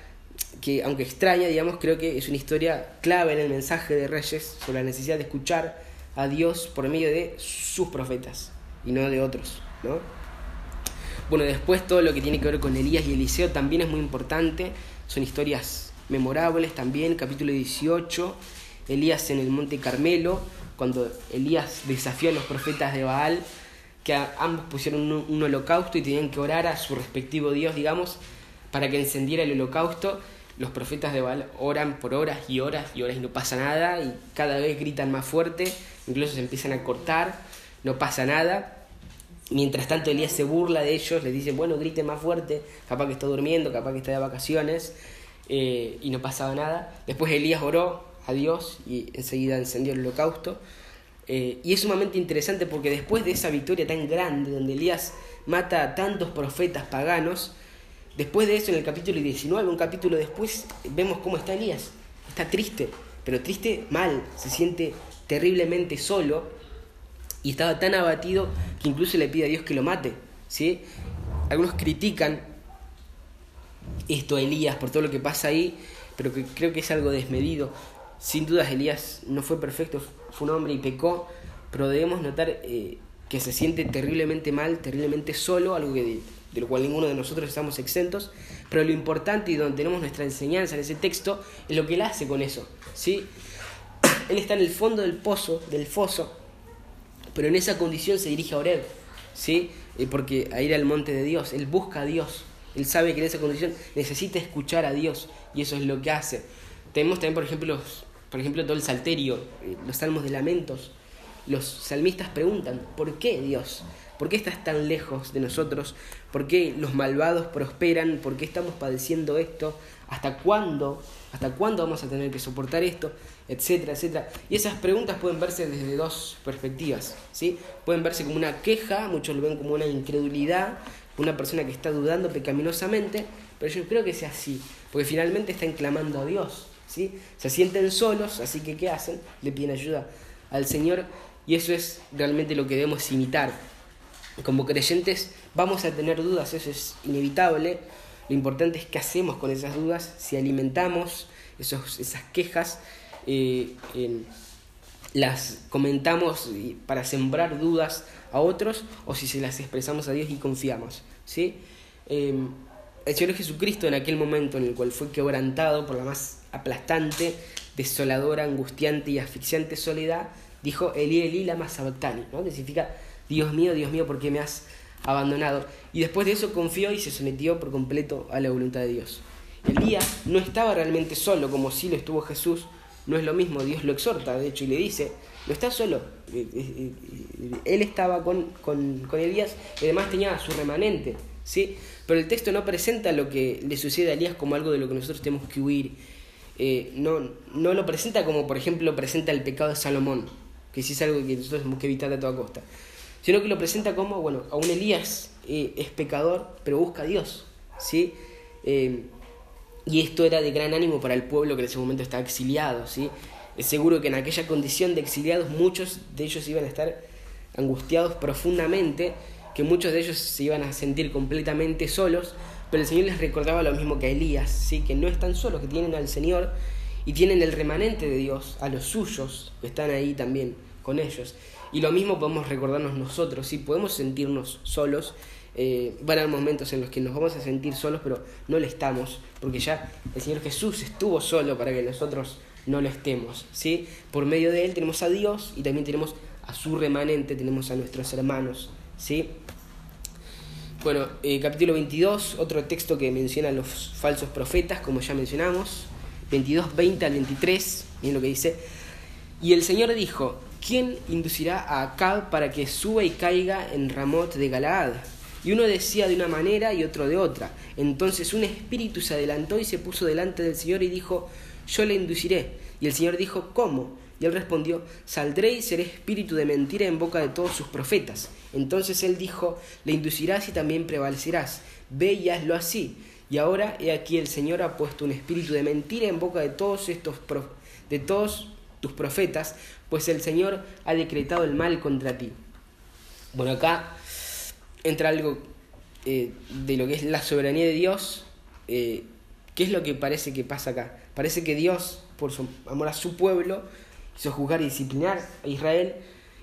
que, aunque extraña, digamos, creo que es una historia clave en el mensaje de Reyes sobre la necesidad de escuchar a Dios por medio de sus profetas y no de otros. ¿no? Bueno, después todo lo que tiene que ver con Elías y Eliseo también es muy importante. Son historias memorables también. Capítulo 18, Elías en el monte Carmelo, cuando Elías desafió a los profetas de Baal, que ambos pusieron un, holocausto y tenían que orar a su respectivo Dios, digamos, para que encendiera el holocausto. Los profetas de Baal oran por horas y horas y horas y no pasa nada y cada vez gritan más fuerte, incluso se empiezan a cortar no pasa nada. Mientras tanto Elías se burla de ellos, les dice, bueno, grite más fuerte, capaz que está durmiendo, capaz que está de vacaciones, eh, y no pasaba nada. Después Elías oró a Dios y enseguida encendió el holocausto. Eh, y es sumamente interesante porque después de esa victoria tan grande, donde Elías mata a tantos profetas paganos, después de eso en el capítulo 19, un capítulo después, vemos cómo está Elías. Está triste, pero triste mal, se siente terriblemente solo y estaba tan abatido que incluso le pide a Dios que lo mate. ¿sí? Algunos critican esto a Elías por todo lo que pasa ahí, pero que creo que es algo desmedido. Sin dudas Elías no fue perfecto, fue un hombre y pecó, pero debemos notar eh, que se siente terriblemente mal, terriblemente solo, algo que de, lo cual ninguno de nosotros estamos exentos, pero lo importante y donde tenemos nuestra enseñanza en ese texto es lo que él hace con eso. ¿sí? Él está en el fondo del pozo, del foso, pero en esa condición se dirige a Oreb, ¿sí? Eh, porque a ir al monte de Dios, él busca a Dios, él sabe que en esa condición necesita escuchar a Dios y eso es lo que hace. Tenemos también, por ejemplo, por ejemplo todo el salterio, eh, los salmos de lamentos. Los salmistas preguntan, ¿por qué Dios? ¿Por qué estás tan lejos de nosotros? ¿Por qué los malvados prosperan? ¿Por qué estamos padeciendo esto? ¿Hasta cuándo? ¿Hasta cuándo vamos a tener que soportar esto? Etcétera, etcétera. Y esas preguntas pueden verse desde dos perspectivas. ¿sí? Pueden verse como una queja, muchos lo ven como una incredulidad, una persona que está dudando pecaminosamente, pero yo creo que sea así, porque finalmente están clamando a Dios. ¿sí? Se sienten solos, así que ¿qué hacen? Le piden ayuda al Señor y eso es realmente lo que debemos imitar. Como creyentes vamos a tener dudas, eso es inevitable, lo importante es qué hacemos con esas dudas, si alimentamos esos, esas quejas, las comentamos para sembrar dudas a otros o si se las expresamos a Dios y confiamos. ¿sí? Em, el Señor Jesucristo en aquel momento en el cual fue quebrantado por la más aplastante, desoladora, angustiante y asfixiante soledad, dijo Eli Eli lama sabactani, ¿no? que significa Dios mío, Dios mío, ¿por qué me has abandonado. Y después de eso confió y se sometió por completo a la voluntad de Dios. Elías no estaba realmente solo como si lo estuvo Jesús, no es lo mismo, Dios lo exhorta, de hecho, y le dice, no está solo, eh, eh, eh, él estaba con, con, con Elías y además tenía su remanente, ¿sí? Pero el texto no presenta lo que le sucede a Elías como algo de lo que nosotros tenemos que huir, no, no lo presenta como, por ejemplo, presenta el pecado de Salomón, que sí es algo que nosotros tenemos que evitar a toda costa sino que lo presenta como, bueno, a Elías eh, es pecador, pero busca a Dios, ¿sí? Eh, y esto era de gran ánimo para el pueblo que en ese momento estaba exiliado, ¿sí? Es seguro que en aquella condición de exiliados muchos de ellos iban a estar angustiados profundamente, que muchos de ellos se iban a sentir completamente solos, pero el Señor les recordaba lo mismo que a Elías, ¿sí? que no están solos, que tienen al Señor y tienen el remanente de Dios, a los suyos que están ahí también con ellos. Y lo mismo podemos recordarnos nosotros, si podemos sentirnos solos, eh, van a haber momentos en los que nos vamos a sentir solos, pero no lo estamos, porque ya el Señor Jesús estuvo solo para que nosotros no lo estemos. ¿sí? Por medio de Él tenemos a Dios y también tenemos a su remanente, tenemos a nuestros hermanos. ¿sí? Bueno, eh, capítulo 22, otro texto que menciona a los falsos profetas, como ya mencionamos, 22, 20 al 23, miren lo que dice. Y el Señor dijo, ¿quién inducirá a Acab para que suba y caiga en Ramot de Galaad? Y uno decía de una manera y otro de otra. Entonces un espíritu se adelantó y se puso delante del Señor y dijo, yo le induciré. Y el Señor dijo, ¿cómo? Y él respondió, saldré y seré espíritu de mentira en boca de todos sus profetas. Entonces él dijo, le inducirás y también prevalecerás. Ve y hazlo así. Y ahora he aquí el Señor ha puesto un espíritu de mentira en boca de todos estos de todos tus profetas, pues el Señor ha decretado el mal contra ti. Bueno, acá entra algo eh, de lo que es la soberanía de Dios. Eh, ¿Qué es lo que parece que pasa acá? Parece que Dios, por su amor a su pueblo, hizo juzgar y disciplinar a Israel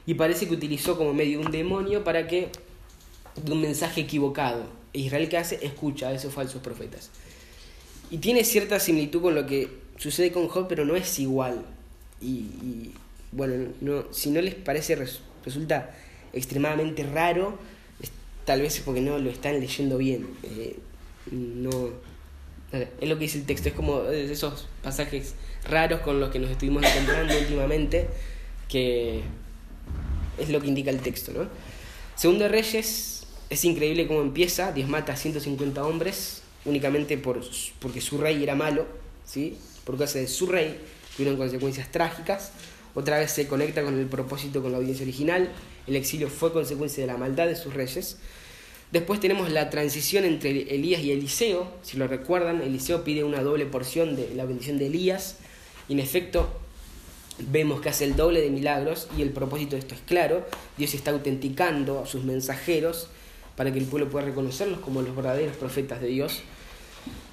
y parece que utilizó como medio un demonio para que un mensaje equivocado. Israel que hace escucha a esos falsos profetas. Y tiene cierta similitud con lo que sucede con Job, pero no es igual. y, bueno, no, si no les parece, resulta extremadamente raro, tal vez es porque no lo están leyendo bien. Eh, no, es lo que dice el texto, es como esos pasajes raros con los que nos estuvimos encontrando últimamente, que es lo que indica el texto. ¿no? Segundo Reyes, es increíble cómo empieza, Dios mata a 150 hombres únicamente por, porque su rey era malo, ¿sí? por causa de su rey, tuvieron consecuencias trágicas. Otra vez se conecta con el propósito, con la audiencia original. El exilio fue consecuencia de la maldad de sus reyes. Después tenemos la transición entre Elías y Eliseo. Si lo recuerdan, Eliseo pide una doble porción de la bendición de Elías. Y en efecto, vemos que hace el doble de milagros y el propósito de esto es claro. Dios está autenticando a sus mensajeros para que el pueblo pueda reconocerlos como los verdaderos profetas de Dios.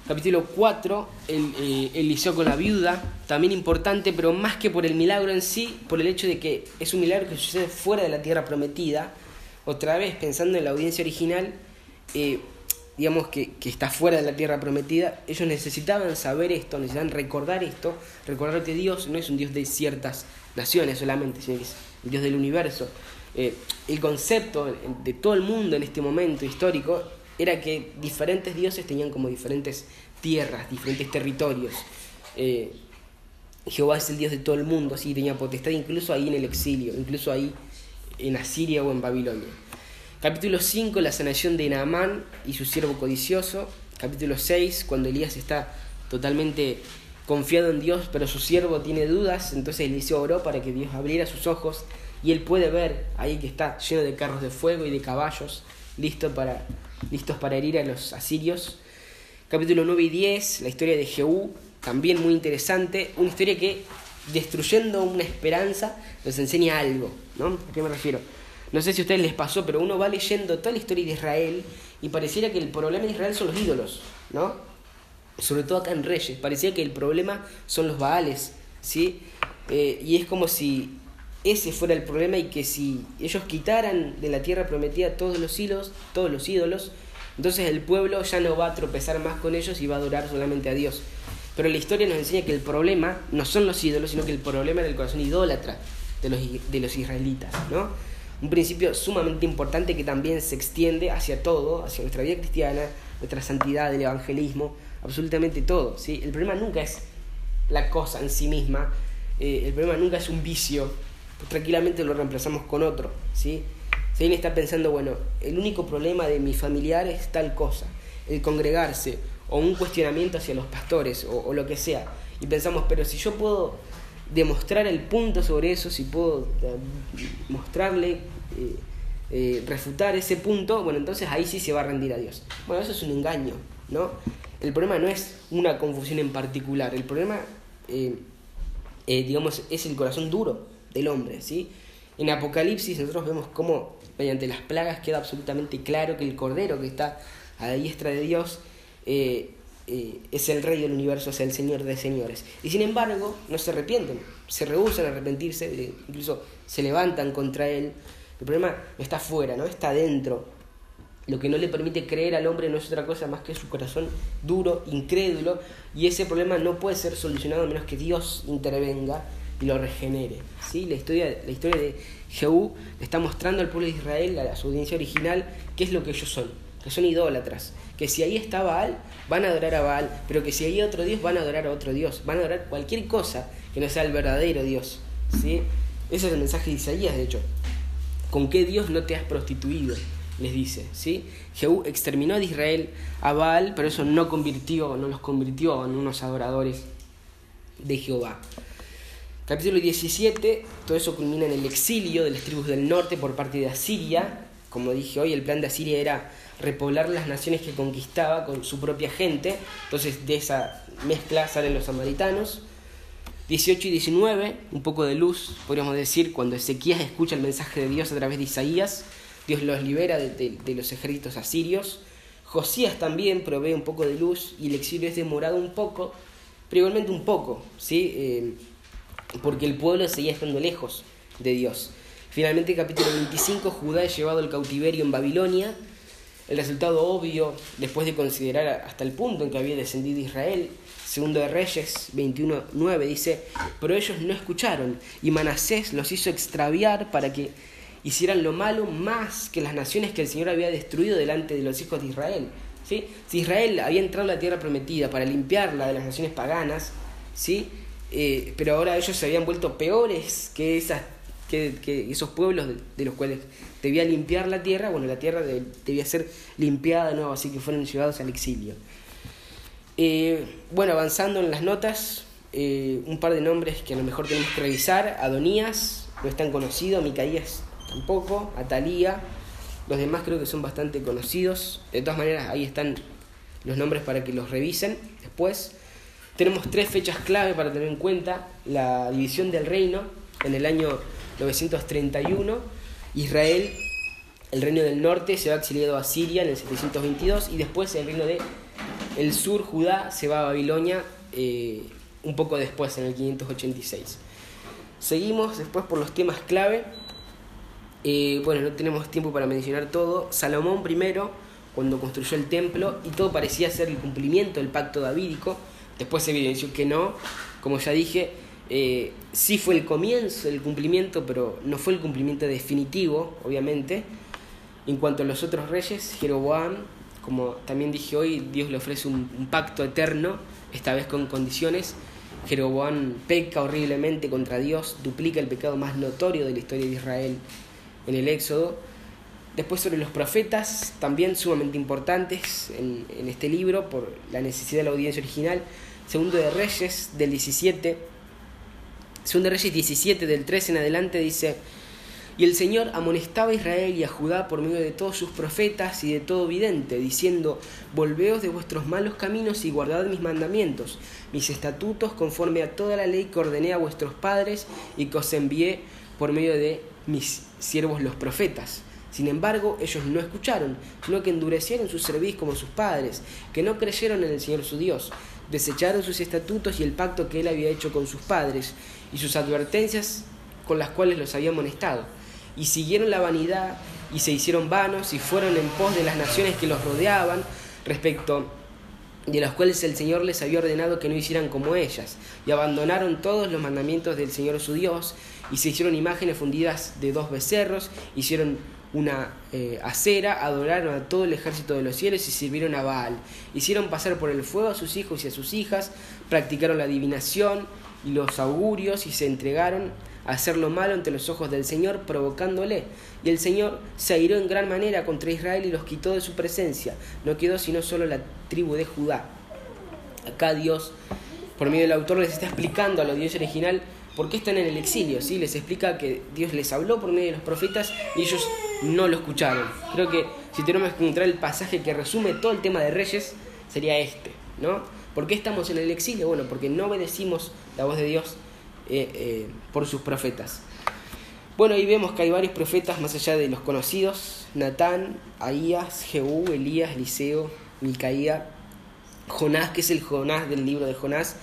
Capítulo 4, el, eh, Eliseo con la viuda, también importante, pero más que por el milagro en sí, por el hecho de que es un milagro que sucede fuera de la tierra prometida otra vez pensando en la audiencia original, eh, digamos que, está fuera de la tierra prometida, ellos necesitaban saber esto, necesitaban recordar esto, recordar que Dios no es un Dios de ciertas naciones solamente, sino que es el Dios del universo. Eh, el concepto de todo el mundo en este momento histórico era que diferentes dioses tenían como diferentes tierras, diferentes territorios. Eh, Jehová es el Dios de todo el mundo, así tenía potestad incluso ahí en el exilio, incluso ahí en Asiria o en Babilonia. Capítulo 5, la sanación de Naamán y su siervo codicioso. Capítulo 6, cuando Elías está totalmente confiado en Dios, pero su siervo tiene dudas, entonces Eliseo oró para que Dios abriera sus ojos y él puede ver ahí que está lleno de carros de fuego y de caballos, para, listos para herir a los asirios. Capítulo 9 y 10, la historia de Jehú, también muy interesante, una historia que destruyendo una esperanza nos enseña algo, ¿no? ¿A qué me refiero? No sé si a ustedes les pasó, pero uno va leyendo toda la historia de Israel y pareciera que el problema de Israel son los ídolos, ¿no? Sobre todo acá en Reyes, parecía que el problema son los Baales, ¿sí? Eh, y es como si ese fuera el problema y que si ellos quitaran de la tierra prometida todos los hilos, todos los ídolos, entonces el pueblo ya no va a tropezar más con ellos y va a adorar solamente a Dios. Pero la historia nos enseña que el problema no son los ídolos, sino que el problema era el corazón idólatra de los, de los israelitas, ¿no? Un principio sumamente importante que también se extiende hacia todo, hacia nuestra vida cristiana, nuestra santidad, el evangelismo, absolutamente todo, ¿sí? El problema nunca es la cosa en sí misma, eh, el problema nunca es un vicio, tranquilamente lo reemplazamos con otro, ¿sí? Si alguien está pensando, bueno, el único problema de mi familiar es tal cosa, el congregarse, o un cuestionamiento hacia los pastores o, lo que sea. Y pensamos, pero si yo puedo demostrar el punto sobre eso, si puedo eh, mostrarle, eh, eh, refutar ese punto, bueno, entonces ahí sí se va a rendir a Dios. Bueno, eso es un engaño, ¿no? El problema no es una confusión en particular, el problema, digamos, es el corazón duro del hombre, ¿sí? En Apocalipsis nosotros vemos cómo mediante las plagas queda absolutamente claro que el Cordero que está a la diestra de Dios eh, eh, es el rey del universo, es el señor de señores. Y sin embargo, no se arrepienten, se rehusan a arrepentirse, eh, incluso se levantan contra él. El problema está afuera, no está dentro. Lo que no le permite creer al hombre no es otra cosa más que su corazón duro, incrédulo, y ese problema no puede ser solucionado a menos que Dios intervenga y lo regenere. ¿sí? La, historia, la historia de Jehú le está mostrando al pueblo de Israel, a su audiencia original, qué es lo que ellos son, que son idólatras, que si ahí está Baal, van a adorar a Baal, pero que si hay otro Dios, van a adorar a otro Dios, van a adorar cualquier cosa que no sea el verdadero Dios. ¿sí? Ese es el mensaje de Isaías, de hecho. ¿Con qué Dios no te has prostituido? Les dice, ¿sí? Jehú exterminó de Israel a Baal, pero eso no convirtió, no los convirtió en unos adoradores de Jehová. Capítulo 17, todo eso culmina en el exilio de las tribus del norte por parte de Asiria. Como dije hoy, el plan de Asiria era repoblar las naciones que conquistaba con su propia gente. Entonces de esa mezcla salen los samaritanos. 18 y 19, un poco de luz, podríamos decir, cuando Ezequías escucha el mensaje de Dios a través de Isaías, Dios los libera de, los ejércitos asirios. Josías también provee un poco de luz y el exilio es demorado un poco, pero igualmente un poco, ¿sí? Eh, porque el pueblo seguía estando lejos de Dios. Finalmente, capítulo 25, Judá es llevado al cautiverio en Babilonia el resultado obvio, después de considerar hasta el punto en que había descendido Israel, segundo de Reyes 21.9 dice, pero ellos no escucharon y Manasés los hizo extraviar para que hicieran lo malo más que las naciones que el Señor había destruido delante de los hijos de Israel. ¿sí? Si Israel había entrado a la tierra prometida para limpiarla de las naciones paganas, ¿sí? Eh, pero ahora ellos se habían vuelto peores que esas que, esos pueblos de, los cuales debía limpiar la tierra, bueno, la tierra debía ser limpiada de nuevo, así que fueron llevados al exilio. Eh, bueno, avanzando en las notas, eh, un par de nombres que a lo mejor tenemos que revisar. Adonías, no es tan conocido, Micaías tampoco, Atalía, los demás creo que son bastante conocidos. De todas maneras, ahí están los nombres para que los revisen después. Tenemos tres fechas clave para tener en cuenta. La división del reino en el año 931. Israel, el reino del norte, se va exiliado a Siria en el 722 y después el reino de sur, Judá, se va a Babilonia eh, un poco después, en el 586. Seguimos después por los temas clave. Eh, bueno, no tenemos tiempo para mencionar todo. Salomón primero, cuando construyó el templo, y todo parecía ser el cumplimiento del pacto davídico. Después se evidenció que no. Como ya dije, eh, sí fue el comienzo del cumplimiento, pero no fue el cumplimiento definitivo, obviamente. En cuanto a los otros reyes, Jeroboam como también dije hoy, Dios le ofrece un, pacto eterno, esta vez con condiciones. Jeroboam peca horriblemente contra Dios, duplica el pecado más notorio de la historia de Israel en el Éxodo. Después sobre los profetas, también sumamente importantes en, en este libro por la necesidad de la audiencia original. Segundo de Reyes del 17, Segundo de Reyes 17 del 13 en adelante dice, y el Señor amonestaba a Israel y a Judá por medio de todos sus profetas y de todo vidente, diciendo, Volveos de vuestros malos caminos y guardad mis mandamientos, mis estatutos, conforme a toda la ley que ordené a vuestros padres y que os envié por medio de mis siervos los profetas. Sin embargo, ellos no escucharon, sino que endurecieron su servicio como sus padres, que no creyeron en el Señor su Dios, desecharon sus estatutos y el pacto que él había hecho con sus padres, y sus advertencias con las cuales los había amonestado y siguieron la vanidad y se hicieron vanos y fueron en pos de las naciones que los rodeaban respecto de las cuales el Señor les había ordenado que no hicieran como ellas, y abandonaron todos los mandamientos del Señor su Dios, y se hicieron imágenes fundidas de dos becerros, hicieron una eh, acera, adoraron a todo el ejército de los cielos y sirvieron a Baal. Hicieron pasar por el fuego a sus hijos y a sus hijas, practicaron la adivinación y los augurios y se entregaron hacer lo malo ante los ojos del Señor, provocándole. Y el Señor se airó en gran manera contra Israel y los quitó de su presencia. No quedó sino solo la tribu de Judá. Acá Dios, por medio del autor, les está explicando a la audiencia original por qué están en el exilio. ¿sí? Les explica que Dios les habló por medio de los profetas y ellos no lo escucharon. Creo que si tenemos que encontrar el pasaje que resume todo el tema de reyes, sería este. ¿no? ¿Por qué estamos en el exilio? Bueno, porque no obedecimos la voz de Dios eh, eh, por sus profetas. Bueno, ahí vemos que hay varios profetas más allá de los conocidos, Natán, Ahías, Jehú, Elías, Eliseo, Micaía, Jonás, que es el Jonás del libro de Jonás,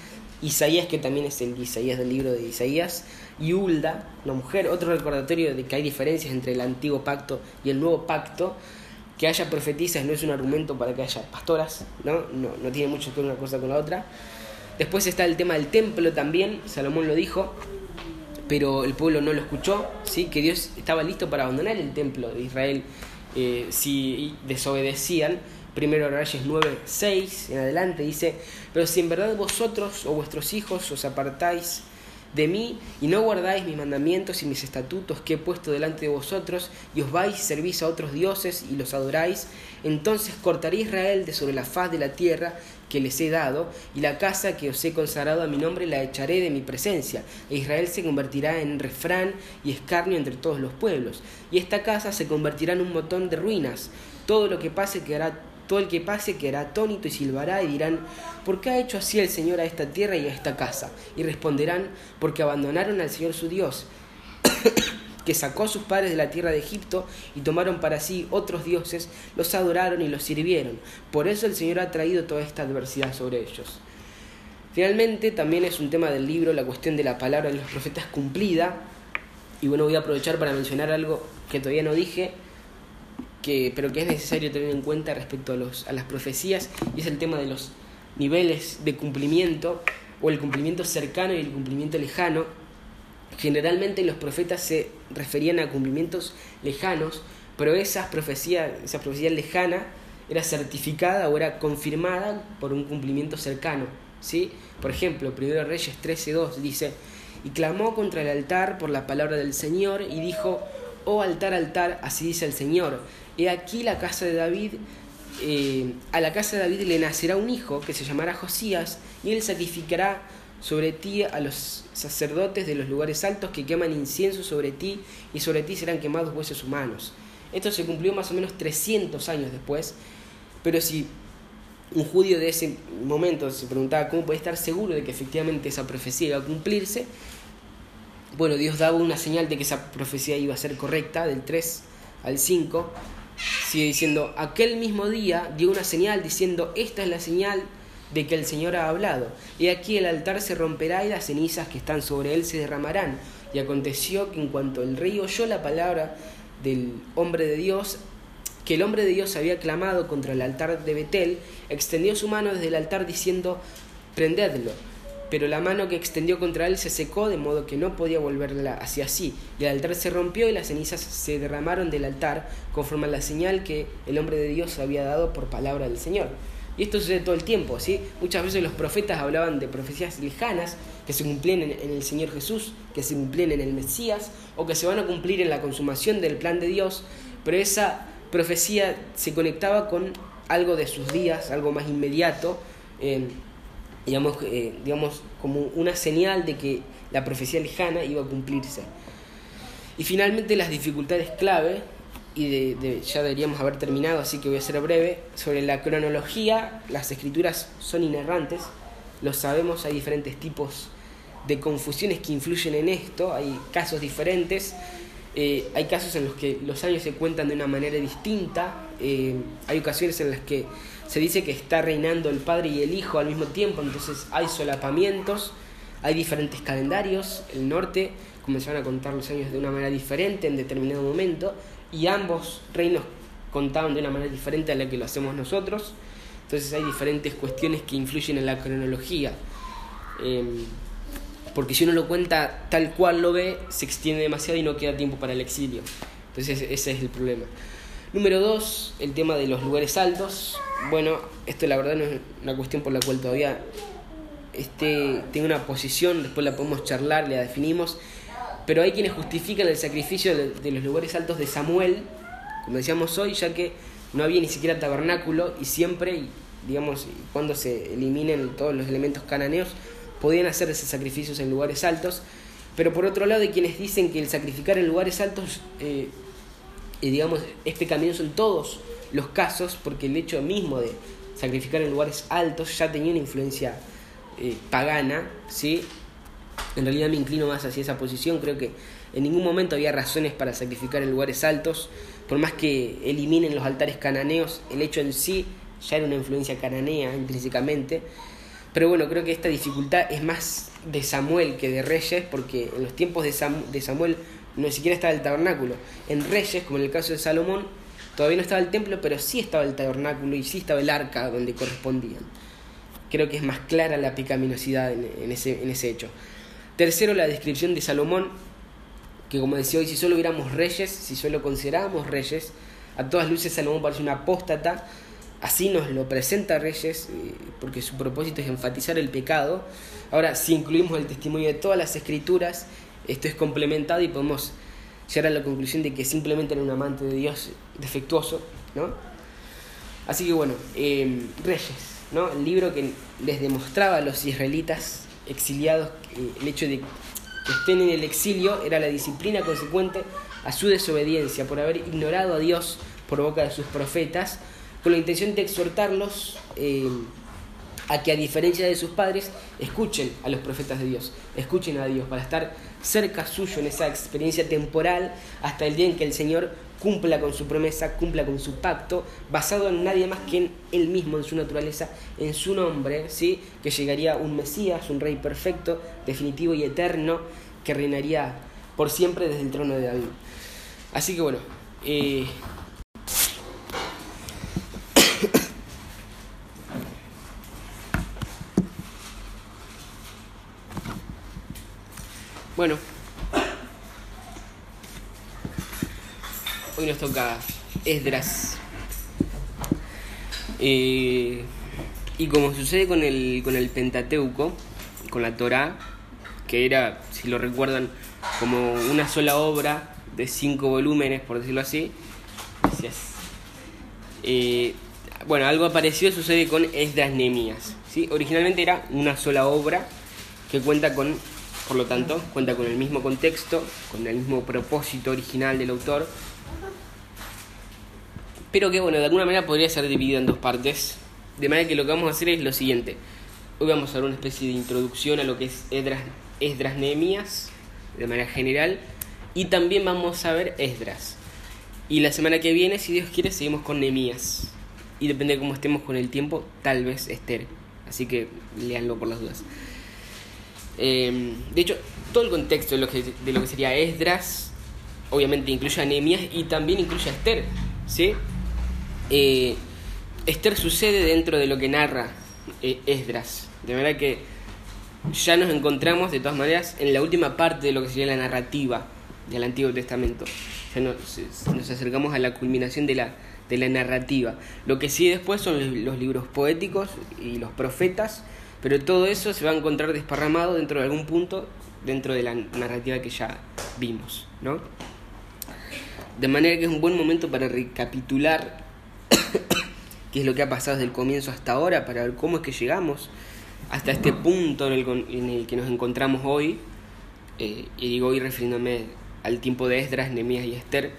Isaías, que también es el Isaías del libro de Isaías, y Ulda, una mujer, otro recordatorio de que hay diferencias entre el antiguo pacto y el nuevo pacto, que haya profetizas no es un argumento para que haya pastoras, ¿no? No, no tiene mucho que ver una cosa con la otra. Después está el tema del templo también, Salomón lo dijo, pero el pueblo no lo escuchó, ¿sí? que Dios estaba listo para abandonar el templo de Israel eh, si desobedecían. Primero Reyes 9, 6 en adelante dice, pero si en verdad vosotros o vuestros hijos os apartáis de mí y no guardáis mis mandamientos y mis estatutos que he puesto delante de vosotros y os vais y servís a otros dioses y los adoráis, entonces cortaré Israel de sobre la faz de la tierra que les he dado y la casa que os he consagrado a mi nombre la echaré de mi presencia e Israel se convertirá en refrán y escarnio entre todos los pueblos y esta casa se convertirá en un montón de ruinas. Todo lo que pase quedará todo el que pase quedará atónito y silbará y dirán, ¿por qué ha hecho así el Señor a esta tierra y a esta casa? Y responderán, porque abandonaron al Señor su Dios, que sacó a sus padres de la tierra de Egipto y tomaron para sí otros dioses, los adoraron y los sirvieron. Por eso el Señor ha traído toda esta adversidad sobre ellos. Finalmente, también es un tema del libro la cuestión de la palabra de los profetas cumplida. Y bueno, voy a aprovechar para mencionar algo que todavía no dije, pero que es necesario tener en cuenta respecto a, los, a las profecías, y es el tema de los niveles de cumplimiento, o el cumplimiento cercano y el cumplimiento lejano. Generalmente los profetas se referían a cumplimientos lejanos, pero esas profecías, esa profecía lejana era certificada o era confirmada por un cumplimiento cercano. ¿sí? Por ejemplo, 1 Reyes 13.2 dice, y clamó contra el altar por la palabra del Señor y dijo, oh altar, altar, así dice el Señor, he aquí la casa de David, eh, a la casa de David le nacerá un hijo que se llamará Josías y él sacrificará sobre ti a los sacerdotes de los lugares altos que queman incienso sobre ti y sobre ti serán quemados huesos humanos. Esto se cumplió más o menos 300 años después, pero si un judío de ese momento se preguntaba cómo puede estar seguro de que efectivamente esa profecía iba a cumplirse, bueno, Dios daba una señal de que esa profecía iba a ser correcta, del 3 al 5, sigue diciendo, aquel mismo día dio una señal diciendo, esta es la señal de que el Señor ha hablado, y aquí el altar se romperá y las cenizas que están sobre él se derramarán. Y aconteció que en cuanto el rey oyó la palabra del hombre de Dios, que el hombre de Dios había clamado contra el altar de Betel, extendió su mano desde el altar diciendo, prendedlo. Pero la mano que extendió contra él se secó, de modo que no podía volverla hacia sí. Y el altar se rompió y las cenizas se derramaron del altar, conforme a la señal que el hombre de Dios había dado por palabra del Señor. Y esto sucede todo el tiempo, ¿sí? Muchas veces los profetas hablaban de profecías lejanas que se cumplían en, el Señor Jesús, que se cumplían en el Mesías, o que se van a cumplir en la consumación del plan de Dios, pero esa profecía se conectaba con algo de sus días, algo más inmediato, eh, digamos, eh, digamos, como una señal de que la profecía lejana iba a cumplirse. Y finalmente las dificultades clave, y ya deberíamos haber terminado, así que voy a ser breve, sobre la cronología, las escrituras son inerrantes, lo sabemos, hay diferentes tipos de confusiones que influyen en esto, hay casos diferentes, eh, hay casos en los que los años se cuentan de una manera distinta, eh, hay ocasiones en las que se dice que está reinando el padre y el hijo al mismo tiempo, entonces hay solapamientos, hay diferentes calendarios, el norte comenzaron a contar los años de una manera diferente en determinado momento, y ambos reinos contaban de una manera diferente a la que lo hacemos nosotros, entonces hay diferentes cuestiones que influyen en la cronología. Em, porque si uno lo cuenta tal cual lo ve, se extiende demasiado y no queda tiempo para el exilio. Entonces ese es el problema. Número dos, el tema de los lugares altos. Bueno, esto la verdad no es una cuestión por la cual todavía este, tengo una posición, después la podemos charlar, la definimos. Pero hay quienes justifican el sacrificio de, los lugares altos de Samuel, como decíamos hoy, ya que no había ni siquiera tabernáculo y siempre, digamos, cuando se eliminen todos los elementos cananeos, podían hacer esos sacrificios en lugares altos, pero por otro lado hay quienes dicen que el sacrificar en lugares altos, eh, digamos, es pecaminoso en todos los casos, porque el hecho mismo de sacrificar en lugares altos ya tenía una influencia eh, pagana, ¿sí? En realidad me inclino más hacia esa posición, creo que en ningún momento había razones para sacrificar en lugares altos, por más que eliminen los altares cananeos, el hecho en sí ya era una influencia cananea intrínsecamente, pero bueno, creo que esta dificultad es más de Samuel que de Reyes, porque en los tiempos de, de Samuel no siquiera estaba el tabernáculo. En Reyes, como en el caso de Salomón, todavía no estaba el templo, pero sí estaba el tabernáculo y sí estaba el arca donde correspondían. Creo que es más clara la pecaminosidad en, ese, en ese hecho. Tercero, la descripción de Salomón, que como decía hoy, si solo hubiéramos reyes, si solo considerábamos reyes, a todas luces Salomón parece un apóstata, Así nos lo presenta Reyes, eh, porque su propósito es enfatizar el pecado. Ahora, si incluimos el testimonio de todas las escrituras, esto es complementado y podemos llegar a la conclusión de que simplemente era un amante de Dios defectuoso, ¿no? Así que bueno, em, Reyes, ¿no? El libro que les demostraba a los israelitas exiliados el hecho de que estén en el exilio era la disciplina consecuente a su desobediencia por haber ignorado a Dios por boca de sus profetas con la intención de exhortarlos eh, a que a diferencia de sus padres, escuchen a los profetas de Dios, escuchen a Dios para estar cerca suyo en esa experiencia temporal hasta el día en que el Señor cumpla con su promesa, cumpla con su pacto, basado en nadie más que en Él mismo, en su naturaleza, en su nombre, ¿sí? que llegaría un Mesías, un Rey perfecto, definitivo y eterno, que reinaría por siempre desde el trono de David. Así que bueno, eh, Bueno, hoy nos toca Esdras. Eh, y como sucede con el, con el Pentateuco, con la Torá, que era, si lo recuerdan, como una sola obra de cinco volúmenes, por decirlo así. Eh, bueno, algo parecido sucede con Esdras Nemías. ¿sí? Originalmente era una sola obra que cuenta con, por lo tanto, cuenta con el mismo contexto, con el mismo propósito original del autor, pero que, bueno, de alguna manera podría ser dividido en dos partes. De manera que lo que vamos a hacer es lo siguiente. Hoy vamos a dar una especie de introducción a lo que es Esdras Nehemías, de manera general, y también vamos a ver Esdras. Y la semana que viene, si Dios quiere, seguimos con Nehemías. Y depende de cómo estemos con el tiempo, tal vez Esther. Así que leanlo por las dudas. Em, de hecho, todo el contexto de lo que, sería Esdras, obviamente incluye a Nehemías y también incluye a Esther. ¿sí? Eh, Esther sucede dentro de lo que narra eh, Esdras. De manera que ya nos encontramos, de todas maneras, en la última parte de lo que sería la narrativa del Antiguo Testamento. Ya nos, acercamos a la culminación de la, de la narrativa. Lo que sigue después son los libros poéticos y los profetas, pero todo eso se va a encontrar desparramado dentro de algún punto dentro de la narrativa que ya vimos, ¿no? De manera que es un buen momento para recapitular qué es lo que ha pasado desde el comienzo hasta ahora, para ver cómo es que llegamos hasta este punto en el, que nos encontramos hoy. Eh, y digo hoy refiriéndome al tiempo de Esdras, Nehemías y Esther,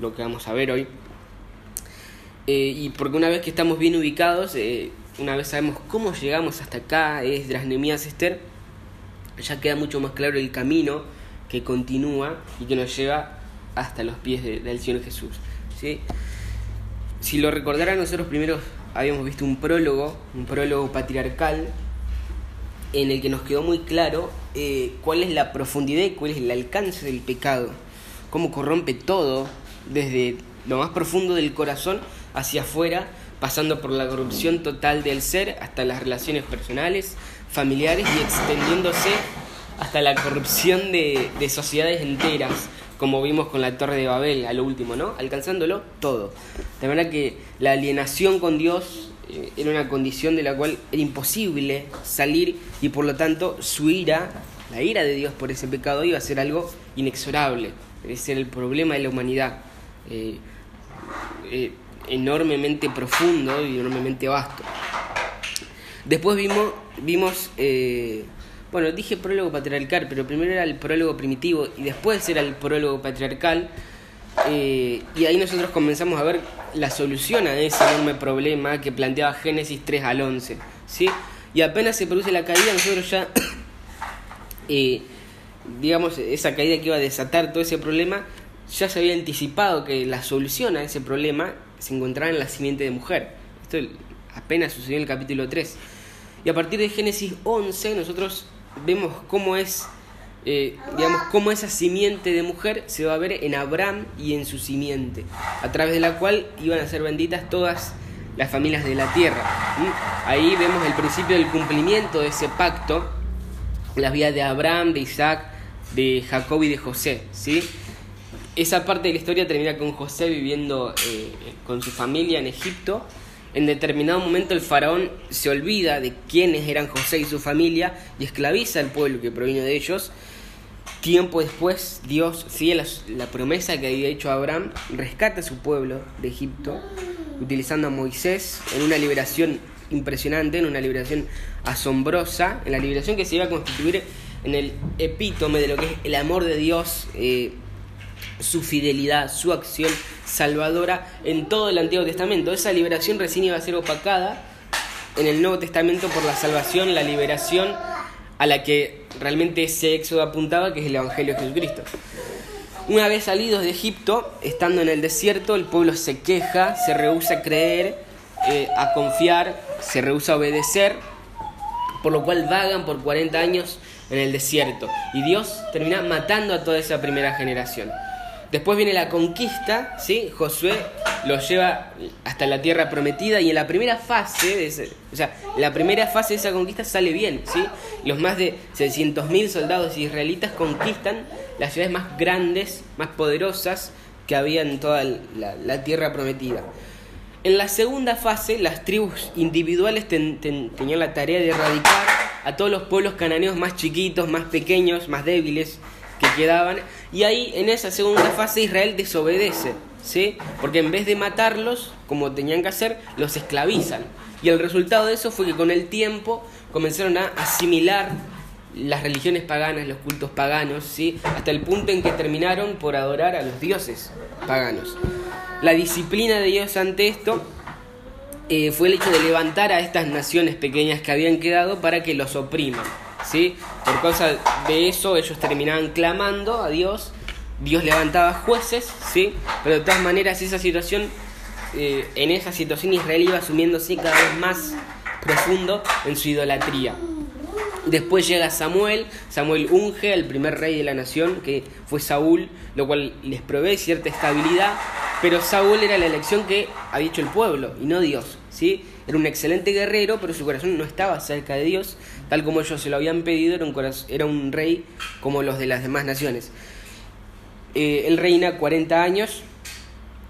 lo que vamos a ver hoy. Eh, y porque una vez que estamos bien ubicados, eh, una vez sabemos cómo llegamos hasta acá, Esdras, Nehemías, Esther, ya queda mucho más claro el camino que continúa y que nos lleva hasta los pies del Señor Jesús. ¿sí? Si lo recordarán, nosotros primero habíamos visto un prólogo, un prólogo patriarcal, en el que nos quedó muy claro eh, cuál es la profundidad y cuál es el alcance del pecado, cómo corrompe todo, desde lo más profundo del corazón hacia afuera, pasando por la corrupción total del ser hasta las relaciones personales, familiares y extendiéndose hasta la corrupción de, de sociedades enteras, como vimos con la Torre de Babel a lo último, ¿no? Alcanzándolo todo. De manera que la alienación con Dios eh, era una condición de la cual era imposible salir y por lo tanto su ira, la ira de Dios por ese pecado iba a ser algo inexorable. Era el problema de la humanidad. Eh, eh, enormemente profundo y enormemente vasto. Después vimos, vimos bueno, dije prólogo patriarcal, pero primero era el prólogo primitivo y después era el prólogo patriarcal. Eh, y ahí nosotros comenzamos a ver la solución a ese enorme problema que planteaba Génesis 3 al 11. ¿sí? Y apenas se produce la caída, nosotros ya, eh, digamos, esa caída que iba a desatar todo ese problema, ya se había anticipado que la solución a ese problema se encontraba en la simiente de mujer. Esto apenas sucedió en el capítulo 3. Y a partir de Génesis 11 nosotros vemos cómo es, eh, digamos, cómo esa simiente de mujer se va a ver en Abraham y en su simiente, a través de la cual iban a ser benditas todas las familias de la tierra. Ahí vemos el principio del cumplimiento de ese pacto, las vidas de Abraham, de Isaac, de Jacob y de José, ¿sí? Esa parte de la historia termina con José viviendo eh, con su familia en Egipto en determinado momento el faraón se olvida de quiénes eran José y su familia y esclaviza al pueblo que proviene de ellos. Tiempo después, Dios, fiel a la promesa que había hecho a Abraham, rescata a su pueblo de Egipto, utilizando a Moisés en una liberación impresionante, en una liberación asombrosa, en la liberación que se iba a constituir en el epítome de lo que es el amor de Dios, eh, su fidelidad, su acción salvadora en todo el Antiguo Testamento. Esa liberación recién iba a ser opacada en el Nuevo Testamento por la salvación, la liberación a la que realmente ese éxodo apuntaba, que es el Evangelio de Jesucristo. Una vez salidos de Egipto, estando en el desierto, el pueblo se queja, se rehúsa a creer, eh, a confiar, se rehúsa a obedecer, por lo cual vagan por 40 años en el desierto. Y Dios termina matando a toda esa primera generación. Después viene la conquista, ¿sí? Josué los lleva hasta la tierra prometida y en la primera fase, de o sea, la primera fase de esa conquista sale bien, ¿sí? Los más de 600.000 soldados israelitas conquistan las ciudades más grandes, más poderosas que había en toda la, tierra prometida. En la segunda fase, las tribus individuales tenían la tarea de erradicar a todos los pueblos cananeos más chiquitos, más pequeños, más débiles que quedaban. Y ahí en esa segunda fase Israel desobedece, ¿sí? Porque en vez de matarlos, como tenían que hacer, los esclavizan. Y el resultado de eso fue que con el tiempo comenzaron a asimilar las religiones paganas, los cultos paganos, ¿sí? hasta el punto en que terminaron por adorar a los dioses paganos. La disciplina de Dios ante esto eh, fue el hecho de levantar a estas naciones pequeñas que habían quedado para que los opriman. ¿Sí? Por causa de eso ellos terminaban clamando a Dios, Dios levantaba jueces, ¿sí? pero de todas maneras esa situación, eh, en esa situación Israel iba asumiéndose cada vez más profundo en su idolatría. Después llega Samuel, Samuel unge al primer rey de la nación, que fue Saúl, lo cual les provee cierta estabilidad, pero Saúl era la elección que ha dicho el pueblo y no Dios, ¿sí? Era un excelente guerrero, pero su corazón no estaba cerca de Dios, tal como ellos se lo habían pedido, era un, rey como los de las demás naciones. Eh, él reina 40 años,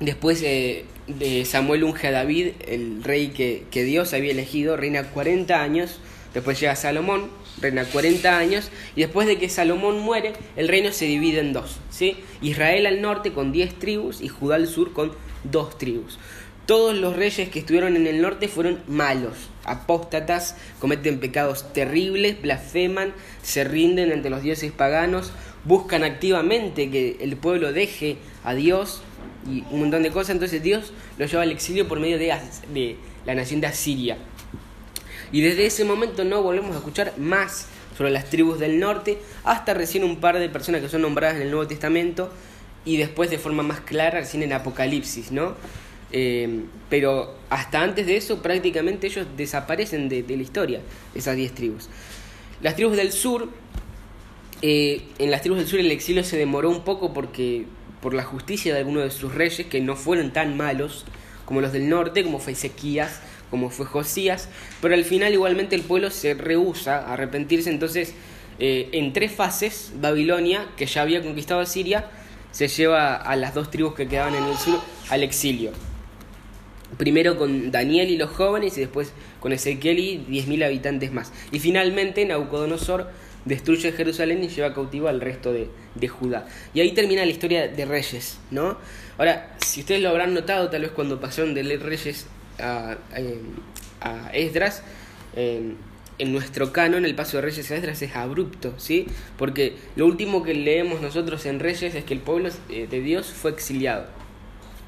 después eh, de Samuel unge a David, el rey que, que Dios había elegido, reina 40 años, después llega Salomón, reina 40 años, y después de que Salomón muere, el reino se divide en dos, ¿sí? Israel al norte con 10 tribus y Judá al sur con dos tribus. Todos los reyes que estuvieron en el norte fueron malos, apóstatas, cometen pecados terribles, blasfeman, se rinden ante los dioses paganos, buscan activamente que el pueblo deje a Dios y un montón de cosas. Entonces Dios los lleva al exilio por medio de, de la nación de Asiria. Y desde ese momento no volvemos a escuchar más sobre las tribus del norte, hasta recién un par de personas que son nombradas en el Nuevo Testamento y después de forma más clara recién en Apocalipsis, ¿no? Eh, pero hasta antes de eso prácticamente ellos desaparecen de, la historia, esas diez tribus. Las tribus del sur, eh, en las tribus del sur el exilio se demoró un poco porque por la justicia de algunos de sus reyes que no fueron tan malos como los del norte, como fue Ezequías, como fue Josías, pero al final igualmente el pueblo se rehúsa a arrepentirse, entonces eh, en tres fases Babilonia, que ya había conquistado Siria, se lleva a las dos tribus que quedaban en el sur al exilio. Primero con Daniel y los jóvenes y después con Ezequiel y 10.000 habitantes más. Y finalmente Nabucodonosor destruye Jerusalén y lleva cautivo al resto de, de, Judá. Y ahí termina la historia de Reyes, ¿no? Ahora, si ustedes lo habrán notado, tal vez cuando pasaron de leer Reyes a, a, Esdras, en nuestro canon el paso de Reyes a Esdras es abrupto, ¿sí? Porque lo último que leemos nosotros en Reyes es que el pueblo eh, de Dios fue exiliado.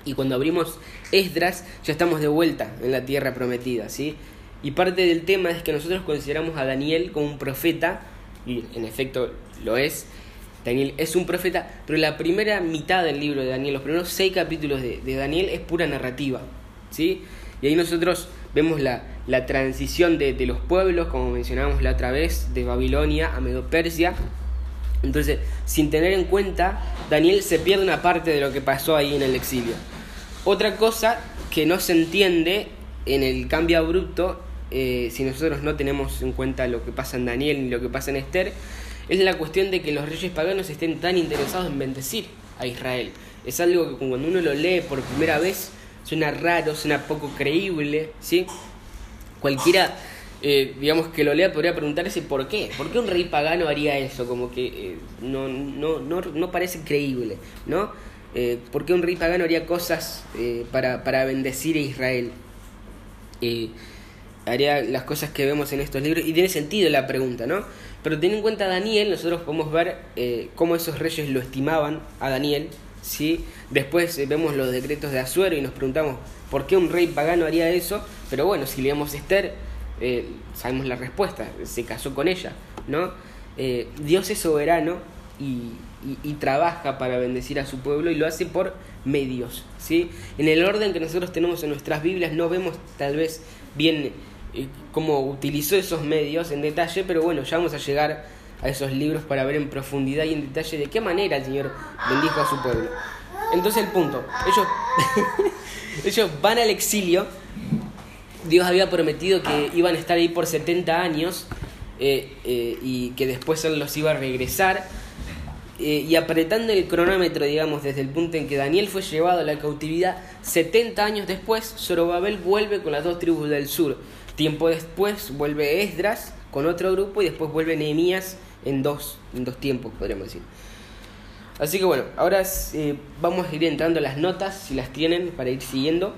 Y cuando abrimos Esdras ya estamos de vuelta en la tierra prometida, ¿sí? Y parte del tema es que nosotros consideramos a Daniel como un profeta, y en efecto lo es, Daniel es un profeta, pero la primera mitad del libro de Daniel, los primeros seis capítulos de, Daniel es pura narrativa, ¿sí? Y ahí nosotros vemos la, transición de, los pueblos, como mencionábamos la otra vez, de Babilonia a Medo-Persia. Entonces, sin tener en cuenta, Daniel se pierde una parte de lo que pasó ahí en el exilio. Otra cosa que no se entiende en el cambio abrupto, eh, si nosotros no tenemos en cuenta lo que pasa en Daniel ni lo que pasa en Esther, es la cuestión de que los reyes paganos estén tan interesados en bendecir a Israel. Es algo que cuando uno lo lee por primera vez, suena raro, suena poco creíble, ¿sí? Cualquiera, eh, digamos, que lo lea podría preguntarse por qué. ¿Por qué un rey pagano haría eso? Como que eh, no, no, no, no, parece creíble, ¿no? Eh, ¿Por qué un rey pagano haría cosas para, para bendecir a Israel? haría las cosas que vemos en estos libros y tiene sentido la pregunta, ¿no? Pero teniendo en cuenta a Daniel, nosotros podemos ver cómo esos reyes lo estimaban a Daniel, ¿sí? Después eh, vemos los decretos de Azuero y nos preguntamos por qué un rey pagano haría eso, pero bueno, si leemos Esther, eh, sabemos la respuesta, se casó con ella, ¿no? Eh, Dios es soberano y, trabaja para bendecir a su pueblo y lo hace por medios, ¿sí? En el orden que nosotros tenemos en nuestras Biblias no vemos tal vez bien cómo utilizó esos medios en detalle, pero bueno, ya vamos a llegar a esos libros para ver en profundidad y en detalle de qué manera el Señor bendijo a su pueblo. Entonces el punto, ellos, ellos van al exilio, Dios había prometido que iban a estar ahí por 70 años eh, eh, y que después Él los iba a regresar. Eh, y apretando el cronómetro, digamos, desde el punto en que Daniel fue llevado a la cautividad, 70 años después, Zorobabel vuelve con las dos tribus del sur. Tiempo después vuelve Esdras con otro grupo y después vuelve Nehemías en dos, en dos tiempos, podríamos decir. Así que bueno, ahora eh, vamos a ir entrando las notas, si las tienen, para ir siguiendo.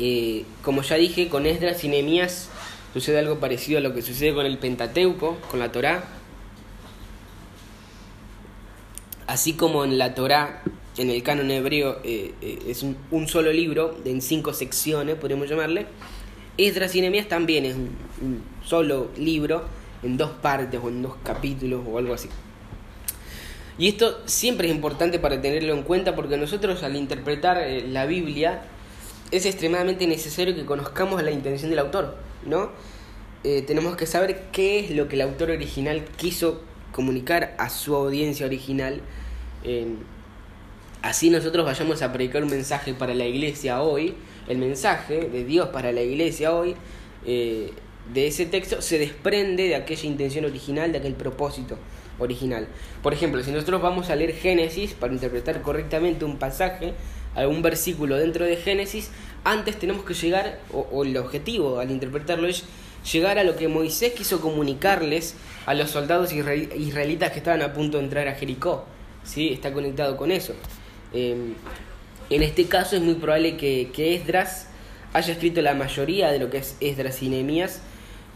Eh, como ya dije, con Esdras y Nehemías sucede algo parecido a lo que sucede con el Pentateuco, con la Torá. Así como en la Torá, en el canon hebreo, eh, es un, solo libro, en cinco secciones, podríamos llamarle. Esdras y Nehemías también es un solo libro, en dos partes o en dos capítulos o algo así. Y esto siempre es importante para tenerlo en cuenta porque nosotros al interpretar eh, la Biblia es extremadamente necesario que conozcamos la intención del autor, ¿no? Eh, tenemos que saber qué es lo que el autor original quiso comunicar a su audiencia original. así nosotros vayamos a predicar un mensaje para la iglesia hoy, el mensaje de Dios para la iglesia hoy, eh, de ese texto se desprende de aquella intención original, de aquel propósito original. Por ejemplo, si nosotros vamos a leer Génesis para interpretar correctamente un pasaje, algún versículo dentro de Génesis, antes tenemos que llegar, o, el objetivo al interpretarlo es llegar a lo que Moisés quiso comunicarles a los soldados israelitas que estaban a punto de entrar a Jericó. ¿Sí? Está conectado con eso. Em, en este caso es muy probable que, que, Esdras haya escrito la mayoría de lo que es Esdras y Nehemías,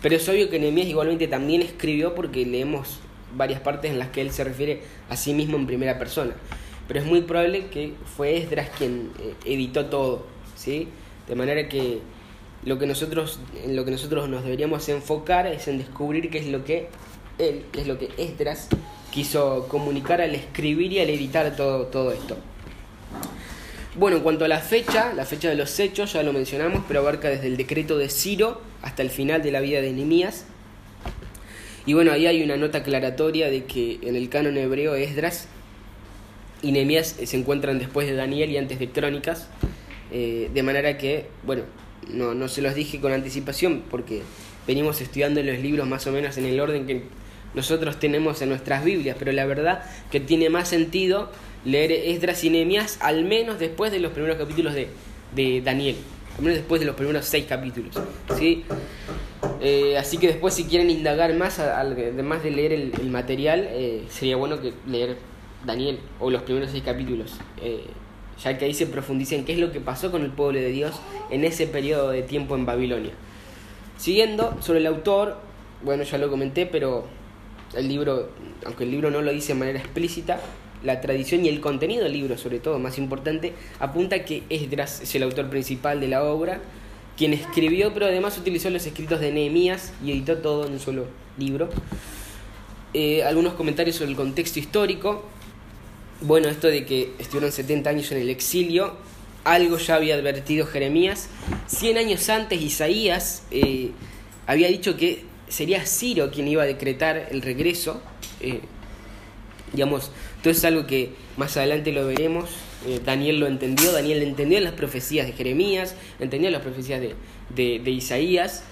pero es obvio que Nehemías igualmente también escribió porque leemos varias partes en las que él se refiere a sí mismo en primera persona. Pero es muy probable que fue Esdras quien eh, editó todo, ¿sí? De manera que lo que nosotros, en lo que nosotros nos deberíamos enfocar es en descubrir qué es lo que él, qué es lo que Esdras quiso comunicar al escribir y al editar todo, todo esto. Bueno, en cuanto a la fecha, la fecha de los hechos ya lo mencionamos, pero abarca desde el decreto de Ciro hasta el final de la vida de Nehemías. Y bueno, ahí hay una nota aclaratoria de que en el canon hebreo Esdras y Nehemías se encuentran después de Daniel y antes de Crónicas, eh, de manera que, bueno, no, no se los dije con anticipación porque venimos estudiando los libros más o menos en el orden que nosotros tenemos en nuestras Biblias, pero la verdad que tiene más sentido leer Esdras y Nehemías al menos después de los primeros capítulos de, de Daniel, al menos después de los primeros seis capítulos, ¿sí? Eh, así que después si quieren indagar más, además de leer el, material, eh, sería bueno que leer Daniel o los primeros seis capítulos, eh, ya que ahí se profundiza en qué es lo que pasó con el pueblo de Dios en ese periodo de tiempo en Babilonia. Siguiendo sobre el autor, bueno, ya lo comenté, pero el libro, aunque el libro no lo dice de manera explícita, la tradición y el contenido del libro, sobre todo, más importante, apunta que Esdras es el autor principal de la obra quien escribió, pero además utilizó los escritos de Nehemías y editó todo en un solo libro. Eh, algunos comentarios sobre el contexto histórico. Bueno, esto de que estuvieron 70 años en el exilio, algo ya había advertido Jeremías. 100 años antes Isaías eh, había dicho que sería Ciro quien iba a decretar el regreso. Eh, digamos, todo es algo que más adelante lo veremos eh, Daniel lo entendió, Daniel entendió las profecías de Jeremías, entendió las profecías de, de, Isaías,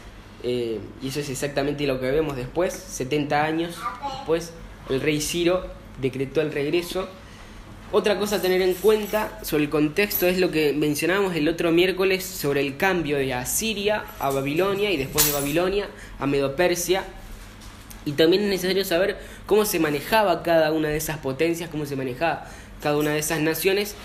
eh, y eso es exactamente lo que vemos después, 70 años después, el rey Ciro decretó el regreso. Otra cosa a tener en cuenta sobre el contexto es lo que mencionábamos el otro miércoles sobre el cambio de Asiria a Babilonia y después de Babilonia a Medopersia. Y también es necesario saber cómo se manejaba cada una de esas potencias, cómo se manejaba cada una de esas naciones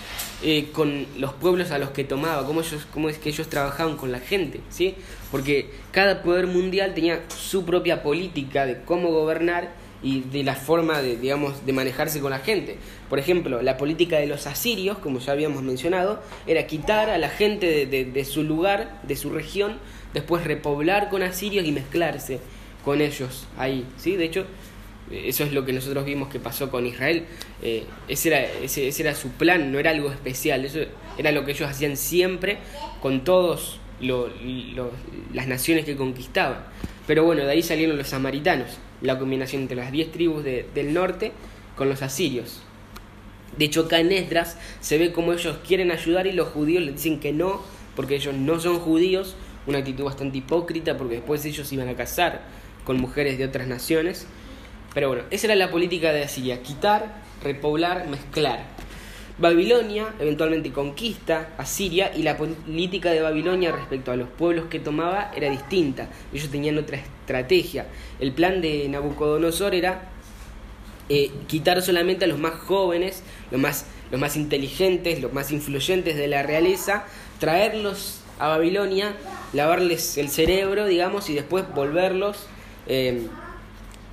eh, con los pueblos a los que tomaba, cómo, ellos, cómo es que ellos trabajaban con la gente, ¿sí? Porque cada poder mundial tenía su propia política de cómo gobernar y de la forma de, digamos, de manejarse con la gente. Por ejemplo, la política de los asirios, como ya habíamos mencionado, era quitar a la gente de, su lugar, de su región, después repoblar con asirios y mezclarse con ellos ahí, ¿sí? De hecho, eso es lo que nosotros vimos que pasó con Israel. Eh, ese, era, ese, era su plan, no era algo especial. Eso era lo que ellos hacían siempre con todas las naciones que conquistaban. Pero bueno, de ahí salieron los samaritanos, la combinación entre las diez tribus del norte con los asirios. De hecho, acá en Esdras se ve como ellos quieren ayudar y los judíos le dicen que no, porque ellos no son judíos, una actitud bastante hipócrita, porque después ellos iban a casar con mujeres de otras naciones. Pero bueno, esa era la política de Asiria, quitar, repoblar, mezclar. Babilonia eventualmente conquista a Siria y la política de Babilonia respecto a los pueblos que tomaba era distinta. Ellos tenían otra estrategia. El plan de Nabucodonosor era eh, quitar solamente a los más jóvenes, los más, los más inteligentes, los más influyentes de la realeza, traerlos a Babilonia, lavarles el cerebro, digamos, y después volverlos, eh,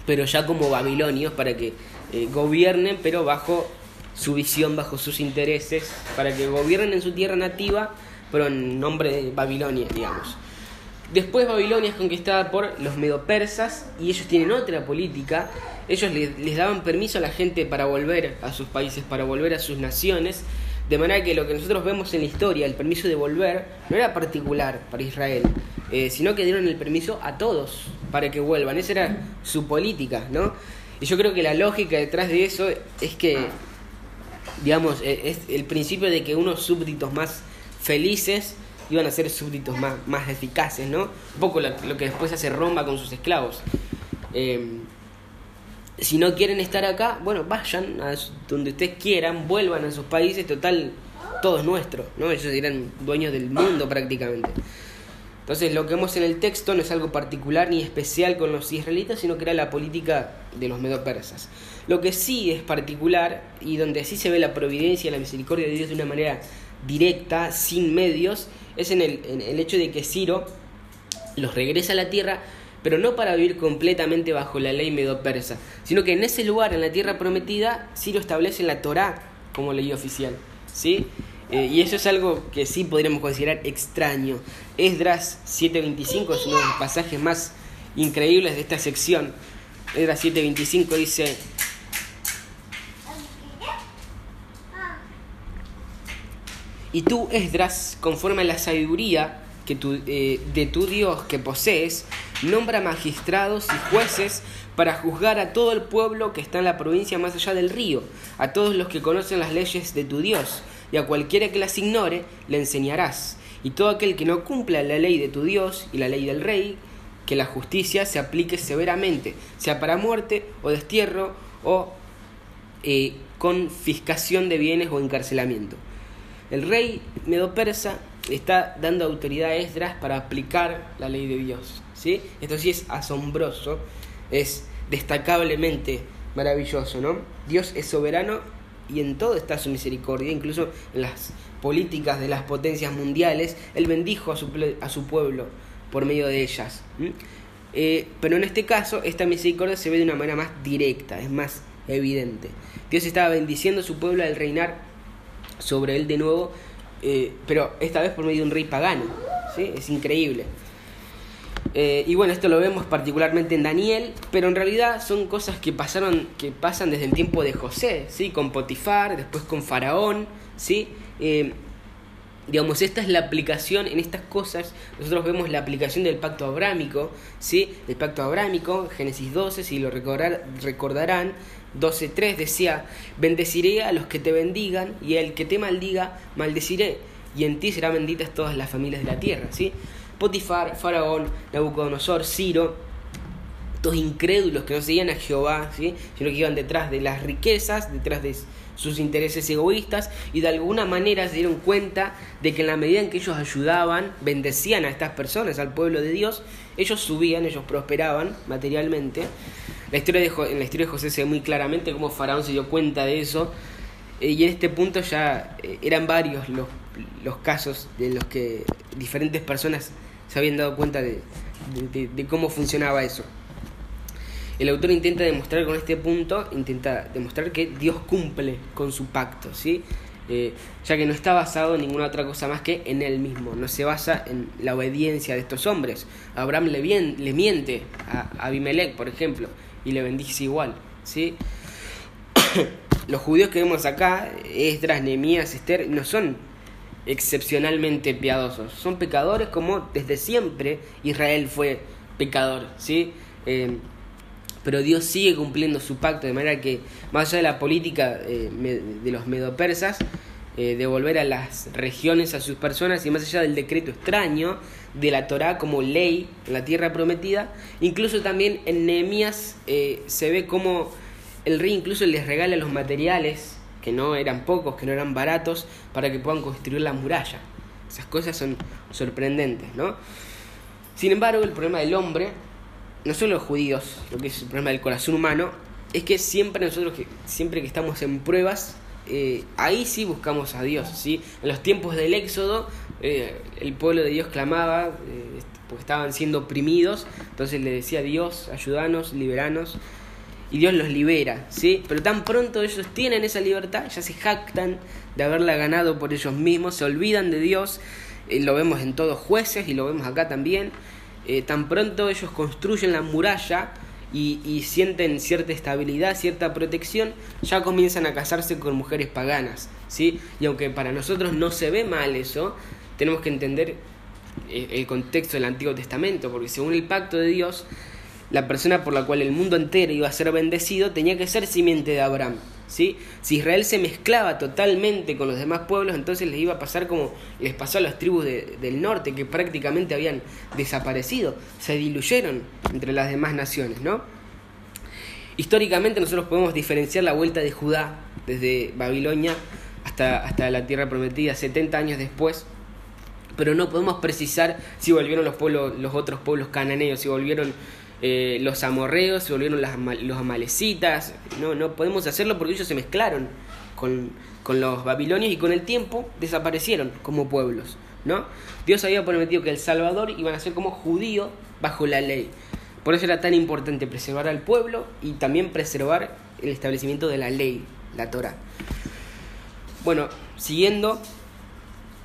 pero ya como babilonios, para que eh, gobiernen, pero bajo su visión, bajo sus intereses, para que gobiernen en su tierra nativa, pero en nombre de Babilonia, digamos. Después Babilonia es conquistada por los medopersas y ellos tienen otra política. Ellos les, daban permiso a la gente para volver a sus países, para volver a sus naciones. De manera que lo que nosotros vemos en la historia, el permiso de volver, no era particular para Israel, eh, sino que dieron el permiso a todos para que vuelvan. Esa era su política, ¿no? Y yo creo que la lógica detrás de eso es que digamos, eh, es el principio de que unos súbditos más felices iban a ser súbditos más, más eficaces, ¿no? Un poco lo, que después hace Roma con sus esclavos. Eh, si no quieren estar acá, bueno, vayan a donde ustedes quieran, vuelvan a sus países, total, todo es nuestro, ¿no? Ellos eran dueños del mundo prácticamente. Entonces lo que vemos en el texto no es algo particular ni especial con los israelitas, sino que era la política de los medo-persas. Lo que sí es particular y donde sí se ve la providencia y la misericordia de Dios de una manera directa, sin medios, es en el, en el hecho de que Ciro los regresa a la tierra, pero no para vivir completamente bajo la ley medo-persa, sino que en ese lugar, en la tierra prometida, Ciro establece la Torá como ley oficial. ¿sí? Eh, y eso es algo que sí podríamos considerar extraño. Esdras 7.25 es uno de los pasajes más increíbles de esta sección. Esdras 7.25 dice... Y tú, Esdras, conforme a la sabiduría que eh, de tu Dios que posees, nombra magistrados y jueces para juzgar a todo el pueblo que está en la provincia más allá del río, a todos los que conocen las leyes de tu Dios y a cualquiera que las ignore le enseñarás. Y todo aquel que no cumpla la ley de tu Dios y la ley del rey, que la justicia se aplique severamente, sea para muerte o destierro o eh, confiscación de bienes o encarcelamiento. El rey medo-persa está dando autoridad a Esdras para aplicar la ley de Dios. ¿sí? Esto sí es asombroso, es destacablemente maravilloso. ¿no? Dios es soberano y en todo está su misericordia, incluso en las políticas de las potencias mundiales, Él bendijo a su, a su pueblo por medio de ellas. Eh, pero en este caso, esta misericordia se ve de una manera más directa, es más evidente. Dios estaba bendiciendo a su pueblo al reinar sobre él de nuevo, eh, pero esta vez por medio de un rey pagano. ¿sí? Es increíble. Eh, y bueno, esto lo vemos particularmente en Daniel, pero en realidad son cosas que pasaron, que pasan desde el tiempo de José, ¿sí? Con Potifar, después con Faraón, ¿sí? Eh, digamos, esta es la aplicación en estas cosas. Nosotros vemos la aplicación del pacto abrámico, ¿sí? Del pacto abrámico, Génesis 12, si lo recordar, recordarán, 12.3 decía, bendeciré a los que te bendigan y al que te maldiga, maldeciré, y en ti serán benditas todas las familias de la tierra, ¿sí? Potifar, Faraón, Nabucodonosor, Ciro, todos incrédulos que no seguían a Jehová, ¿sí? sino que iban detrás de las riquezas, detrás de sus intereses egoístas y de alguna manera se dieron cuenta de que en la medida en que ellos ayudaban, bendecían a estas personas, al pueblo de Dios, ellos subían, ellos prosperaban materialmente. La historia de, en la historia de José se ve muy claramente cómo Faraón se dio cuenta de eso eh, y en este punto ya eh, eran varios los, los casos de los que diferentes personas se habían dado cuenta de, cómo funcionaba eso. El autor intenta demostrar con este punto, intenta demostrar que Dios cumple con su pacto, ¿sí? Eh, ya que no está basado en ninguna otra cosa más que en él mismo, no se basa en la obediencia de estos hombres. Abraham le, le miente a Abimelech, por ejemplo, y le bendice igual, ¿sí? Los judíos que vemos acá, Esdras, Nehemías, Esther, no son excepcionalmente piadosos. Son pecadores como desde siempre Israel fue pecador, ¿sí? Eh, pero Dios sigue cumpliendo su pacto, de manera que, más allá de la política eh, de los medopersas, eh, de volver a las regiones a sus personas, y más allá del decreto extraño de la Torá como ley en la tierra prometida, incluso también en Nehemías se ve como el rey incluso les regala los materiales que no eran pocos, que no eran baratos, para que puedan construir la muralla. Esas cosas son sorprendentes, ¿no? Sin embargo, el problema del hombre, no solo los judíos, lo que es el problema del corazón humano, es que siempre nosotros, que, siempre que estamos en pruebas, eh, ahí sí buscamos a Dios, ¿sí? En los tiempos del Éxodo, eh, el pueblo de Dios clamaba, eh, porque estaban siendo oprimidos, entonces le decía Dios, ayúdanos, liberanos, y Dios los libera, ¿sí? Pero tan pronto ellos tienen esa libertad, ya se jactan de haberla ganado por ellos mismos, se olvidan de Dios, lo vemos en todos jueces y lo vemos acá también, tan pronto ellos construyen la muralla, y, sienten cierta estabilidad, cierta protección, ya comienzan a casarse con mujeres paganas, ¿sí? Y aunque para nosotros no se ve mal eso, tenemos que entender eh, el contexto del Antiguo Testamento, porque según el pacto de Dios, la persona por la cual el mundo entero iba a ser bendecido tenía que ser simiente de Abraham. Si Israel se mezclaba totalmente con los demás pueblos, entonces les iba a pasar como les pasó a las tribus del norte, que prácticamente habían desaparecido, se diluyeron entre las demás naciones, ¿no? Históricamente nosotros podemos diferenciar la vuelta de Judá desde Babilonia hasta, hasta la tierra prometida 70 años después, pero no podemos precisar si volvieron los, pueblos, los otros pueblos cananeos, si volvieron eh, los amorreos, se volvieron los amalecitas, no, no podemos hacerlo porque ellos se mezclaron con, con los babilonios y con el tiempo desaparecieron como pueblos. ¿no? Dios había prometido que el Salvador iba a ser como judío bajo la ley. Por eso era tan importante preservar al pueblo y también preservar el establecimiento de la ley, la Torah. Bueno, siguiendo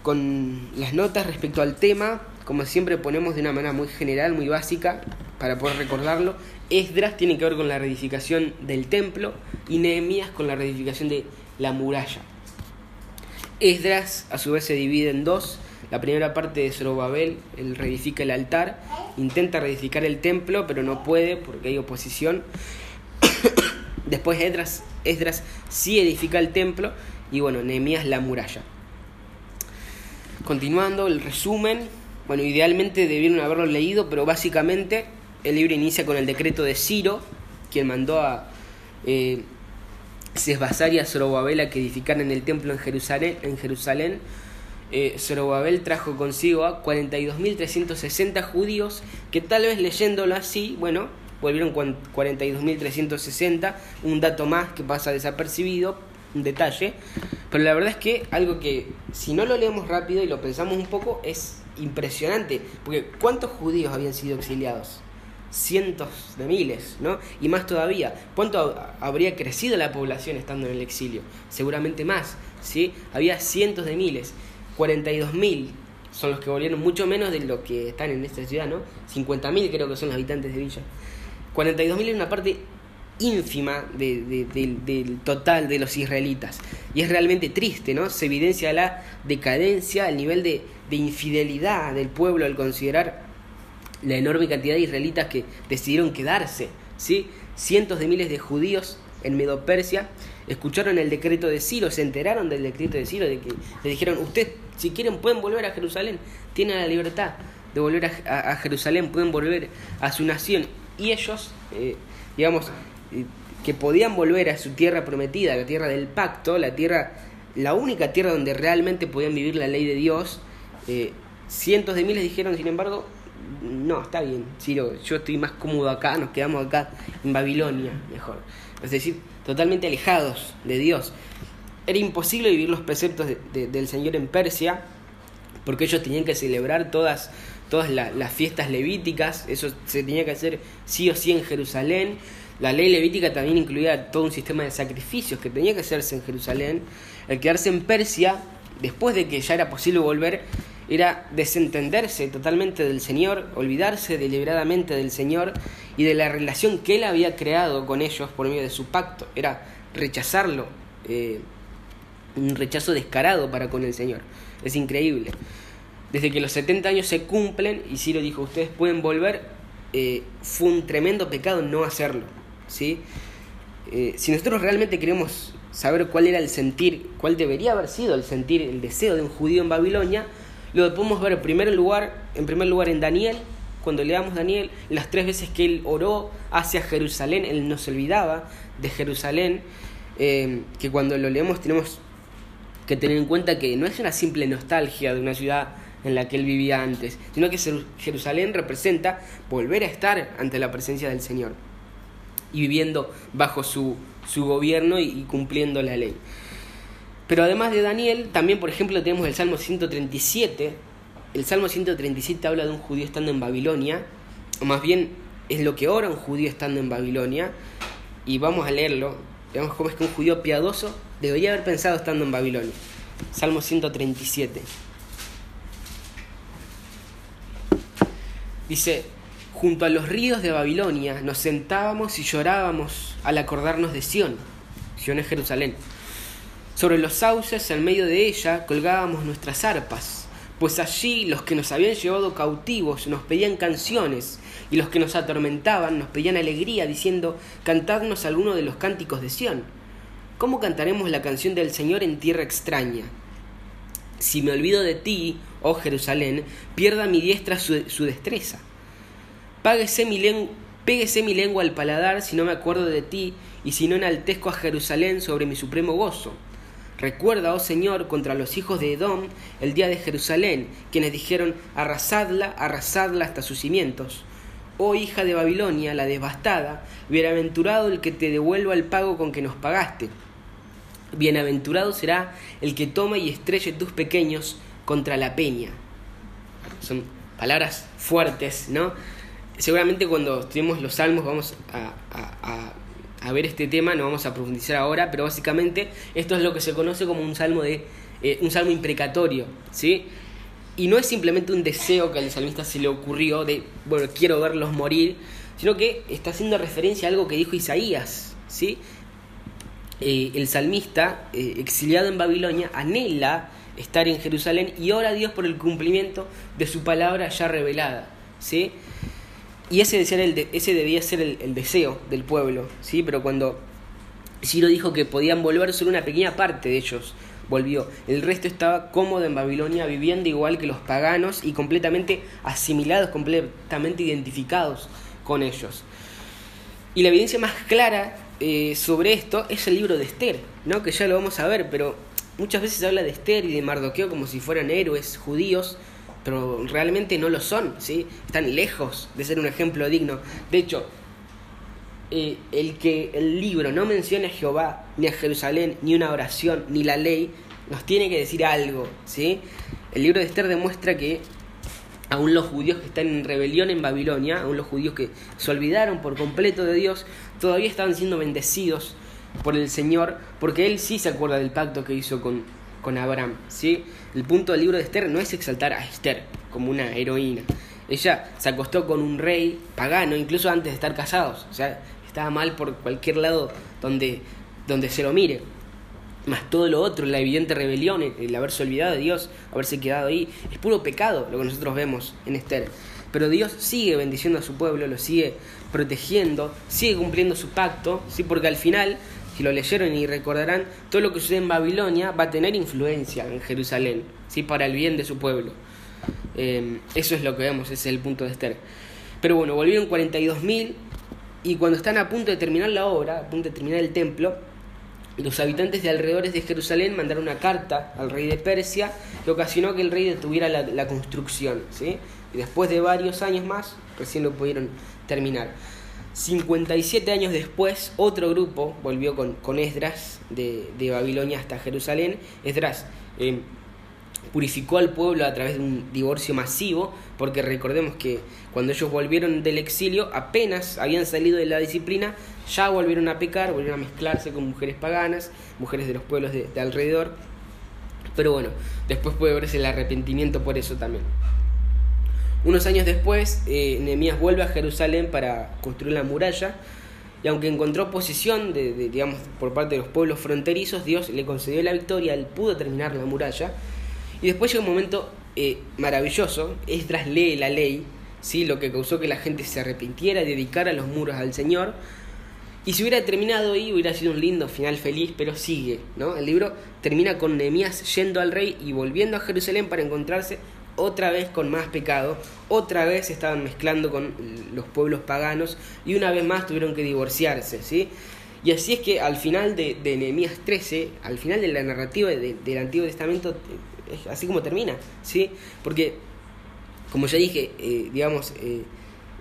con las notas respecto al tema, como siempre ponemos de una manera muy general, muy básica, para poder recordarlo. Esdras tiene que ver con la reedificación del templo y Nehemías con la reedificación de la muralla. Esdras a su vez se divide en dos. La primera parte de Zorobabel, él reedifica el altar, intenta reedificar el templo, pero no puede porque hay oposición. Después Esdras, Esdras sí edifica el templo y bueno, Nehemías la muralla. Continuando el resumen, bueno, idealmente debieron haberlo leído, pero básicamente el libro inicia con el decreto de Ciro, quien mandó a eh, Sesbazar y a Zorobabel a que edificaran el templo en Jerusalén. En eh, Zorobabel trajo consigo a 42.360 judíos que tal vez leyéndolo así, bueno, volvieron 42.360, un dato más que pasa desapercibido, un detalle, pero la verdad es que algo que si no lo leemos rápido y lo pensamos un poco es impresionante, porque ¿cuántos judíos habían sido exiliados? Cientos de miles, ¿no? Y más todavía, ¿cuánto habría crecido la población estando en el exilio? Seguramente más, ¿sí? Había cientos de miles, 42 mil son los que volvieron, mucho menos de los que están en esta ciudad, ¿no? 50 mil creo que son los habitantes de Villa. 42 mil es una parte ínfima del total de los israelitas. Y es realmente triste, ¿no? Se evidencia la decadencia, el nivel de, infidelidad del pueblo al considerar la enorme cantidad de israelitas que decidieron quedarse, ¿sí? Cientos de miles de judíos en Medo-Persia escucharon el decreto de Ciro, se enteraron del decreto de Ciro, de que le dijeron, usted si quieren pueden volver a Jerusalén, tienen la libertad de volver a, Jerusalén, pueden volver a su nación. Y ellos, eh, digamos, que podían volver a su tierra prometida, la tierra del pacto, la tierra, la única tierra donde realmente podían vivir la ley de Dios. Eh, cientos de miles dijeron, sin embargo, no, está bien, yo estoy más cómodo acá, nos quedamos acá en Babilonia, mejor. Es decir, totalmente alejados de Dios. Era imposible vivir los preceptos del Señor en Persia, porque ellos tenían que celebrar todas, todas las fiestas levíticas, eso se tenía que hacer sí o sí en Jerusalén, la ley levítica también incluía todo un sistema de sacrificios que tenía que hacerse en Jerusalén. El quedarse en Persia, después de que ya era posible volver, era desentenderse totalmente del Señor, olvidarse deliberadamente del Señor y de la relación que Él había creado con ellos por medio de su pacto. Era rechazarlo, eh, un rechazo descarado para con el Señor. Es increíble. Desde que los 70 años se cumplen, y Ciro dijo, ustedes pueden volver, eh, fue un tremendo pecado no hacerlo. Eh, si nosotros realmente queremos saber cuál era el sentir, cuál debería haber sido el sentir, el deseo de un judío en Babilonia, lo podemos ver en primer lugar, en primer lugar en Daniel, cuando leamos Daniel, las tres veces que él oró hacia Jerusalén, él no se olvidaba de Jerusalén. eh, que cuando lo leemos tenemos que tener en cuenta que no es una simple nostalgia de una ciudad en la que él vivía antes, sino que Jerusalén representa volver a estar ante la presencia del Señor y viviendo bajo su, su gobierno y, cumpliendo la ley. Pero además de Daniel, también por ejemplo tenemos el Salmo 137. El Salmo 137 habla de un judío estando en Babilonia, o más bien es lo que ora un judío estando en Babilonia, y vamos a leerlo. Veamos cómo es que un judío piadoso debería haber pensado estando en Babilonia. Salmo 137. Dice, junto a los ríos de Babilonia nos sentábamos y llorábamos al acordarnos de Sión. Sión es Jerusalén. Sobre los sauces, en medio de ella, colgábamos nuestras arpas, pues allí los que nos habían llevado cautivos nos pedían canciones y los que nos atormentaban nos pedían alegría, diciendo, cantadnos alguno de los cánticos de Sión. ¿Cómo cantaremos la canción del Señor en tierra extraña? Si me olvido de ti, oh Jerusalén, pierda mi diestra su, destreza. Páguese mi péguese mi lengua al paladar si no me acuerdo de ti, y si no enaltezco a Jerusalén sobre mi supremo gozo. Recuerda, oh Señor, contra los hijos de Edom el día de Jerusalén, quienes dijeron, arrasadla, arrasadla hasta sus cimientos. Oh hija de Babilonia, la devastada, bienaventurado el que te devuelva el pago con que nos pagaste. Bienaventurado será el que tome y estrelle tus pequeños contra la peña. Son palabras fuertes, ¿no? Seguramente cuando estudiemos los salmos vamos a, ver este tema, no vamos a profundizar ahora, pero básicamente esto es lo que se conoce como un salmo de eh, un salmo imprecatorio, ¿sí? Y no es simplemente un deseo que al salmista se le ocurrió de, bueno, quiero verlos morir, sino que está haciendo referencia a algo que dijo Isaías, ¿sí? Eh, el salmista, eh, exiliado en Babilonia, anhela estar en Jerusalén y ora a Dios por el cumplimiento de su palabra ya revelada. ¿sí? Y ese, el ese debía ser el, deseo del pueblo, ¿sí? pero cuando Ciro dijo que podían volver, solo una pequeña parte de ellos volvió. El resto estaba cómodo en Babilonia, viviendo igual que los paganos y completamente asimilados, completamente identificados con ellos. Y la evidencia más clara eh, sobre esto es el libro de Esther, ¿no? que ya lo vamos a ver, pero muchas veces habla de Esther y de Mardoqueo como si fueran héroes judíos, pero realmente no lo son, ¿sí? están lejos de ser un ejemplo digno. De hecho, eh, el que el libro no mencione a Jehová, ni a Jerusalén, ni una oración, ni la ley, nos tiene que decir algo. ¿sí? El libro de Esther demuestra que aún los judíos que están en rebelión en Babilonia, aún los judíos que se olvidaron por completo de Dios, todavía estaban siendo bendecidos por el Señor, porque Él sí se acuerda del pacto que hizo con, con Abraham. ¿sí? El punto del libro de Esther no es exaltar a Esther como una heroína. Ella se acostó con un rey pagano, incluso antes de estar casados. O sea, estaba mal por cualquier lado donde, donde se lo mire. Más todo lo otro, la evidente rebelión, el haberse olvidado de Dios, haberse quedado ahí, es puro pecado lo que nosotros vemos en Esther. Pero Dios sigue bendiciendo a su pueblo, lo sigue protegiendo, sigue cumpliendo su pacto, ¿sí? porque al final si lo leyeron y recordarán, todo lo que sucede en Babilonia va a tener influencia en Jerusalén, ¿sí? para el bien de su pueblo. Eh, eso es lo que vemos, ese es el punto de Esther. Pero bueno, volvieron 42.000 y cuando están a punto de terminar la obra, a punto de terminar el templo, los habitantes de alrededores de Jerusalén mandaron una carta al rey de Persia que ocasionó que el rey detuviera la, la construcción. ¿sí? Y después de varios años más, recién lo pudieron terminar. 57 años después, otro grupo volvió con, con Esdras de, Babilonia hasta Jerusalén. Esdras eh, purificó al pueblo a través de un divorcio masivo, porque recordemos que cuando ellos volvieron del exilio, apenas habían salido de la disciplina, ya volvieron a pecar, volvieron a mezclarse con mujeres paganas, mujeres de los pueblos de, de alrededor. Pero bueno, después puede verse el arrepentimiento por eso también. Unos años después, eh, Nehemías vuelve a Jerusalén para construir la muralla, y aunque encontró oposición de, digamos, por parte de los pueblos fronterizos, Dios le concedió la victoria, él pudo terminar la muralla. Y después llega un momento eh, maravilloso, Esdras lee la ley, ¿sí? lo que causó que la gente se arrepintiera y dedicara los muros al Señor. Y si hubiera terminado ahí, hubiera sido un lindo final feliz, pero sigue, ¿no? El libro termina con Nehemías yendo al rey y volviendo a Jerusalén para encontrarse otra vez con más pecado, otra vez estaban mezclando con los pueblos paganos y una vez más tuvieron que divorciarse, ¿sí? Y así es que al final de, de Nehemías 13, al final de la narrativa del Antiguo Testamento, es así como termina, ¿sí? Porque, como ya dije, eh, digamos, eh,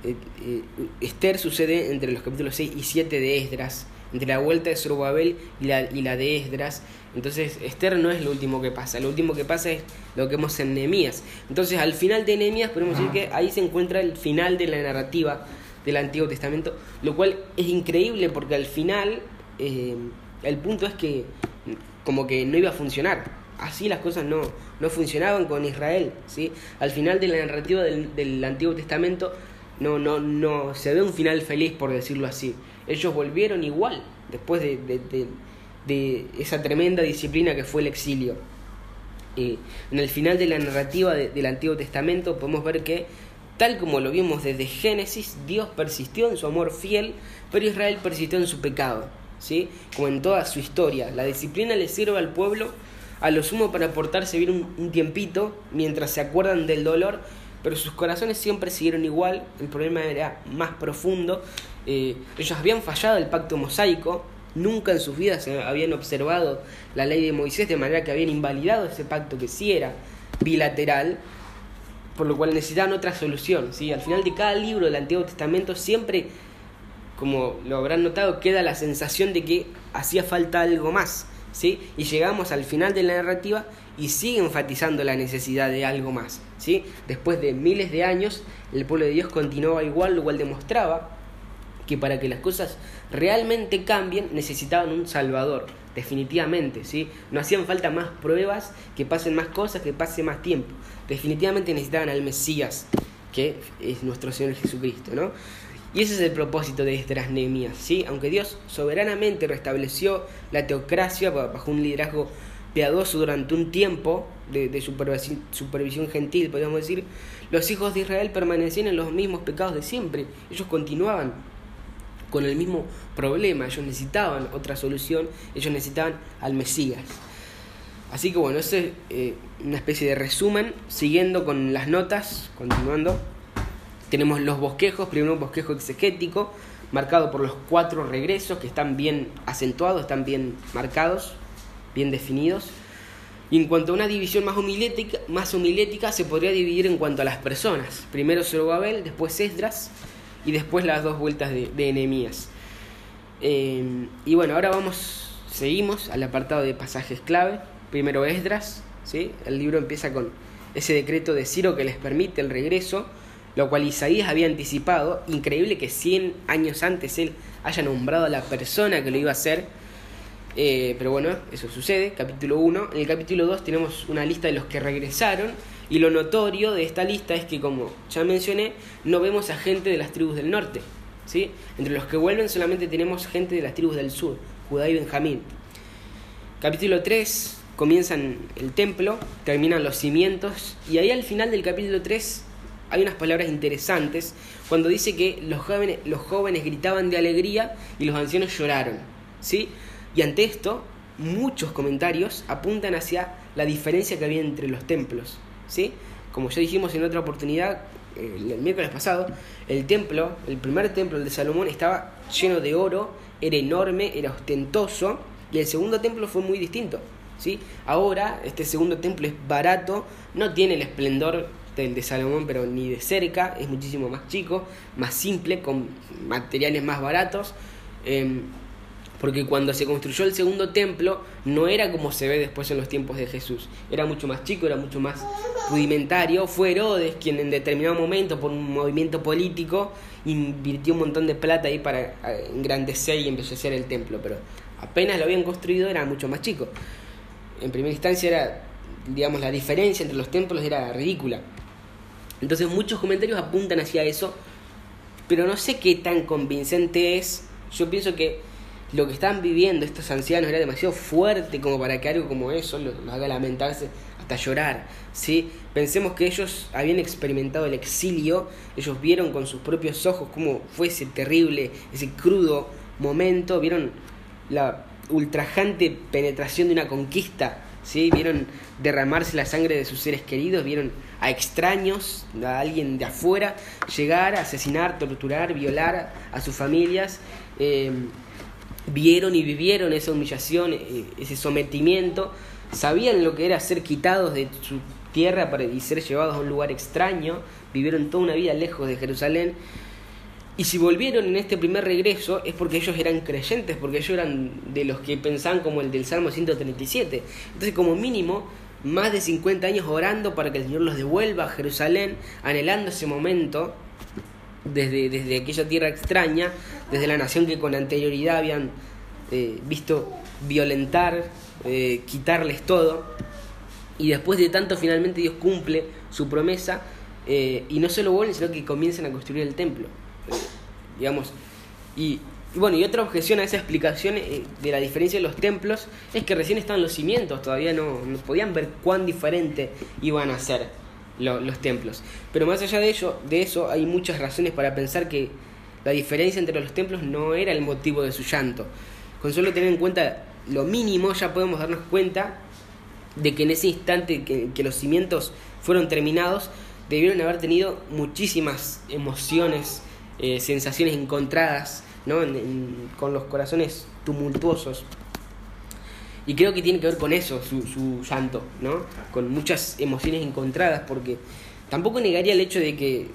eh, Esther sucede entre los capítulos 6 y 7 de Esdras, entre la vuelta de Zorobabel y la, de Esdras. Entonces, Esther no es lo último que pasa, lo último que pasa es lo que vemos en Nehemías. Entonces, al final de Nehemías podemos decir que ahí se encuentra el final de la narrativa del Antiguo Testamento, lo cual es increíble porque al final el punto es que como que no iba a funcionar. Así las cosas no, no funcionaban con Israel. ¿sí? Al final de la narrativa del, del Antiguo Testamento no, no, no se ve un final feliz, por decirlo así. Ellos volvieron igual después de, de, de, esa tremenda disciplina que fue el exilio. Y en el final de la narrativa del Antiguo Testamento podemos ver que, tal como lo vimos desde Génesis, Dios persistió en su amor fiel, pero Israel persistió en su pecado. ¿sí? Como en toda su historia. La disciplina le sirve al pueblo a lo sumo para portarse bien un tiempito mientras se acuerdan del dolor pero sus corazones siempre siguieron igual, el problema era más profundo, eh, ellos habían fallado el pacto mosaico, nunca en sus vidas habían observado la ley de Moisés, de manera que habían invalidado ese pacto que sí era bilateral, por lo cual necesitaban otra solución. ¿sí? Al final de cada libro del Antiguo Testamento siempre, como lo habrán notado, queda la sensación de que hacía falta algo más. ¿sí? Y llegamos al final de la narrativa y sigue enfatizando la necesidad de algo más. ¿sí? Después de miles de años, el pueblo de Dios continuaba igual, lo cual demostraba que para que las cosas realmente cambien necesitaban un Salvador, definitivamente, ¿sí? No hacían falta más pruebas, que pasen más cosas, que pase más tiempo. Definitivamente necesitaban al Mesías, que es nuestro Señor Jesucristo, ¿no? Y ese es el propósito de estas Nehemías, ¿sí? Aunque Dios soberanamente restableció la teocracia bajo un liderazgo piadoso durante un tiempo de, supervisión, gentil, podríamos decir, los hijos de Israel permanecían en los mismos pecados de siempre. Ellos continuaban con el mismo problema, ellos necesitaban otra solución, ellos necesitaban al Mesías. Así que bueno, eso es eh, una especie de resumen, siguiendo con las notas, continuando. Tenemos los bosquejos, primero un bosquejo exegético, marcado por los cuatro regresos que están bien acentuados, están bien marcados bien definidos. Y en cuanto a una división más homilética, más homilética se podría dividir en cuanto a las personas. Primero Zorobabel, después Esdras y después las dos vueltas de, de Enemías. Eh, y bueno, ahora vamos, seguimos al apartado de pasajes clave. Primero Esdras, ¿sí? el libro empieza con ese decreto de Ciro que les permite el regreso, lo cual Isaías había anticipado. Increíble que 100 años antes él haya nombrado a la persona que lo iba a hacer eh, pero bueno, eso sucede, capítulo 1. En el capítulo 2 tenemos una lista de los que regresaron y lo notorio de esta lista es que, como ya mencioné, no vemos a gente de las tribus del norte. ¿sí? Entre los que vuelven solamente tenemos gente de las tribus del sur, Judá y Benjamín. Capítulo 3 comienzan el templo, terminan los cimientos y ahí al final del capítulo 3 hay unas palabras interesantes cuando dice que los jóvenes, los jóvenes gritaban de alegría y los ancianos lloraron. ¿sí? Y ante esto, muchos comentarios apuntan hacia la diferencia que había entre los templos. ¿sí? Como ya dijimos en otra oportunidad, el miércoles pasado, el templo, el primer templo, el de Salomón, estaba lleno de oro, era enorme, era ostentoso, y el segundo templo fue muy distinto. ¿sí? Ahora, este segundo templo es barato, no tiene el esplendor del de Salomón, pero ni de cerca, es muchísimo más chico, más simple, con materiales más baratos. Em, porque cuando se construyó el segundo templo no era como se ve después en los tiempos de Jesús, era mucho más chico, era mucho más rudimentario. Fue Herodes quien en determinado momento, por un movimiento político, invirtió un montón de plata ahí para eh, engrandecer y embellecer el templo, pero apenas lo habían construido era mucho más chico. En primera instancia era, digamos, la diferencia entre los templos era ridícula. Entonces muchos comentarios apuntan hacia eso, pero no sé qué tan convincente es. Yo pienso que lo que están viviendo estos ancianos era demasiado fuerte como para que algo como eso los, haga lamentarse hasta llorar. ¿sí? Pensemos que ellos habían experimentado el exilio, ellos vieron con sus propios ojos cómo fue ese terrible, ese crudo momento, vieron la ultrajante penetración de una conquista, ¿sí? vieron derramarse la sangre de sus seres queridos, vieron a extraños, a alguien de afuera, llegar, asesinar, torturar, violar a sus familias. Eh, vieron y vivieron esa humillación, eh, ese sometimiento, sabían lo que era ser quitados de su tierra y ser llevados a un lugar extraño, vivieron toda una vida lejos de Jerusalén. Y si volvieron en este primer regreso es porque ellos eran creyentes, porque ellos eran de los que pensaban como el del Salmo 137. Entonces como mínimo más de 50 años orando para que el Señor los devuelva a Jerusalén, anhelando ese momento desde, desde aquella tierra extraña, desde la nación que con anterioridad habían eh, visto violentar, eh, quitarles todo. Y después de tanto finalmente Dios cumple su promesa eh, y no solo vuelven, sino que comienzan a construir el templo. digamos, y, bueno, y otra objeción a esa explicación de la diferencia de los templos es que recién están los cimientos, todavía no, no podían ver cuán diferente iban a ser los templos. Pero más allá de ello, de eso, hay muchas razones para pensar que la diferencia entre los templos no era el motivo de su llanto. Con solo tener en cuenta lo mínimo ya podemos darnos cuenta de que en ese instante que, los cimientos fueron terminados, debieron haber tenido muchísimas emociones, eh, sensaciones encontradas, ¿no? con los corazones tumultuosos. Y creo que tiene que ver con eso, su, su llanto, ¿no? Con muchas emociones encontradas, porque tampoco negaría el hecho de que,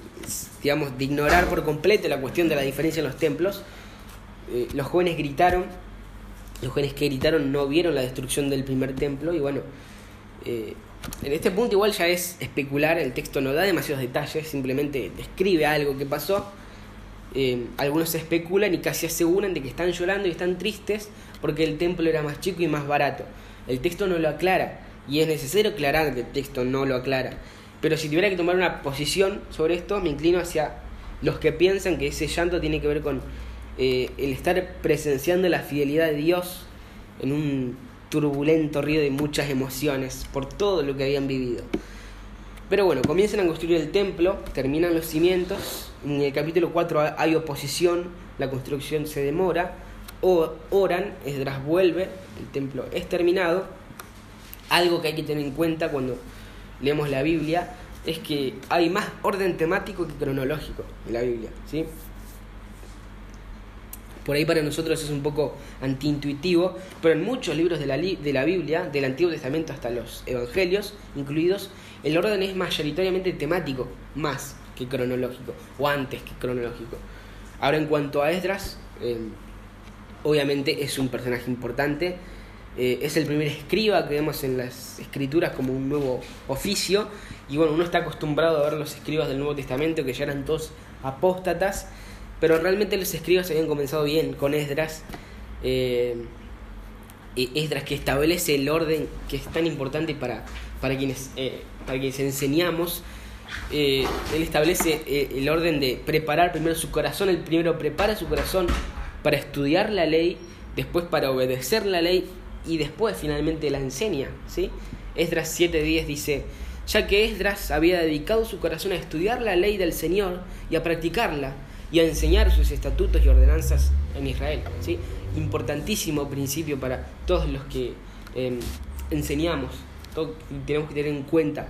digamos, de ignorar por completo la cuestión de la diferencia en los templos. Eh, los jóvenes gritaron, los jóvenes que gritaron no vieron la destrucción del primer templo, y bueno, eh, en este punto igual ya es especular, el texto no da demasiados detalles, simplemente describe algo que pasó. Eh, algunos especulan y casi aseguran de que están llorando y están tristes porque el templo era más chico y más barato. El texto no lo aclara y es necesario aclarar que el texto no lo aclara. Pero si tuviera que tomar una posición sobre esto, me inclino hacia los que piensan que ese llanto tiene que ver con eh, el estar presenciando la fidelidad de Dios en un turbulento río de muchas emociones por todo lo que habían vivido. Pero bueno, comienzan a construir el templo, terminan los cimientos, en el capítulo 4 hay oposición, la construcción se demora, oran, Esdras vuelve, el templo es terminado. Algo que hay que tener en cuenta cuando leemos la Biblia es que hay más orden temático que cronológico en la Biblia, ¿sí? Por ahí para nosotros es un poco antiintuitivo, pero en muchos libros de la, de la Biblia, del Antiguo Testamento hasta los Evangelios incluidos, el orden es mayoritariamente temático, más que cronológico, o antes que cronológico. Ahora en cuanto a Esdras, obviamente es un personaje importante, eh, es el primer escriba que vemos en las escrituras como un nuevo oficio, y bueno, uno está acostumbrado a ver los escribas del Nuevo Testamento que ya eran todos apóstatas, pero realmente los escribas habían comenzado bien con Esdras, eh, Esdras que establece el orden que es tan importante para, para, quienes, eh, para quienes enseñamos, él establece el orden de preparar primero su corazón, el primero prepara su corazón para estudiar la ley, después para obedecer la ley y después finalmente la enseña. ¿sí? Esdras 7.10 dice, ya que Esdras había dedicado su corazón a estudiar la ley del Señor y a practicarla y a enseñar sus estatutos y ordenanzas en Israel. ¿sí? Importantísimo principio para todos los que em, enseñamos, todo, tenemos que tener en cuenta,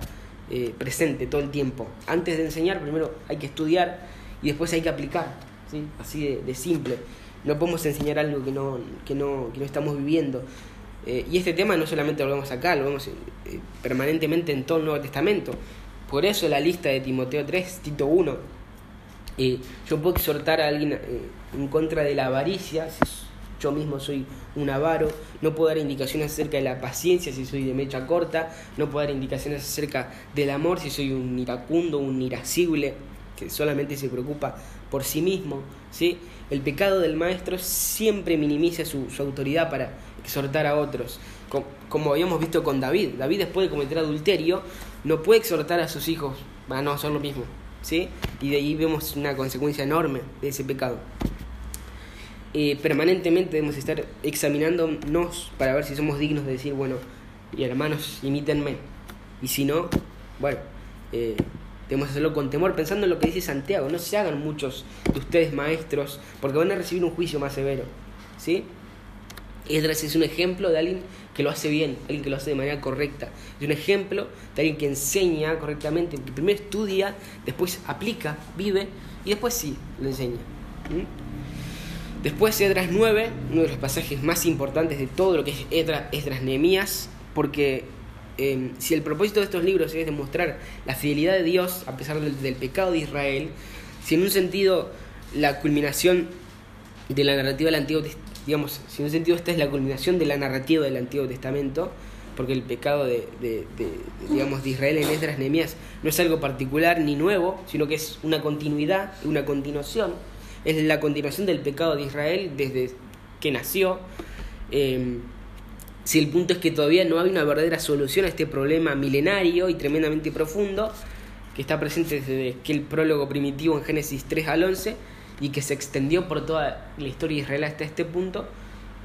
eh, presente todo el tiempo. Antes de enseñar, primero hay que estudiar y después hay que aplicar, ¿sí? así de simple no podemos enseñar algo que no, que no, que no estamos viviendo. Eh, y este tema no solamente lo vemos acá, lo vemos eh, permanentemente en todo el Nuevo Testamento. Por eso la lista de Timoteo 3, Tito 1. Eh, yo puedo exhortar a alguien en contra de la avaricia, si yo mismo soy un avaro, no puedo dar indicaciones acerca de la paciencia si soy de mecha corta, no puedo dar indicaciones acerca del amor si soy un iracundo, un irascible, que solamente se preocupa por sí mismo. ¿sí? El pecado del maestro siempre minimiza su, autoridad para exhortar a otros. Como, habíamos visto con David. David después de cometer adulterio no puede exhortar a sus hijos a no hacer lo mismo. ¿sí? Y de ahí vemos una consecuencia enorme de ese pecado. Eh, permanentemente debemos estar examinándonos para ver si somos dignos de decir, bueno, hermanos, imítenme. Y si no, bueno, eh, Debemos hacerlo con temor, pensando en lo que dice Santiago. No se hagan muchos de ustedes maestros, porque van a recibir un juicio más severo. ¿Sí? Esdras es un ejemplo de alguien que lo hace bien, alguien que lo hace de manera correcta. Es un ejemplo de alguien que enseña correctamente, que primero estudia, después aplica, vive y después sí lo enseña. Después Edras 9, uno de los pasajes más importantes de todo lo que es Edras, Esdras Nehemías, porque eh, si el propósito de estos libros es demostrar la fidelidad de Dios a pesar del, pecado de Israel, si en un sentido la culminación de la narrativa del Antiguo digamos, si en un sentido esta es la culminación de la narrativa del Antiguo Testamento, porque el pecado de, digamos, de Israel en Esdras Nehemías no es algo particular ni nuevo, sino que es una continuidad, una continuación, es la continuación del pecado de Israel desde que nació. Eh, si el punto es que todavía no hay una verdadera solución a este problema milenario y tremendamente profundo, que está presente desde que el prólogo primitivo en Génesis 3 al 11 y que se extendió por toda la historia de Israel hasta este punto,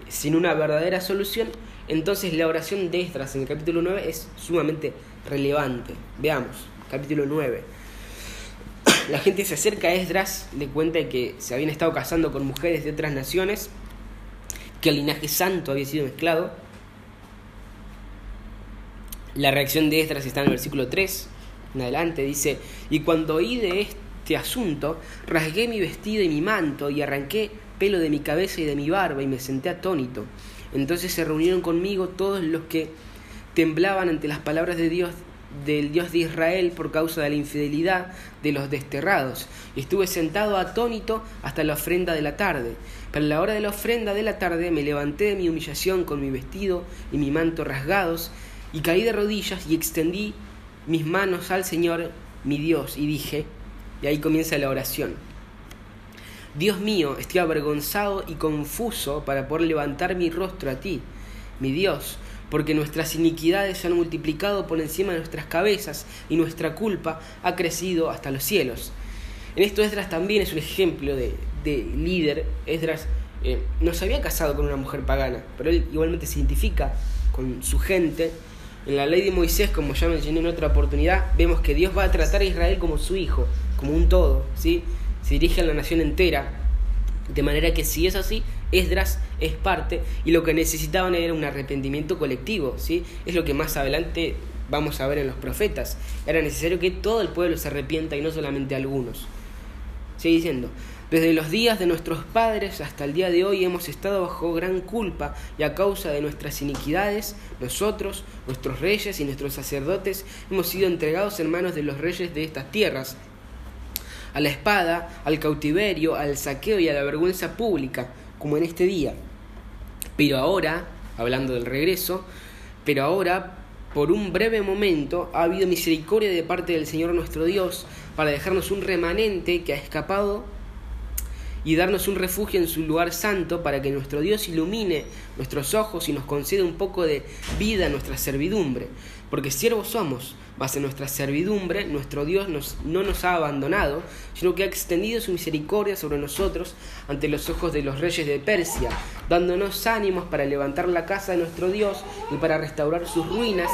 sin una verdadera solución, entonces la oración de Esdras en el capítulo 9 es sumamente relevante. Veamos, capítulo 9. La gente se acerca a Esdras, le cuenta que se habían estado casando con mujeres de otras naciones, que el linaje santo había sido mezclado. La reacción de Esdras está en el versículo 3, en adelante, dice, y cuando oí de este asunto, rasgué mi vestido y mi manto y arranqué pelo de mi cabeza y de mi barba y me senté atónito. Entonces se reunieron conmigo todos los que temblaban ante las palabras de Dios del Dios de Israel por causa de la infidelidad de los desterrados. Y estuve sentado atónito hasta la ofrenda de la tarde. Pero a la hora de la ofrenda de la tarde me levanté de mi humillación con mi vestido y mi manto rasgados y caí de rodillas y extendí mis manos al Señor mi Dios y dije, y ahí comienza la oración. Dios mío, estoy avergonzado y confuso para poder levantar mi rostro a ti, mi Dios, porque nuestras iniquidades se han multiplicado por encima de nuestras cabezas y nuestra culpa ha crecido hasta los cielos. En esto Esdras también es un ejemplo de, de líder. Esdras eh, no se había casado con una mujer pagana, pero él igualmente se identifica con su gente. En la ley de Moisés, como ya mencioné en otra oportunidad, vemos que Dios va a tratar a Israel como su hijo, como un todo, ¿sí? se dirige a la nación entera. De manera que si es así, Esdras es parte y lo que necesitaban era un arrepentimiento colectivo, ¿sí? Es lo que más adelante vamos a ver en los profetas. Era necesario que todo el pueblo se arrepienta y no solamente algunos. Sigue diciendo, desde los días de nuestros padres hasta el día de hoy hemos estado bajo gran culpa y a causa de nuestras iniquidades, nosotros, nuestros reyes y nuestros sacerdotes hemos sido entregados en manos de los reyes de estas tierras a la espada, al cautiverio, al saqueo y a la vergüenza pública, como en este día. Pero ahora, hablando del regreso, pero ahora, por un breve momento, ha habido misericordia de parte del Señor nuestro Dios para dejarnos un remanente que ha escapado y darnos un refugio en su lugar santo para que nuestro Dios ilumine nuestros ojos y nos conceda un poco de vida a nuestra servidumbre. Porque siervos somos, base nuestra servidumbre, nuestro Dios nos, no nos ha abandonado, sino que ha extendido su misericordia sobre nosotros ante los ojos de los reyes de Persia, dándonos ánimos para levantar la casa de nuestro Dios y para restaurar sus ruinas,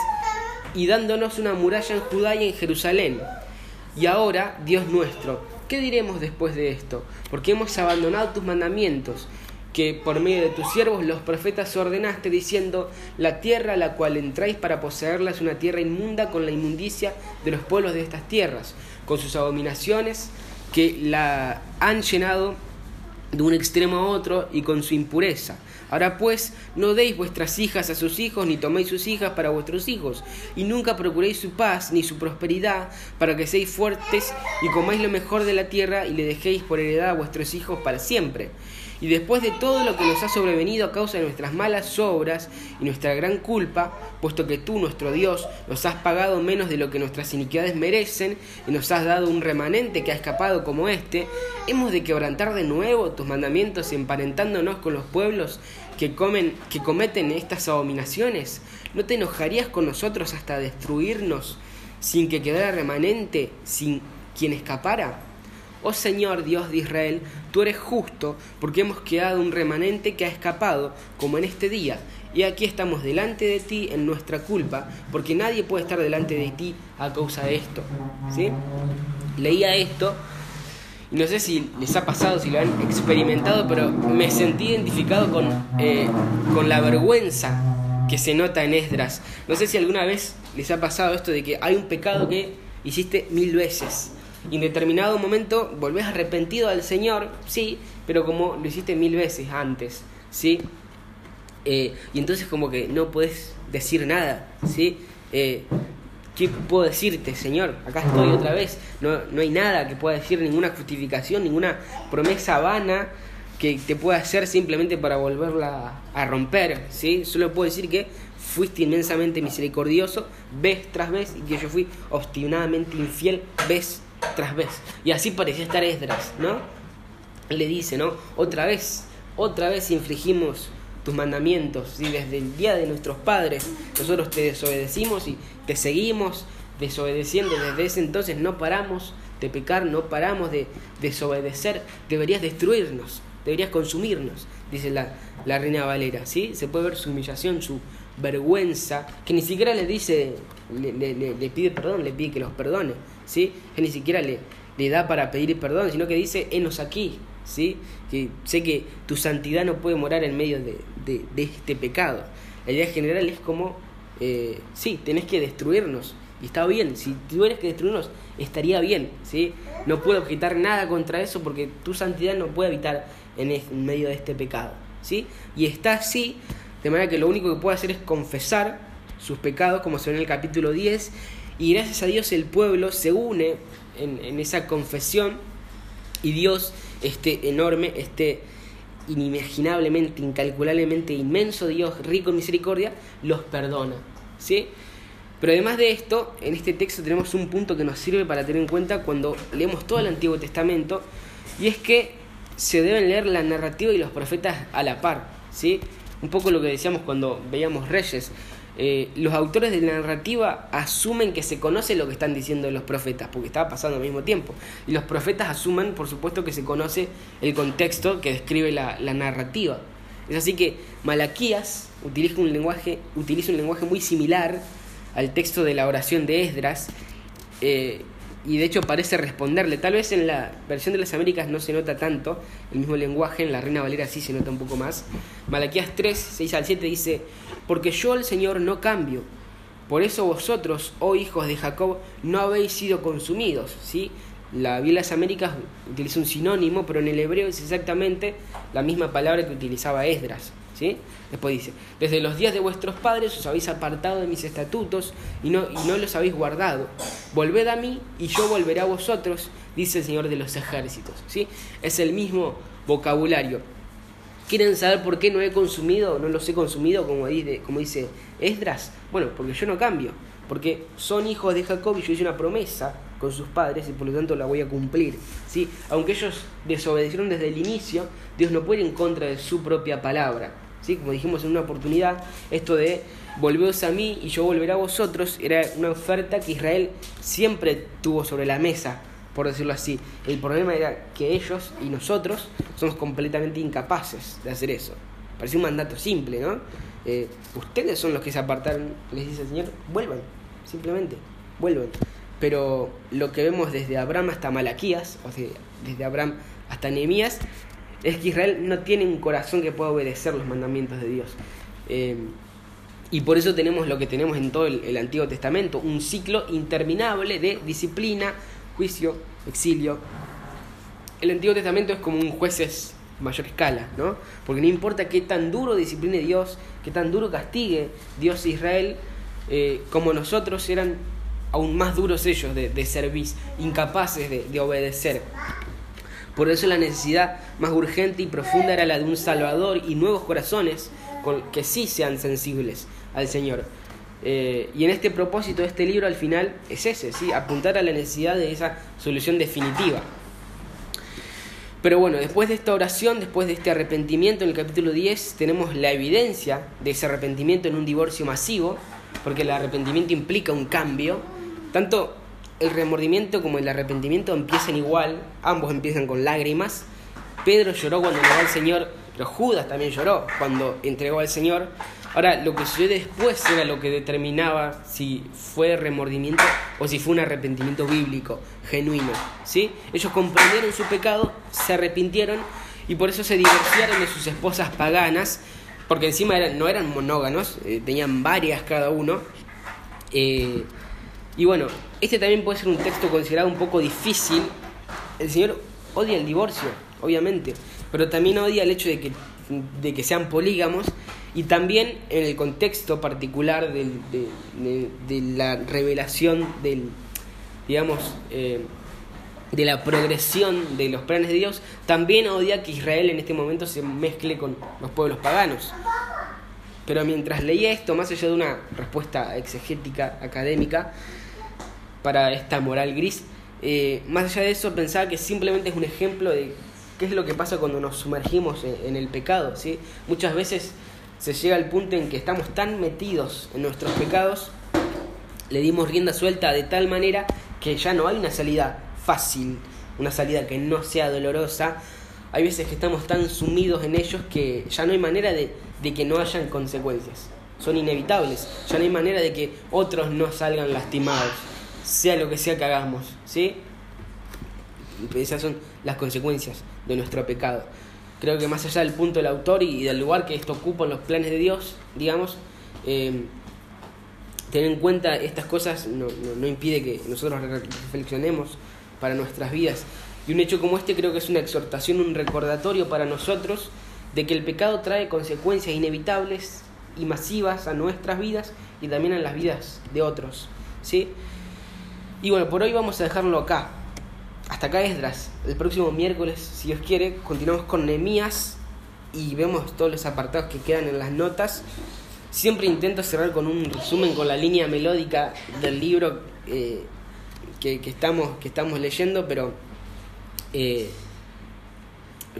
y dándonos una muralla en Judá y en Jerusalén. Y ahora, Dios nuestro, ¿qué diremos después de esto? Porque hemos abandonado tus mandamientos que por medio de tus siervos los profetas ordenaste diciendo, la tierra a la cual entráis para poseerla es una tierra inmunda con la inmundicia de los pueblos de estas tierras, con sus abominaciones que la han llenado de un extremo a otro y con su impureza. Ahora pues, no deis vuestras hijas a sus hijos, ni toméis sus hijas para vuestros hijos, y nunca procuréis su paz ni su prosperidad, para que seáis fuertes y comáis lo mejor de la tierra y le dejéis por heredad a vuestros hijos para siempre. Y después de todo lo que nos ha sobrevenido a causa de nuestras malas obras y nuestra gran culpa, puesto que tú, nuestro Dios, nos has pagado menos de lo que nuestras iniquidades merecen y nos has dado un remanente que ha escapado como este, hemos de quebrantar de nuevo tus mandamientos emparentándonos con los pueblos que, comen, que cometen estas abominaciones. ¿No te enojarías con nosotros hasta destruirnos sin que quedara remanente, sin quien escapara? Oh Señor Dios de Israel, tú eres justo, porque hemos quedado un remanente que ha escapado, como en este día. Y aquí estamos delante de ti en nuestra culpa, porque nadie puede estar delante de ti a causa de esto. ¿Sí? Leía esto, no sé si les ha pasado, si lo han experimentado, pero me sentí identificado con, eh, con la vergüenza que se nota en Esdras. No sé si alguna vez les ha pasado esto de que hay un pecado que hiciste mil veces Y en determinado momento volvés arrepentido al Señor, sí, pero como lo hiciste mil veces antes, ¿sí? Eh, y entonces como que no puedes decir nada, ¿sí? Eh, ¿Qué puedo decirte, Señor? Acá estoy otra vez. No, no hay nada que pueda decir, ninguna justificación, ninguna promesa vana que te pueda hacer simplemente para volverla a romper, ¿sí? Solo puedo decir que fuiste inmensamente misericordioso vez tras vez y que yo fui obstinadamente infiel vez tras vez. Y así parecía estar Esdras, ¿no? Le dice, ¿no? Otra vez, otra vez infligimos tus mandamientos, y desde el día de nuestros padres. Nosotros te desobedecimos y te seguimos desobedeciendo, desde ese entonces no paramos de pecar, no paramos de desobedecer, deberías destruirnos, deberías consumirnos, dice la, la reina Valera, ¿sí? Se puede ver su humillación, su vergüenza, que ni siquiera le dice, le, le, le, pide perdón, le pide que los perdone, ¿sí? Que ni siquiera le, le da para pedir perdón, sino que dice, enos aquí, ¿sí? Que sé que tu santidad no puede morar en medio de, de, de este pecado. La idea general es como, eh, sí, tenés que destruirnos, y está bien, si tuvieras que destruirnos, estaría bien, ¿sí? No puedo objetar nada contra eso porque tu santidad no puede habitar en, en medio de este pecado, ¿sí? Y está así de manera que lo único que puede hacer es confesar sus pecados, como se ve en el capítulo 10, y gracias a Dios el pueblo se une en, esa confesión y Dios, este enorme, este inimaginablemente, incalculablemente inmenso Dios, rico en misericordia, los perdona. ¿sí? Pero además de esto, en este texto tenemos un punto que nos sirve para tener en cuenta cuando leemos todo el Antiguo Testamento, y es que se deben leer la narrativa y los profetas a la par. ¿sí? un poco lo que decíamos cuando veíamos Reyes. Eh, los autores de la narrativa asumen que se conoce lo que están diciendo los profetas, porque estaba pasando al mismo tiempo. Y los profetas asumen, por supuesto, que se conoce el contexto que describe la, narrativa. Es así que Malaquías utiliza un, lenguaje, utiliza un lenguaje muy similar al texto de la oración de Esdras, eh, y de hecho parece responderle. Tal vez en la versión de las Américas no se nota tanto el mismo lenguaje, en la Reina Valera sí se nota un poco más. Malaquías 3, 6 al 7 dice, porque yo el Señor no cambio, por eso vosotros, oh hijos de Jacob, no habéis sido consumidos. ¿sí? La Biblia de las Américas utiliza un sinónimo, pero en el hebreo es exactamente la misma palabra que utilizaba Esdras. ¿sí? Después dice, desde los días de vuestros padres os habéis apartado de mis estatutos y no, y no los habéis guardado. Volved a mí y yo volveré a vosotros, dice el Señor de los ejércitos. ¿sí? Es el mismo vocabulario. ¿Quieren saber por qué no he consumido, no los he consumido como dice, como dice Esdras? Bueno, porque yo no cambio, porque son hijos de Jacob y yo hice una promesa con sus padres y por lo tanto la voy a cumplir. ¿sí? Aunque ellos desobedecieron desde el inicio, Dios no puede ir en contra de su propia palabra. ¿sí? Como dijimos en una oportunidad, esto de volveos a mí y yo volveré a vosotros era una oferta que Israel siempre tuvo sobre la mesa, por decirlo así. El problema era que ellos y nosotros somos completamente incapaces de hacer eso. Parecía un mandato simple, ¿no? Eh, ustedes son los que se apartaron, les dice el Señor, vuelvan, simplemente, vuelvan. Pero lo que vemos desde Abraham hasta Malaquías, o sea, desde Abraham hasta Nehemías, es que Israel no tiene un corazón que pueda obedecer los mandamientos de Dios. Eh, y por eso tenemos lo que tenemos en todo el, Antiguo Testamento, un ciclo interminable de disciplina, juicio, exilio. El Antiguo Testamento es como un jueces mayor escala, ¿no? Porque no importa qué tan duro discipline Dios, qué tan duro castigue Dios Israel, eh, como nosotros eran aún más duros ellos de, de servir, incapaces de, de obedecer. Por eso la necesidad más urgente y profunda era la de un Salvador y nuevos corazones que sí sean sensibles al Señor. Eh, y en este propósito este libro al final es ese, ¿sí? apuntar a la necesidad de esa solución definitiva. Pero bueno, después de esta oración, después de este arrepentimiento en el capítulo 10, tenemos la evidencia de ese arrepentimiento en un divorcio masivo, porque el arrepentimiento implica un cambio, tanto el remordimiento como el arrepentimiento empiezan igual, ambos empiezan con lágrimas. Pedro lloró cuando entregó al Señor, pero Judas también lloró cuando entregó al Señor. Ahora, lo que sucede después era lo que determinaba si fue remordimiento o si fue un arrepentimiento bíblico, genuino. ¿sí? Ellos comprendieron su pecado, se arrepintieron y por eso se divorciaron de sus esposas paganas, porque encima no eran monóganos, eh, tenían varias cada uno. Eh, Y bueno, este también puede ser un texto considerado un poco difícil. El Señor odia el divorcio, obviamente, pero también odia el hecho de que, de que sean polígamos y también en el contexto particular de, de, la revelación del, digamos, eh, de la progresión de los planes de Dios, también odia que Israel en este momento se mezcle con los pueblos paganos. Pero mientras leía esto, más allá de una respuesta exegética, académica, para esta moral gris, eh, más allá de eso pensaba que simplemente es un ejemplo de qué es lo que pasa cuando nos sumergimos en, el pecado. ¿sí? Muchas veces se llega al punto en que estamos tan metidos en nuestros pecados, le dimos rienda suelta de tal manera que ya no hay una salida fácil, una salida que no sea dolorosa. Hay veces que estamos tan sumidos en ellos que ya no hay manera de, de que no hayan consecuencias. Son inevitables. Ya no hay manera de que otros no salgan lastimados, sea lo que sea que hagamos. ¿sí? Esas son las consecuencias de nuestro pecado. Creo que más allá del punto del autor y del lugar que esto ocupa en los planes de Dios, digamos, eh, tener en cuenta estas cosas no, no, impide que nosotros reflexionemos para nuestras vidas. Y un hecho como este creo que es una exhortación, un recordatorio para nosotros de que el pecado trae consecuencias inevitables y masivas a nuestras vidas y también a las vidas de otros. ¿sí? Y bueno, por hoy vamos a dejarlo acá. Hasta acá Esdras. El próximo miércoles, si Dios quiere, continuamos con Nehemías y vemos todos los apartados que quedan en las notas. Siempre intento cerrar con un resumen, con la línea melódica del libro eh, que, estamos, que estamos leyendo, pero, eh,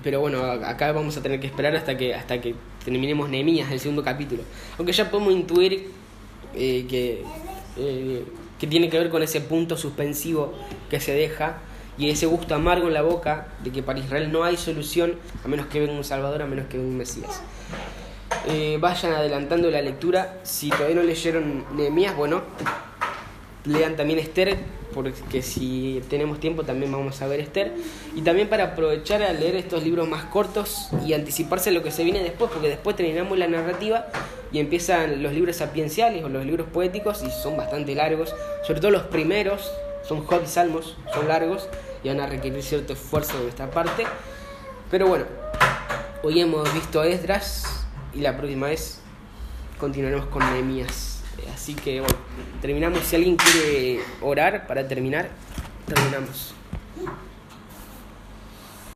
pero bueno, acá vamos a tener que esperar hasta que, hasta que terminemos Nehemías, el segundo capítulo. Aunque ya podemos intuir eh, que, que tiene que ver con ese punto suspensivo que se deja y ese gusto amargo en la boca de que para Israel no hay solución a menos que venga un Salvador, a menos que venga un Mesías. Eh, vayan adelantando la lectura. Si todavía no leyeron Nehemías, bueno, lean también Esther, porque si tenemos tiempo también vamos a ver Esther. Y también para aprovechar a leer estos libros más cortos y anticiparse a lo que se viene después, porque después terminamos la narrativa y empiezan los libros sapienciales o los libros poéticos y son bastante largos, sobre todo los primeros, son Job y Salmos, son largos y van a requerir cierto esfuerzo de nuestra parte. Pero bueno, hoy hemos visto Esdras y la próxima vez continuaremos con Nehemías. Así que bueno, terminamos. Si alguien quiere orar para terminar, terminamos.